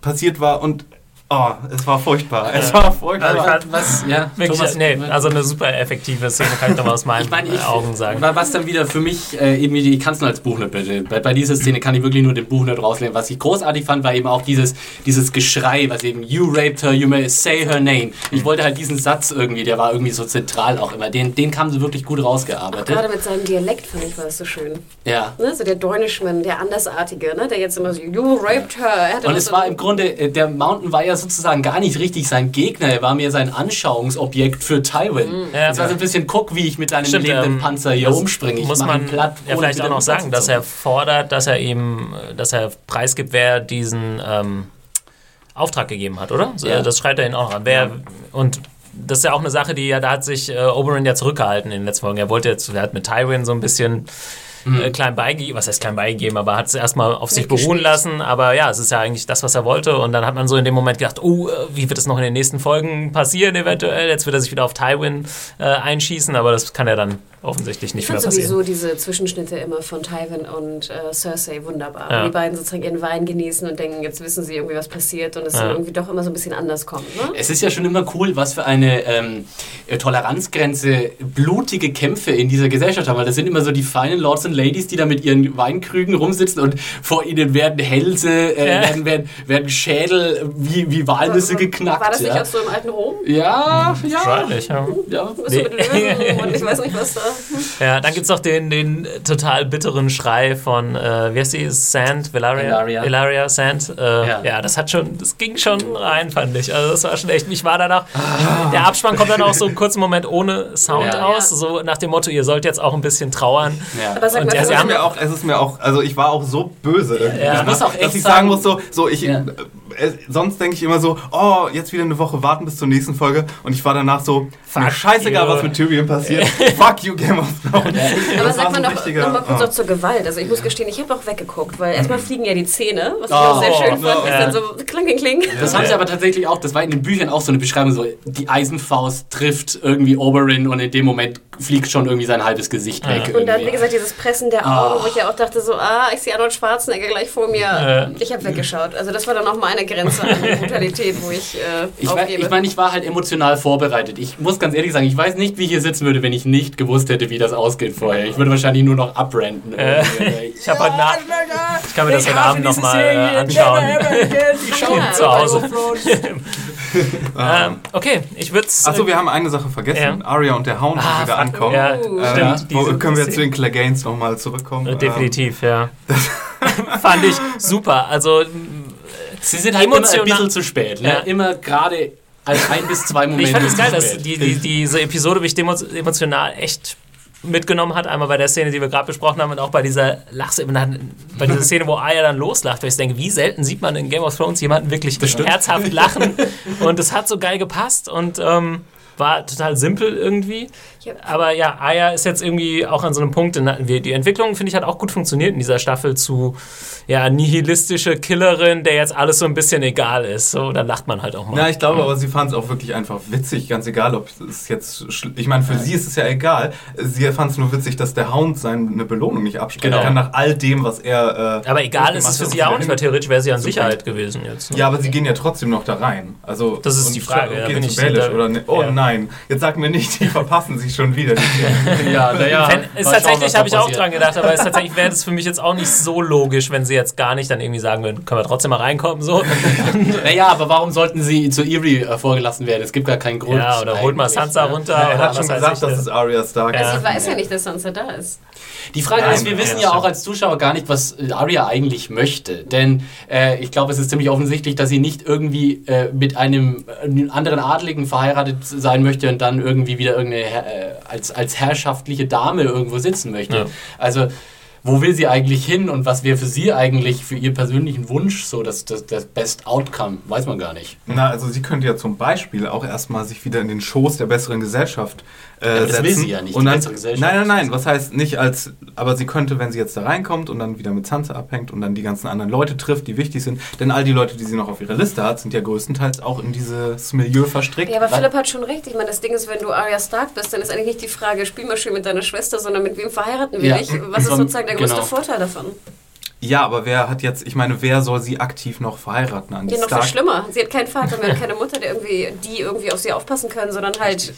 passiert war und Oh, es war furchtbar. Es war furchtbar. Also fand, was, ja, wirklich, Thomas, nee, also eine super effektive Szene kann ich doch mal aus meinen ich mein, ich, Augen sagen. Was dann wieder für mich äh, eben, ich kann es nur als Buchnerd bitte. Bei, bei dieser Szene kann ich wirklich nur den Buchnerd rausnehmen. Was ich großartig fand, war eben auch dieses, dieses Geschrei, was eben, you raped her, you may say her name. Ich wollte halt diesen Satz irgendwie, der war irgendwie so zentral auch immer. Den, den haben sie wirklich gut rausgearbeitet. Auch gerade mit seinem Dialekt fand ich war das so schön. Ja. Ne? So der Dornishman, der Andersartige, ne? der jetzt immer so, you raped her. Und es so war im Grunde, äh, der Mountain war ja sozusagen gar nicht richtig sein Gegner, er war mir sein Anschauungsobjekt für Tywin. Mhm. Ja, das war so ein bisschen, guck, wie ich mit deinem Stimmt, lebenden ähm, Panzer hier umspringe. Ich muss man platt, ja, vielleicht auch noch sagen, dass er fordert, dass er ihm, dass er preisgibt, wer diesen ähm, Auftrag gegeben hat, oder? Ja. Das schreibt er ihn auch noch an. Wer, und das ist ja auch eine Sache, die ja, da hat sich äh, Oberyn ja zurückgehalten in den letzten Folgen. Er wollte jetzt, er hat mit Tywin so ein bisschen mhm. äh, klein beigegeben, was heißt klein beigegeben, aber hat es erstmal auf sich beruhen lassen. Aber ja, es ist ja eigentlich das, was er wollte. Und dann hat man so in dem Moment gedacht, oh, äh, wie wird es noch in den nächsten Folgen passieren eventuell? Jetzt wird er sich wieder auf Tywin äh, einschießen, aber das kann er dann offensichtlich nicht ich mehr passieren. Ich finde sowieso diese Zwischenschnitte immer von Tywin und äh, Cersei wunderbar. Ja. Die beiden sozusagen ihren Wein genießen und denken, jetzt wissen sie irgendwie, was passiert und es ja. irgendwie doch immer so ein bisschen anders kommt. Ne? Es ist ja schon immer cool, was für eine ähm, Toleranzgrenze blutige Kämpfe in dieser Gesellschaft haben. Weil das sind immer so die feinen Lords und Ladies, die da mit ihren Weinkrügen rumsitzen und vor ihnen werden Hälse, äh, ja. werden, werden, werden Schädel wie, wie Walnüsse war, geknackt. War das nicht auch so im alten Rom? Ja, ja. Wahrscheinlich, ja. ja. Nee. und *laughs* ich weiß nicht, was da *laughs* Ja, dann gibt es noch den, den total bitteren Schrei von, äh, wie heißt die, Sand, Velaria? Ilaria Sand. Äh, Ja. ja. das hat schon, das ging schon rein, fand ich. Also das war schon echt, ich war danach, der Abspann kommt dann auch so einen kurzen Moment ohne Sound Ja. aus, so nach dem Motto, ihr sollt jetzt auch ein bisschen trauern. Ja. Aber sag Und mal, Es ist mir auch, es ist mir auch, also ich war auch so böse irgendwie. Ja. danach, Ich muss auch echt dass ich sagen- sagen muss, so, so ich, Ja. Äh, sonst denke ich immer so, oh, jetzt wieder eine Woche warten bis zur nächsten Folge und ich war danach so, mir Fuck scheißegal, you. was mit Tyrion passiert, *laughs* fuck you Game of Thrones. Aber sag mal so noch, noch mal kurz ah. noch zur Gewalt. Also ich muss gestehen, ich habe auch weggeguckt, weil erstmal fliegen ja die Zähne, was ich Oh, auch sehr schön ja. fand, es dann so kling, kling, kling. Das haben sie aber tatsächlich auch, das war in den Büchern auch so eine Beschreibung, so die Eisenfaust trifft irgendwie Oberyn und in dem Moment fliegt schon irgendwie sein halbes Gesicht weg. Und dann, wie irgendwie. gesagt, dieses Pressen der Augen, wo ich ja auch dachte, so, ah, ich sehe Arnold Schwarzenegger gleich vor mir. Ich habe weggeschaut. Also das war dann auch meine Grenze an *laughs* Brutalität, wo ich, äh, Ich, aufgebe. ich meine, ich war halt emotional vorbereitet. Ich muss ganz ehrlich sagen, ich weiß nicht, wie ich hier sitzen würde, wenn ich nicht gewusst hätte, wie das ausgeht vorher. Ich würde wahrscheinlich nur noch abrenten. Äh, irgendwie. Ich habe heute Nacht, ich kann mir das heute Abend nochmal äh, anschauen. Ich schau Ja, zu Hause. *laughs* Ah. *laughs* Ähm, okay, ich würde es. Achso, wir haben eine Sache vergessen. Ja. Arya und der Hound, die Ah, wieder ankommen. Ja. Ähm, stimmt. wo, können wir Szene. zu den Clegane nochmal zurückkommen? Äh, Definitiv, ja. *laughs* Fand ich super. Also, Sie sind halt immer ein Emotional- bisschen zu spät. Ne? Ja. Immer gerade als ein bis zwei Momente ich fand es geil, dass die, die, diese Episode mich emotional echt mitgenommen hat. Einmal bei der Szene, die wir gerade besprochen haben und auch bei dieser Lachszene, bei dieser Szene, wo Arya dann loslacht, weil ich denke, wie selten sieht man in Game of Thrones jemanden wirklich herzhaft lachen *laughs* und es hat so geil gepasst und ähm, war total simpel irgendwie. Ja. Aber ja, Arya ist jetzt irgendwie auch an so einem Punkt, die Entwicklung, finde ich, hat auch gut funktioniert in dieser Staffel zu ja, nihilistische Killerin, der jetzt alles so ein bisschen egal ist. So, da lacht man halt auch mal. Ja, ich glaube, aber sie fand es auch wirklich einfach witzig, ganz egal, ob es jetzt. Ich meine, für sie ist es ja egal. Sie fand es nur witzig, dass der Hound seine Belohnung nicht abstreiten Genau. kann nach all dem, was er. Äh, Aber egal ist es für sie ja auch nicht, weil theoretisch wäre sie an. Sicherheit gewesen jetzt. Ne? Ja, aber sie gehen ja trotzdem noch da rein. Also, Das ist die Frage, ja, Gehen bin zu ich oder ne? Oh ja. nein, jetzt sag mir nicht, die *laughs* verpassen sich schon wieder. *laughs* Ja, naja. Ist tatsächlich, habe ich auch dran gedacht, aber ist tatsächlich wäre das für mich jetzt auch nicht so logisch, wenn sie jetzt gar nicht dann irgendwie sagen würden, können wir trotzdem mal reinkommen, so. *laughs* Naja, aber warum sollten sie zu Eerie äh, vorgelassen werden? Es gibt gar keinen Grund. Ja, oder holt mal Sansa ne? runter. er oder hat schon gesagt, ich, dass es Arya Stark Ja. ist. Sie weiß ja nicht, dass Sansa da ist. Die Frage Nein, ist, wir wissen ja, ja, auch als Zuschauer gar nicht, was äh, Arya eigentlich möchte. Denn äh, ich glaube, es ist ziemlich offensichtlich, dass sie nicht irgendwie äh, mit einem äh, anderen Adligen verheiratet sein möchte und dann irgendwie wieder irgendeine Her- als, als herrschaftliche Dame irgendwo sitzen möchte. Ja. Also wo will sie eigentlich hin und was wäre für sie eigentlich für ihr persönlichen Wunsch so das, das, das Best Outcome? Weiß man gar nicht. Na, also sie könnte ja zum Beispiel auch erstmal sich wieder in den Schoß der besseren Gesellschaft äh, das setzen. will sie ja nicht, Und dann, Gesellschaft. Nein, nein, nein, was heißt nicht als, aber sie könnte, wenn sie jetzt da reinkommt und dann wieder mit Sansa abhängt und dann die ganzen anderen Leute trifft, die wichtig sind, denn all die Leute, die sie noch auf ihrer Liste hat, sind ja größtenteils auch in dieses Milieu verstrickt. Ja, aber Philipp hat schon recht. Ich meine, das Ding ist, wenn du Arya Stark bist, dann ist eigentlich nicht die Frage, spiel mal schön mit deiner Schwester, sondern mit wem verheiraten wir Ja. dich? Was ist Von- sozusagen der größte genau. Vorteil davon? Ja, aber wer hat jetzt, ich meine, wer soll sie aktiv noch verheiraten an die Ja, noch viel Stark? schlimmer. Sie hat keinen Vater mehr und keine Mutter, der irgendwie, die irgendwie auf sie aufpassen können, sondern halt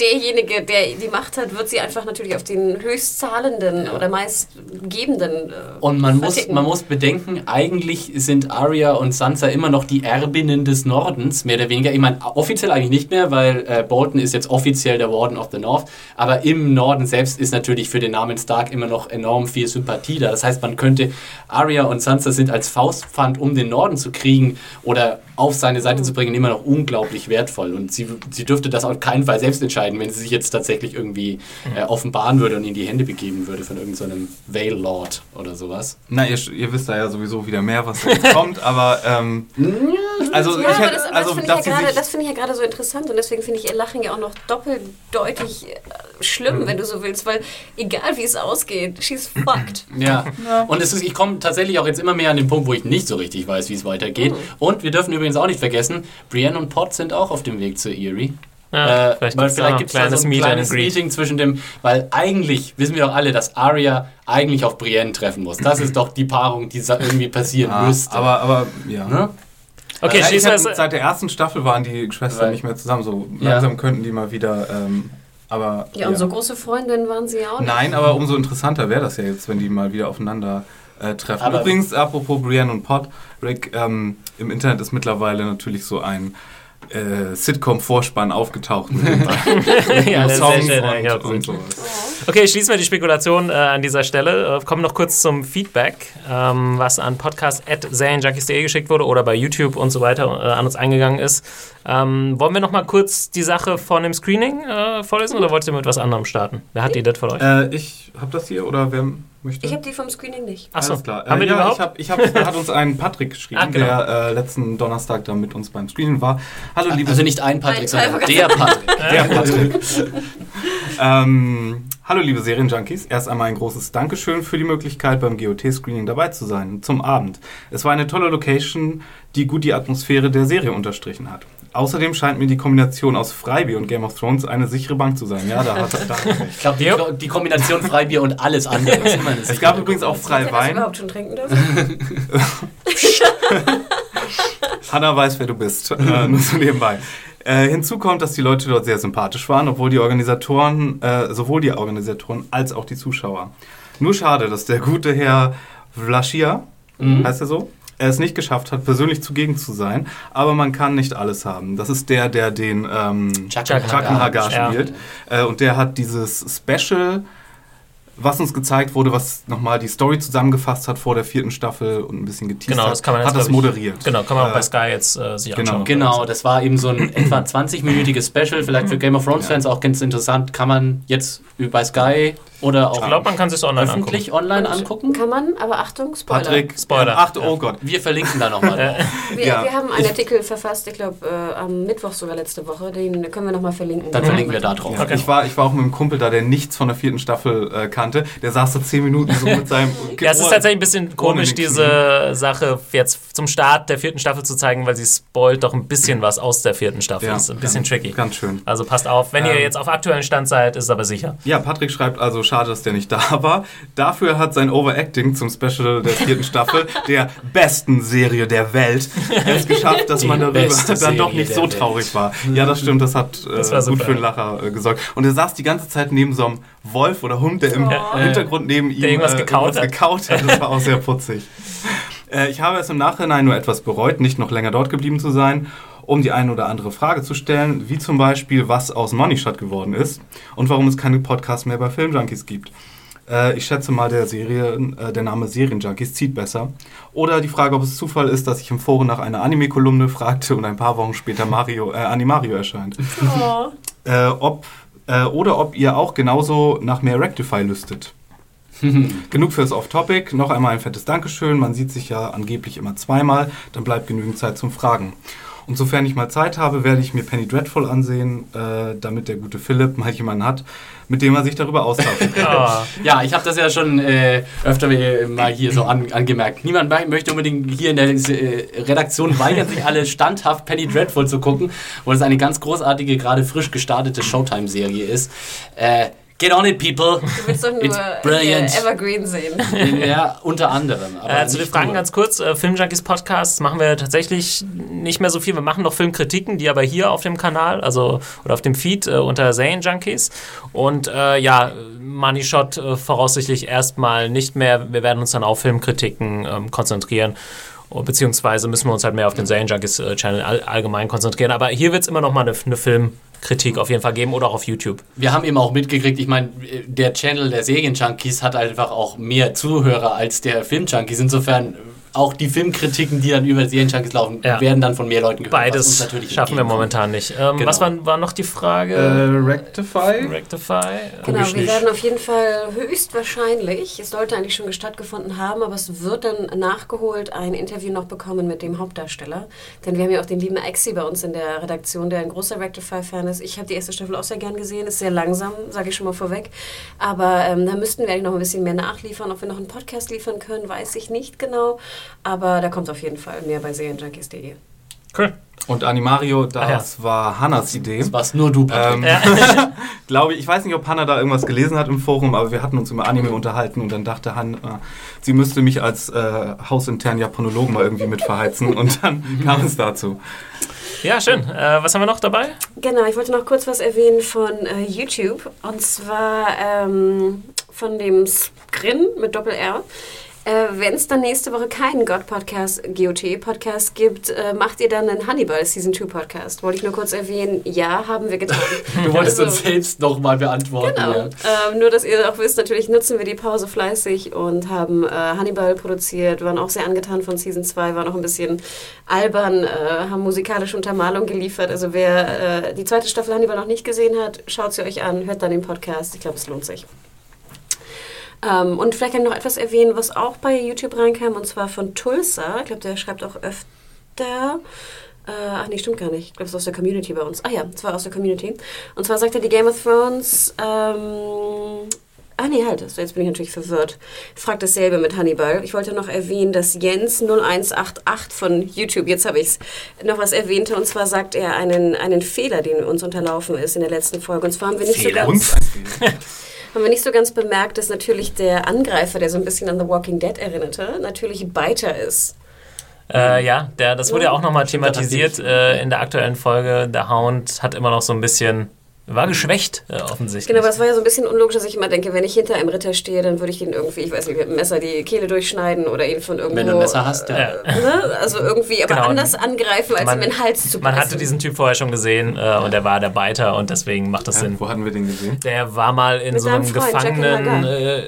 derjenige, der die Macht hat, wird sie einfach natürlich auf den höchstzahlenden oder meistgebenden äh, Und man muss, man muss bedenken, eigentlich sind Arya und Sansa immer noch die Erbinnen des Nordens, mehr oder weniger. Ich meine, offiziell eigentlich nicht mehr, weil äh, Bolton ist jetzt offiziell der Warden of the North. Aber im Norden selbst ist natürlich für den Namen Stark immer noch enorm viel Sympathie da. Das heißt, man könnte Arya und Sansa sind als Faustpfand, um den Norden zu kriegen oder auf seine Seite zu bringen, immer noch unglaublich wertvoll. Und sie, sie dürfte das auf keinen Fall selbst entscheiden, wenn sie sich jetzt tatsächlich irgendwie äh, offenbaren würde und in die Hände begeben würde von irgendeinem so Vale Lord oder sowas. Na, ihr, ihr wisst da ja sowieso wieder mehr, was da jetzt kommt, aber ähm, also Ja, ich aber hätte, das, also das finde ich, ja finde ich ja gerade so interessant und deswegen finde ich ihr Lachen ja auch noch doppeldeutig äh, schlimm, Mhm. wenn du so willst, weil egal wie es ausgeht, she's fucked. Ja. Und es ist, ich komme tatsächlich auch jetzt immer mehr an den Punkt, wo ich nicht so richtig weiß, wie es weitergeht. Und wir dürfen übrigens auch nicht vergessen, Brienne und Pot sind auch auf dem Weg zu Eerie. Ja, äh, vielleicht weil vielleicht gibt es da so ein kleines. Meeting zwischen dem, weil eigentlich wissen wir doch alle, dass Arya eigentlich auf Brienne treffen muss. Das ist doch die Paarung, die irgendwie passieren Ah, müsste. aber, aber ja. ne? Okay, Ja, ich das. seit der ersten Staffel waren die Schwestern nicht mehr zusammen. So Ja. langsam könnten die mal wieder. Ähm, aber Ja, und so große Freundinnen waren sie ja auch nicht. Nein, aber umso interessanter wäre das ja jetzt, wenn die mal wieder aufeinander äh, treffen. Aber- Übrigens, apropos Brienne und Pod, Rick, ähm, im Internet ist mittlerweile natürlich so ein äh, Sitcom-Vorspann aufgetaucht *laughs* Ja, schön, und, ja, und sowas. Okay, schließen wir die Spekulation äh, an dieser Stelle. Äh, kommen noch kurz zum Feedback, ähm, was an podcast.serienjunkies.de geschickt wurde oder bei YouTube und so weiter äh, an uns eingegangen ist. Ähm, wollen wir noch mal kurz die Sache von dem Screening äh, vorlesen oder wollt ihr mit was anderem starten? Wer hat die das von euch? Äh, ich habe das hier oder wer möchte? Ich habe die vom Screening nicht. Achso, Alles klar. haben wir äh, die ja, überhaupt? Ich hab, ich hab, da hat uns ein Patrick geschrieben, Ah, genau. der äh, letzten Donnerstag da mit uns beim Screening war. Hallo, liebe Also nicht ein Patrick, sondern der Patrick. Der Patrick. *laughs* *laughs* ähm, hallo liebe Serienjunkies, erst einmal ein großes Dankeschön für die Möglichkeit beim GOT-Screening dabei zu sein, zum Abend. Es war eine tolle Location, die gut die Atmosphäre der Serie unterstrichen hat. Außerdem scheint mir die Kombination aus Freibier und Game of Thrones eine sichere Bank zu sein. Ja, da hat er da. Ich glaube, die, die Kombination Freibier und alles andere ist immer eine Es gab übrigens auch er Freiwein. überhaupt schon trinken dürfen? *laughs* *laughs* Hanna weiß, wer du bist. Äh, nur so nebenbei. Äh, hinzu kommt, dass die Leute dort sehr sympathisch waren, obwohl die Organisatoren, äh, sowohl die Organisatoren als auch die Zuschauer. Nur schade, dass der gute Herr Vlaschia, heißt er so, er es nicht geschafft hat, persönlich zugegen zu sein. Aber man kann nicht alles haben. Das ist der, der den ähm, Chakan Hagar Ja. spielt. Äh, und der hat dieses Special, was uns gezeigt wurde, was nochmal die Story zusammengefasst hat vor der vierten Staffel und ein bisschen geteased Genau, hat, das kann man jetzt, hat das ich- moderiert. Genau, kann man auch Äh, bei Sky jetzt äh, sich genau. anschauen. Genau, das war eben so ein *clears throat* etwa 20-minütiges Special, vielleicht für Game of Thrones-Fans auch ganz interessant. Kann man jetzt bei Sky oder auch Ich glaube, man kann sich online öffentlich online angucken? Kann man, aber Achtung, Spoiler. Patrick, Spoiler. Ähm, ach, oh Gott. Wir verlinken da nochmal. *laughs* Wir, Ja. wir haben einen Ich- Artikel verfasst, ich glaube äh, am Mittwoch sogar letzte Woche, den können wir nochmal verlinken. Dann verlinken wir da drauf. Ja, Okay. ich, war, ich war auch mit einem Kumpel da, der nichts von der vierten Staffel äh, kannte. Der saß da zehn Minuten so mit seinem. *laughs* Ja, es ist tatsächlich ein bisschen komisch, diese Sache jetzt zum Start der vierten Staffel zu zeigen, weil sie spoilt doch ein bisschen was aus der vierten Staffel. Ja, ist ein bisschen ganz, tricky. Ganz schön. Also passt auf, wenn ihr Ähm, jetzt auf aktuellen Stand seid, ist es aber sicher. Ja, Patrick schreibt also, schade, dass der nicht da *laughs* war. Dafür hat sein Overacting zum Special der vierten Staffel, der besten Serie der Welt, *laughs* es geschafft, dass Die man darüber dann doch Serie nicht der so Welt. traurig war. Ja, das stimmt, das hat äh, Das gut super. für einen Lacher äh, gesorgt. Und er saß die ganze Zeit neben so einem Wolf oder Hund, der im Oh. Hintergrund neben ihm Der irgendwas äh, gekaut hat. gekaut hat. Das war auch sehr putzig. *laughs* Äh, ich habe es im Nachhinein nur etwas bereut, nicht noch länger dort geblieben zu sein, um die eine oder andere Frage zu stellen, wie zum Beispiel, was aus Money Shot geworden ist und warum es keine Podcasts mehr bei Filmjunkies gibt. Äh, ich schätze mal, der, Serie, äh, der Name Serienjunkies zieht besser. Oder die Frage, ob es Zufall ist, dass ich im Forum nach einer Anime-Kolumne fragte und ein paar Wochen später Mario, äh, Animario erscheint. Oh. Äh, ob, äh, oder ob ihr auch genauso nach mehr Rectify lüstet. *laughs* Genug fürs Off-Topic. Noch einmal ein fettes Dankeschön. Man sieht sich ja angeblich immer zweimal. Dann bleibt genügend Zeit zum Fragen. Und sofern ich mal Zeit habe, werde ich mir Penny Dreadful ansehen, äh, damit der gute Philipp mal jemanden hat, mit dem er sich darüber austauschen kann. *laughs* Ah, Ja, ich habe das ja schon äh, öfter mal hier so an, angemerkt. Niemand möchte unbedingt hier in der äh, Redaktion weigern sich alle standhaft Penny Dreadful zu gucken, wo es eine ganz großartige, gerade frisch gestartete Showtime-Serie ist. Äh, get on it, people! Du willst doch nur It's brilliant. Evergreen sehen. *laughs* ja, unter anderem. Aber äh, zu den nicht Fragen nur. ganz kurz. Äh, Filmjunkies Podcasts machen wir tatsächlich nicht mehr so viel. Wir machen noch Filmkritiken, die aber hier auf dem Kanal, also oder auf dem Feed äh, unter Serienjunkies. Und äh, ja, Money Shot äh, voraussichtlich erstmal nicht mehr. Wir werden uns dann auf Filmkritiken ähm, konzentrieren. Beziehungsweise müssen wir uns halt mehr auf den Serienjunkies äh, Channel all, allgemein konzentrieren. Aber hier wird es immer noch mal eine, eine Filmkritik auf jeden Fall geben oder auch auf YouTube. Wir haben eben auch mitgekriegt, ich meine, der Channel der Serienjunkies hat einfach auch mehr Zuhörer als der Filmjunkies. Insofern auch die Filmkritiken, die dann über Serienjunkies laufen, Ja. werden dann von mehr Leuten gehört. Beides natürlich schaffen wir momentan nicht. Ähm, Genau. Was war, war noch die Frage? Äh, Rectify? Rectify? Genau, wir nicht. werden auf jeden Fall höchstwahrscheinlich, es sollte eigentlich schon stattgefunden haben, aber es wird dann nachgeholt, ein Interview noch bekommen mit dem Hauptdarsteller. Denn wir haben ja auch den lieben Exi bei uns in der Redaktion, der ein großer Rectify-Fan ist. Ich habe die erste Staffel auch sehr gern gesehen, ist sehr langsam, sage ich schon mal vorweg. Aber ähm, da müssten wir eigentlich noch ein bisschen mehr nachliefern. Ob wir noch einen Podcast liefern können, weiß ich nicht genau. Aber da kommt auf jeden Fall mehr bei serienjunkies.de. Cool. Und Animario, Ach ja. das war Hannas Idee. Das war's nur du, Patrick. Ähm, *laughs* glaube ich, ich weiß nicht, ob Hanna da irgendwas gelesen hat im Forum, aber wir hatten uns über Anime unterhalten und dann dachte Hanna, sie müsste mich als äh, hausinternen Japanologen mal irgendwie mit verheizen und dann *laughs* kam es dazu. Ja, schön. Äh, was haben wir noch dabei? Genau, ich wollte noch kurz was erwähnen von äh, YouTube. Und zwar ähm, von dem Skrin mit Doppel-R. Äh, Wenn es dann nächste Woche keinen God-Podcast, GOT-Podcast gibt, äh, macht ihr dann einen Hannibal Season 2 Podcast? Wollte ich nur kurz erwähnen. Ja, haben wir getan. *laughs* Du wolltest Also- uns selbst nochmal beantworten. Genau. Ja. Ähm, nur, dass ihr auch wisst, natürlich nutzen wir die Pause fleißig und haben äh, Hannibal produziert, waren auch sehr angetan von Season 2, waren auch ein bisschen albern, äh, haben musikalische Untermalung geliefert. Also wer äh, die zweite Staffel Hannibal noch nicht gesehen hat, schaut sie euch an, hört dann den Podcast. Ich glaube, es lohnt sich. Ähm, und vielleicht kann ich noch etwas erwähnen, was auch bei YouTube reinkam, und zwar von Tulsa. Ich glaube, der schreibt auch öfter. Äh, ach nee, stimmt gar nicht. Ich glaube, es ist aus der Community bei uns. Ah ja, es war aus der Community. Und zwar sagt er, die Game of Thrones. Ähm, ah nee, halt, so, jetzt bin ich natürlich verwirrt. Fragt dasselbe mit Hannibal. Ich wollte noch erwähnen, dass Jens 0188 von YouTube, jetzt habe ich es, noch was erwähnte. Und zwar sagt er einen, einen Fehler, den uns unterlaufen ist in der letzten Folge. Und zwar haben wir nicht Fehler? so ganz Uns. *laughs* haben wir nicht so ganz bemerkt, dass natürlich der Angreifer, der so ein bisschen an The Walking Dead erinnerte, natürlich Biter ist. Äh, ja, der, das wurde ja auch nochmal thematisiert äh, in der aktuellen Folge. Der Hound hat immer noch so ein bisschen, war geschwächt äh, offensichtlich. Genau, aber es war ja so ein bisschen unlogisch, dass ich immer denke, wenn ich hinter einem Ritter stehe, dann würde ich ihn irgendwie, ich weiß nicht, mit dem Messer die Kehle durchschneiden oder ihn von irgendwo... Wenn du ein Messer hast, ja. Äh, ne? Also irgendwie, aber Genau. anders angreifen, als Man- ihm den Hals zu Man beißen. hatte diesen Typ vorher schon gesehen äh, und er war der Beiter und deswegen macht das Ja, Sinn. wo hatten wir den gesehen? Der war mal in Mit so einem Freund, Gefangenen, äh,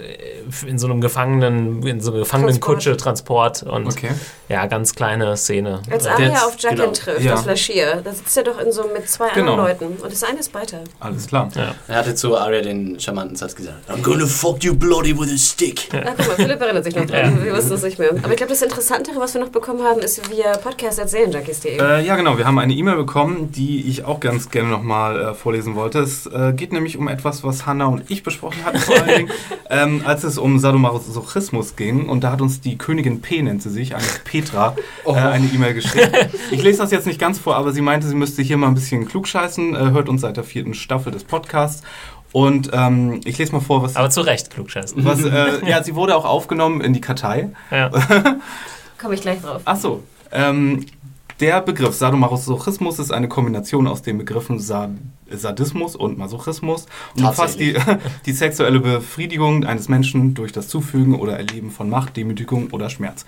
in so einem Gefangenen, in so einer Gefangenenkutsche Transport und Okay. ja, ganz kleine Szene. Als Arya Jetzt- auf Jaqen genau. trifft, Ja. das Flaschier, da sitzt er doch in so mit zwei Genau. anderen Leuten. Und das eine ist Biter. Alles klar. Ja. Er hatte zu Arya den charmanten Satz gesagt: I'm gonna fuck you bloody with a stick. Na guck mal, Philipp erinnert sich noch dran. Ja. Wir wussten es nicht mehr. Aber ich glaube, das Interessantere, was wir noch bekommen haben, ist via podcast.serienjunkies.de. Äh, ja, genau. Wir haben eine E-Mail bekommen, die ich auch ganz gerne nochmal äh, vorlesen wollte. Es äh, geht nämlich um etwas, was Hanna und ich besprochen hatten, vor allen Dingen, *laughs* ähm, als es um Sadomasochismus ging. Und da hat uns die Königin P, nennt sie sich, eine Petra, äh, eine E-Mail geschrieben. Ich lese das jetzt nicht ganz vor, aber sie meinte, sie müsste hier mal ein bisschen klugscheißen. Äh, hört uns seit der vierten Staffel des Podcasts. Und ähm, ich lese mal vor, was. Aber zu Recht, klugscheißen. was äh, ja, sie wurde auch aufgenommen in die Kartei. Ja. *laughs* Komme ich gleich drauf. Ach so. Ähm, der Begriff Sadomasochismus ist eine Kombination aus den Begriffen Sa Sadismus und Masochismus und umfasst die, *laughs* die sexuelle Befriedigung eines Menschen durch das Zufügen oder Erleben von Macht, Demütigung oder Schmerz.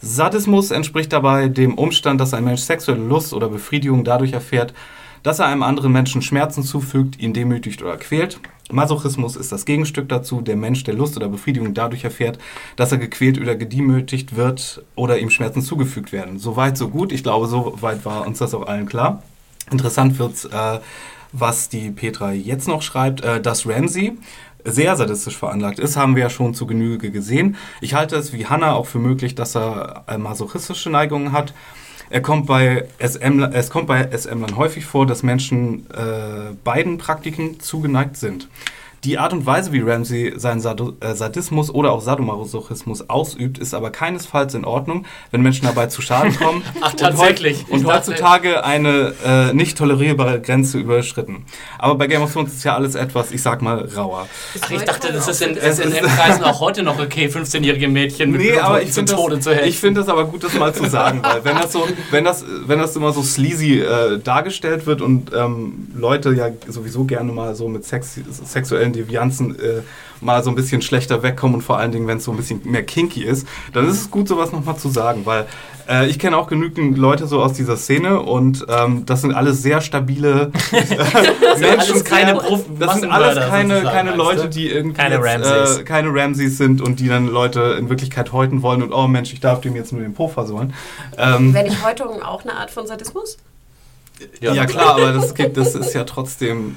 Sadismus entspricht dabei dem Umstand, dass ein Mensch sexuelle Lust oder Befriedigung dadurch erfährt, dass er einem anderen Menschen Schmerzen zufügt, ihn demütigt oder quält. Masochismus ist das Gegenstück dazu, der Mensch, der Lust oder Befriedigung dadurch erfährt, dass er gequält oder gedemütigt wird oder ihm Schmerzen zugefügt werden. Soweit, so gut. Ich glaube, soweit war uns das auch allen klar. Interessant wird's, äh, was die Petra jetzt noch schreibt, äh, dass Ramsey sehr sadistisch veranlagt ist, haben wir ja schon zu Genüge gesehen. Ich halte es wie Hannah auch für möglich, dass er äh, masochistische Neigungen hat. Er kommt bei SM, es kommt bei SM-Lern häufig vor, dass Menschen äh, beiden Praktiken zugeneigt sind. Die Art und Weise, wie Ramsey seinen äh, Sadismus oder auch Sadomasochismus ausübt, ist aber keinesfalls in Ordnung, wenn Menschen dabei zu Schaden *laughs* kommen Ach, und tatsächlich. und, heutzutage eine äh, nicht tolerierbare Grenze überschritten. Aber bei Game of Thrones ist ja alles etwas, ich sag mal, rauer. Ach, ich dachte, das ist in, Es ist in *laughs* M-Kreisen auch heute noch okay, 15-jährige Mädchen mit Nee, Blut aber ich zu finde Tode das, zu helfen. ich finde das aber gut, das mal zu sagen, weil wenn das so, wenn das, wenn das immer so sleazy äh, dargestellt wird und ähm, Leute ja sowieso gerne mal so mit Sex, sexuellen Devianzen äh, mal so ein bisschen schlechter wegkommen und vor allen Dingen, wenn es so ein bisschen mehr kinky ist, dann ist es gut, sowas nochmal zu sagen, weil äh, ich kenne auch genügend Leute so aus dieser Szene und ähm, das sind alles sehr stabile *laughs* *laughs* alles keine sehr- Prof- Das sind alles keine, keine? Leute, die irgendwie Keine jetzt, Ramsays. Äh, keine Ramsays sind und die dann Leute in Wirklichkeit häuten wollen und oh Mensch, ich darf dem jetzt nur den Po versohlen. Ähm, Wenn ich Häutung auch eine Art von Sadismus? Ja, klar, aber das, gibt, das ist ja trotzdem.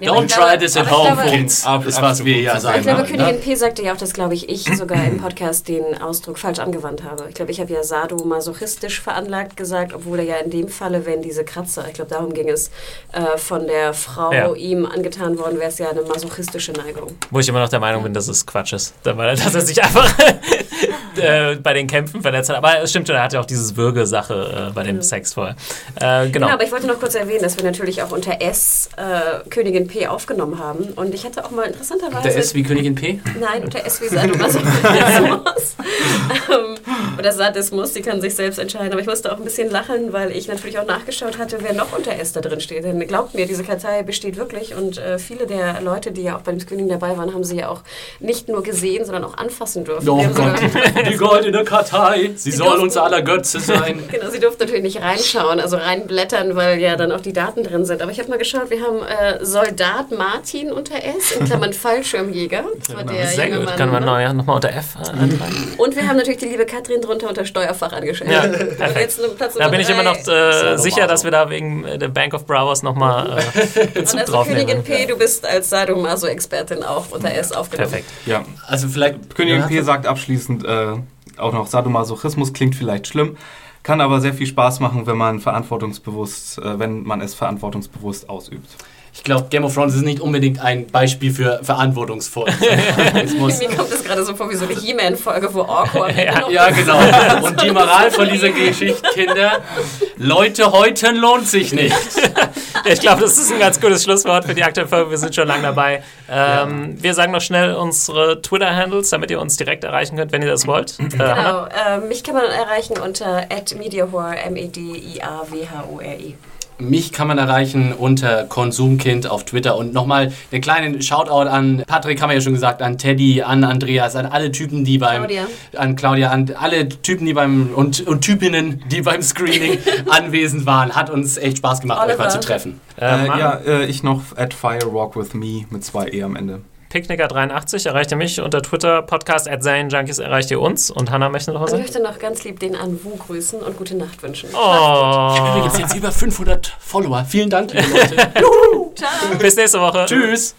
Don't try this at home, glaube- kids. Ab- ist, was wir ja sagen. Ich glaube, Königin ne? P sagte ja auch, dass, glaube ich, ich sogar im Podcast den Ausdruck falsch angewandt habe. Ich glaube, ich habe ja sadomasochistisch veranlagt gesagt, obwohl er ja in dem Falle, wenn diese Kratzer, ich glaube, darum ging es, äh, von der Frau Ja. ihm angetan worden, wäre es ja eine masochistische Neigung. Wo ich immer noch der Meinung bin, dass es Quatsch ist. Weil, dass er sich *laughs* einfach *laughs* äh, bei den Kämpfen verletzt hat. Aber es stimmt schon, er hatte auch dieses Würgesache äh, bei dem Sex vorher. Äh, genau. Genau, aber ich wollte noch kurz erwähnen, dass wir natürlich auch unter S äh, Königin P aufgenommen haben. Und ich hatte auch mal interessanterweise. Der S wie Königin P? Nein, unter S wie Sadomasochismus. *laughs* ähm, oder Sadismus, die kann sich selbst entscheiden. Aber ich musste auch ein bisschen lachen, weil ich natürlich auch nachgeschaut hatte, wer noch unter S da drin steht. Denn glaubt mir, diese Kartei besteht wirklich und äh, viele der Leute, die ja auch beim Screening dabei waren, haben sie ja auch nicht nur gesehen, sondern auch anfassen dürfen. Oh Gott, *laughs* die goldene Kartei, sie soll durften- unser aller Götze sein. *laughs* Genau, sie durften natürlich nicht reinschauen, also reinblättern, weil ja dann auch die Daten drin sind. Aber ich habe mal geschaut, wir haben äh, Soldat Martin unter S, in Klammern *laughs* Fallschirmjäger. Das war der Sehr gut. Mann, Kann man ne? noch, ja, nochmal unter F äh, anfangen? Und wir haben natürlich die liebe Katrin drunter unter. Ja, *laughs* perfekt. jetzt nur Platz Da bin ich immer noch äh, sicher, dass wir da wegen äh, der Bank of Browers nochmal äh, *laughs* Bezug Und also drauf Königin nehmen. P, du bist als Sadomaso-Expertin auch unter S aufgenommen. Perfekt. Ja. Also vielleicht. Königin Ja, P sagt abschließend äh, auch noch, Sadomasochismus klingt vielleicht schlimm, kann aber sehr viel Spaß machen, wenn man verantwortungsbewusst, äh, wenn man es verantwortungsbewusst ausübt. Ich glaube, Game of Thrones ist nicht unbedingt ein Beispiel für verantwortungsvollen Sexualismus. *laughs* Mir kommt das gerade so vor wie so eine He-Man-Folge, wo Awkward Ja. Ja, genau. *laughs* Und die Moral von dieser Geschichte, Kinder, Leute häuten lohnt sich nicht. *laughs* Ich glaube, das ist ein ganz gutes Schlusswort für die aktuelle Folge. Wir sind schon lange dabei. Ähm, Wir sagen noch schnell unsere Twitter-Handles, damit ihr uns direkt erreichen könnt, wenn ihr das wollt. Äh, Hannah? Genau, äh, mich kann man erreichen unter @mediahore, M-E-D-I-A-W-H-O-R-E. Mich kann man erreichen unter Konsumkind auf Twitter. Und nochmal einen kleinen Shoutout an Patrick, haben wir ja schon gesagt, an Teddy, an Andreas, an alle Typen, die beim. Claudia. An Claudia, an alle Typen, die beim. Und, und Typinnen, die beim Screening *laughs* anwesend waren. Hat uns echt Spaß gemacht, euch mal Oliver. zu treffen. Äh, Äh, ja, äh, ich noch at Fire Walk with Me mit zwei E am Ende. Picknicker83 erreicht ihr mich unter Twitter. Podcast at Junkies erreicht ihr uns. Und Hannah möchte noch was Und ich sagen? möchte noch ganz lieb den Anwu grüßen und gute Nacht wünschen. Oh, Übrigens jetzt über 500 Follower. Vielen Dank, liebe Leute. *laughs* Ciao! bis nächste Woche. Tschüss.